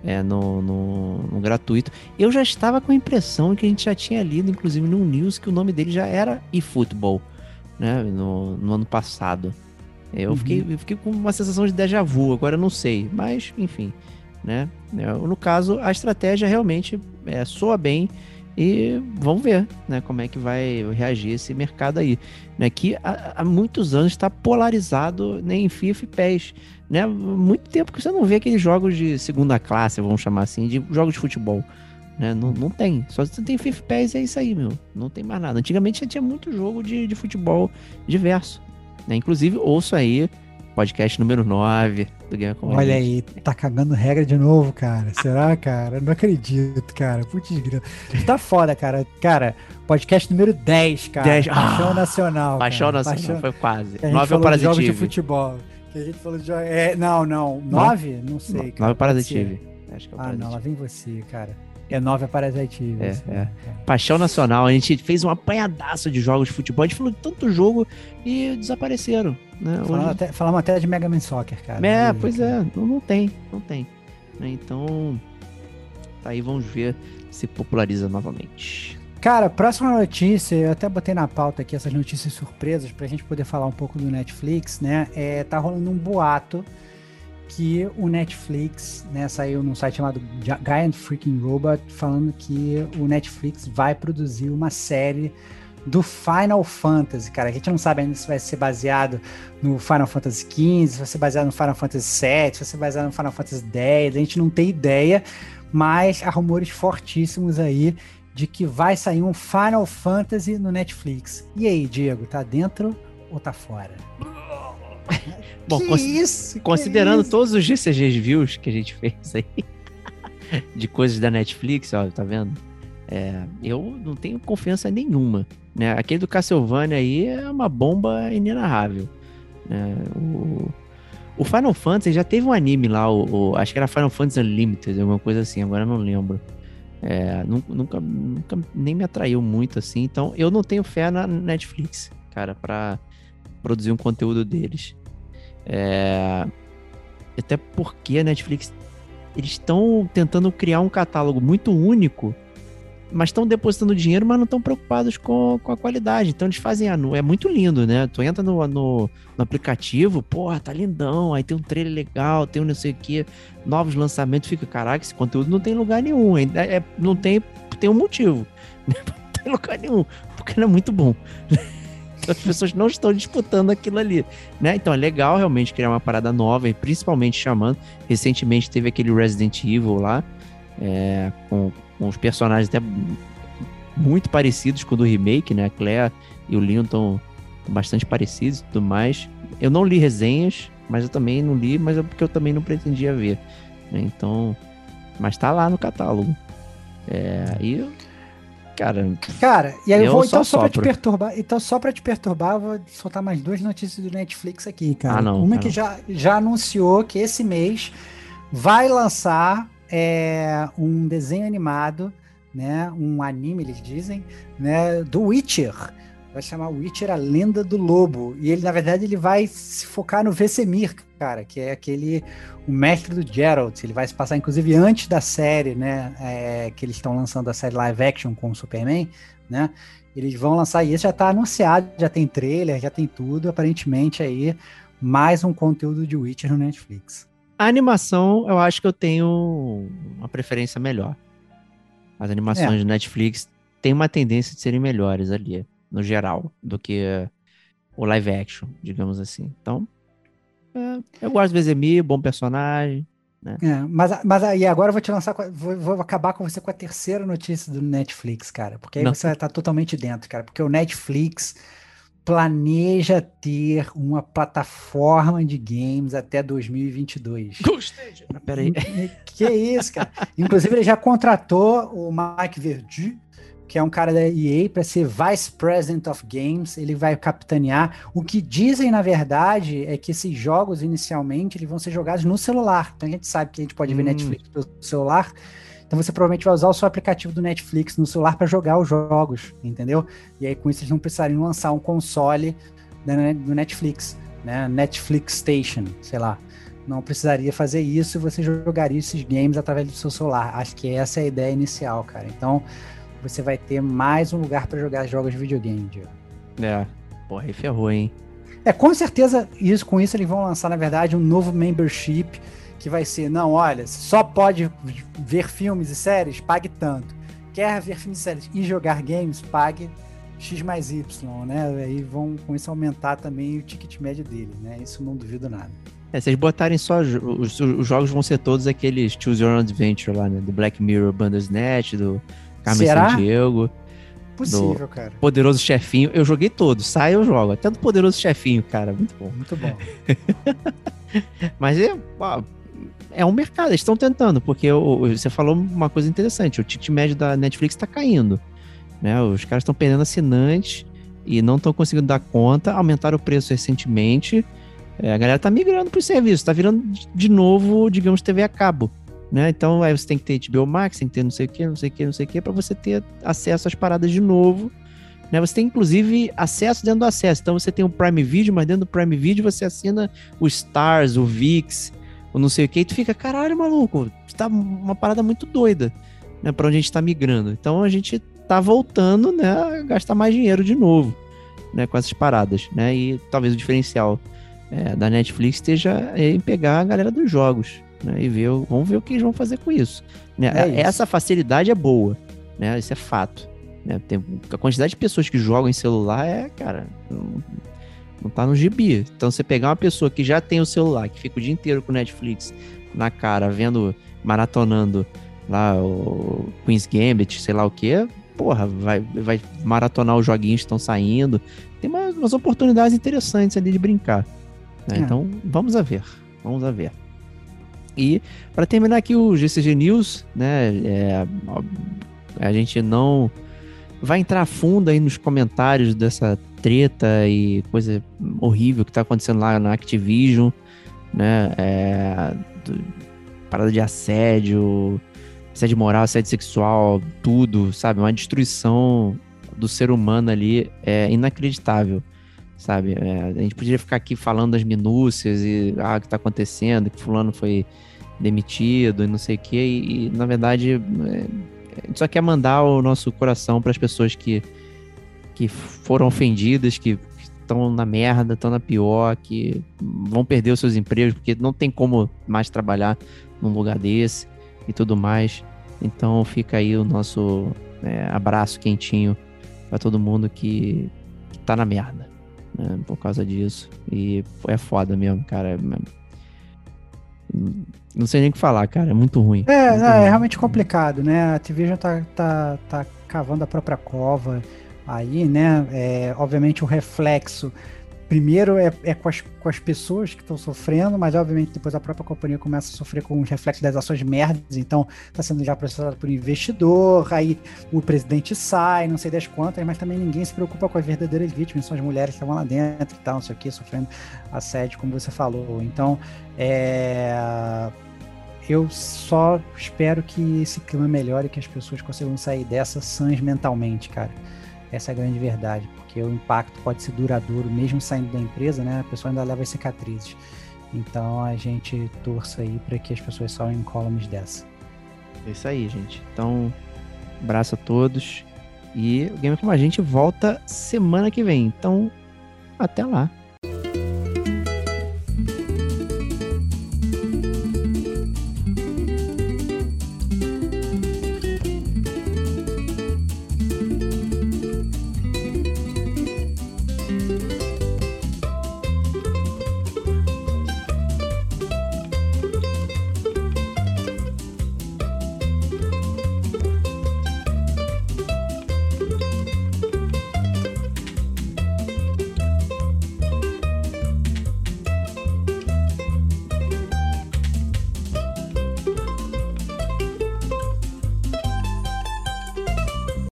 é, no, no- no gratuito. Eu já estava com a impressão que a gente já tinha lido, inclusive no news, que o nome dele já era eFootball, né? No, no ano passado. Eu, Uhum. fiquei, eu fiquei com uma sensação de déjà vu, agora eu não sei, mas enfim, né? É, No caso, a estratégia realmente é, soa bem e vamos ver, né? Como é que vai reagir esse mercado aí, né? Que há, há muitos anos está polarizado né, em FIFA e PES, né? Muito tempo que você não vê aqueles jogos de segunda classe, vamos chamar assim, de jogos de futebol. Né? Não, não tem. Só você tem FIFA e PES é isso aí, meu. Não tem mais nada. Antigamente já tinha muito jogo de, de futebol diverso. Né? Inclusive, ouço aí podcast número 9 do Game Com Olha aí, tá cagando regra de novo, cara. Será, cara? Não acredito, cara. Putz, grila. Tá foda, cara. Cara, podcast número 10, cara. 10. Paixão Ah, Nacional. Paixão cara. Nacional, foi quase. Que a gente 9 é o de jogos de futebol. Que a gente falou de. É, não, não. 9? Não sei, 9 cara. é o ser. Acho que é o Ah, não, Parasitive. lá vem você, cara. É 9 é Parasitive. É, é. Paixão Nacional, a gente fez um apanhadaço de jogos de futebol, a gente falou de tanto jogo e desapareceram. Né? Falamos Hoje- até, falamos até de Mega Man Soccer, cara. É, pois é, não, não tem, não tem. né? Então, tá aí, vamos ver se populariza novamente. Cara, próxima notícia, eu até botei na pauta aqui essas notícias surpresas pra gente poder falar um pouco do Netflix, né? É, tá rolando um boato que o Netflix, né, saiu num site chamado Gi- Giant Freaking Robot, falando que o Netflix vai produzir uma série do Final Fantasy, cara. A gente não sabe ainda se vai ser baseado no Final Fantasy XV, se vai ser baseado no Final Fantasy VII, se vai ser baseado no Final Fantasy X, a gente não tem ideia, mas há rumores fortíssimos aí de que vai sair um Final Fantasy no Netflix. E aí, Diego, tá dentro ou tá fora? Bom, que cons- isso? Considerando isso? todos os GCGs views que a gente fez aí, de coisas da Netflix, ó, tá vendo? É, eu não tenho confiança nenhuma. Né? Aquele do Castlevania aí é uma bomba inenarrável. né? O, o Final Fantasy já teve um anime lá, o, o- acho que era Final Fantasy Unlimited, alguma coisa assim, agora eu não lembro. É, nu- nunca, nunca nem me atraiu muito assim, então eu não tenho fé na Netflix, cara, pra produzir um conteúdo deles. É, até porque a Netflix eles estão tentando criar um catálogo muito único, mas estão depositando dinheiro, mas não estão preocupados com, com a qualidade. Então eles fazem anu- é muito lindo, né? Tu entra no, no, no aplicativo, porra, tá lindão, aí tem um trailer legal, tem um não sei o que, novos lançamentos, fica, caraca, esse conteúdo não tem lugar nenhum, ainda é, não tem, tem um motivo, não tem lugar nenhum, porque não é muito bom. As pessoas não estão disputando aquilo ali, né? Então é legal realmente criar uma parada nova, e principalmente chamando. Recentemente teve aquele Resident Evil lá, é, com, com os personagens até muito parecidos com o do remake, né? A Claire e o Leon estão bastante parecidos e tudo mais. Eu não li resenhas, mas eu também não li, mas é porque eu também não pretendia ver. né? Então, mas tá lá no catálogo. É, e, cara, Cara, e aí eu, Eu vou só então só pra te sopro. perturbar, então só para te perturbar, eu vou soltar mais duas notícias do Netflix aqui, cara. Ah, não, Uma ah, que não. já, já anunciou que esse mês vai lançar é, um desenho animado, né, um anime eles dizem, né, do Witcher. Vai chamar Witcher a Lenda do Lobo e ele na verdade ele vai se focar no Vesemir, cara, que é aquele o mestre do Geralt. Ele vai se passar inclusive antes da série, né, é, que eles estão lançando a série live action com o Superman, né? Eles vão lançar e esse já tá anunciado, já tem trailer, já tem tudo, aparentemente aí mais um conteúdo de Witcher no Netflix. a animação eu acho que eu tenho uma preferência melhor. As animações do Netflix têm uma tendência de serem melhores ali, no geral, do que o live action, digamos assim. Então, é, eu gosto do Vezemir, bom personagem, É, mas, mas aí agora eu vou te lançar, vou, vou acabar com você com a terceira notícia do Netflix, cara. Porque aí Não. você vai estar totalmente dentro, cara. Porque o Netflix planeja ter uma plataforma de games até 2022. Gostei. Peraí. Que é isso, cara? Inclusive, ele já contratou o Mike Verdu, que é um cara da EA, para ser Vice President of Games. Ele vai capitanear. O que dizem, na verdade, é que esses jogos, inicialmente, eles vão ser jogados no celular. Então, a gente sabe que a gente pode ver Hum. Netflix pelo celular. Então, você provavelmente vai usar o seu aplicativo do Netflix no celular para jogar os jogos, entendeu? E aí, com isso, eles não precisariam lançar um console do Netflix, né? Netflix Station, sei lá não precisaria fazer isso e você jogaria esses games através do seu celular. Acho que essa é a ideia inicial, cara. Então, você vai ter mais um lugar para jogar jogos de videogame, Diego. É. Porra, aí ferrou, hein? É, com certeza, isso, com isso eles vão lançar, na verdade, um novo membership que vai ser, não, olha, só pode ver filmes e séries, pague tanto. Quer ver filmes e séries e jogar games, pague X mais Y, né? Aí vão com isso aumentar também o ticket médio dele, né? Isso não duvido nada. É, se eles botarem só. Os, os jogos vão ser todos aqueles Choose Your Own Adventure lá, né? Do Black Mirror Bandersnatch, do Carmen Será? Sandiego, Possível, cara. Poderoso Chefinho. Eu joguei todos, sai eu jogo. Até do Poderoso Chefinho, cara. Muito bom. Muito bom. Mas é, ó, é um mercado, eles estão tentando, porque o- você falou uma coisa interessante, o ticket médio da Netflix está caindo. Né? Os caras estão perdendo assinantes e não estão conseguindo dar conta, aumentaram o preço recentemente. É, a galera tá migrando para o serviço, tá virando de novo, digamos, TV a cabo. Né? Então aí você tem que ter HBO Max, tem que ter não sei o que, não sei o que, não sei o que, para você ter acesso às paradas de novo. Né? Você tem inclusive acesso dentro do acesso. Então você tem o Prime Video, mas dentro do Prime Video você assina o Stars, o VIX, o não sei o que, e tu fica, caralho, maluco, tá uma parada muito doida, né, pra onde a gente tá migrando. Então a gente tá voltando, né, a gastar mais dinheiro de novo, né, com essas paradas, né, e talvez o diferencial é, da Netflix esteja em pegar a galera dos jogos, né, e ver, vamos ver o que eles vão fazer com isso. Né? É isso. Essa facilidade é boa, né, isso é fato. Né, tem, a quantidade de pessoas que jogam em celular é, cara, não, não tá no gibi. Então, você pegar uma pessoa que já tem o celular, que fica o dia inteiro com o Netflix na cara, vendo, maratonando lá o Queen's Gambit, sei lá o que, porra, vai, vai maratonar os joguinhos que estão saindo. Tem umas, umas oportunidades interessantes ali de brincar. né? É. Então, vamos a ver. Vamos a ver. E, para terminar aqui o GCG News, né, é, a gente não vai entrar fundo aí nos comentários dessa treta e coisa horrível que tá acontecendo lá na Activision, né? É, do- parada de assédio, assédio moral, assédio sexual, tudo, sabe? Uma destruição do ser humano ali é inacreditável, sabe? É, a gente poderia ficar aqui falando das minúcias e ah, o que tá acontecendo, que fulano foi demitido e não sei o que, e, e, na verdade é, a gente só quer mandar o nosso coração para as pessoas que, que foram ofendidas, que estão na merda, estão na pior, que vão perder os seus empregos, porque não tem como mais trabalhar num lugar desse e tudo mais. Então fica aí o nosso é, abraço quentinho para todo mundo que, que tá na merda, né, por causa disso. E é foda mesmo, cara. É- Não sei nem o que falar, cara. É muito ruim. É, Muito é, ruim. realmente complicado, né? A Activision tá, tá, tá cavando a própria cova aí, né? É, obviamente o reflexo, primeiro é, é com, as, com as pessoas que estão sofrendo, mas obviamente depois a própria companhia começa a sofrer com os reflexos das ações merdas, então tá sendo já processado por investidor, aí o presidente sai, não sei das quantas, mas também ninguém se preocupa com as verdadeiras vítimas, são as mulheres que estavam lá dentro e tal, não sei o que, sofrendo assédio, como você falou. Então, é eu só espero que esse clima melhore e que as pessoas consigam sair dessa sãs mentalmente, cara. Essa é a grande verdade, porque o impacto pode ser duradouro, mesmo saindo da empresa, né? A pessoa ainda leva as cicatrizes. Então a gente torça aí para que as pessoas saiam incólumes dessa. É isso aí, gente. Então, abraço a todos. E o Gamer Como a Gente volta semana que vem. Então, até lá.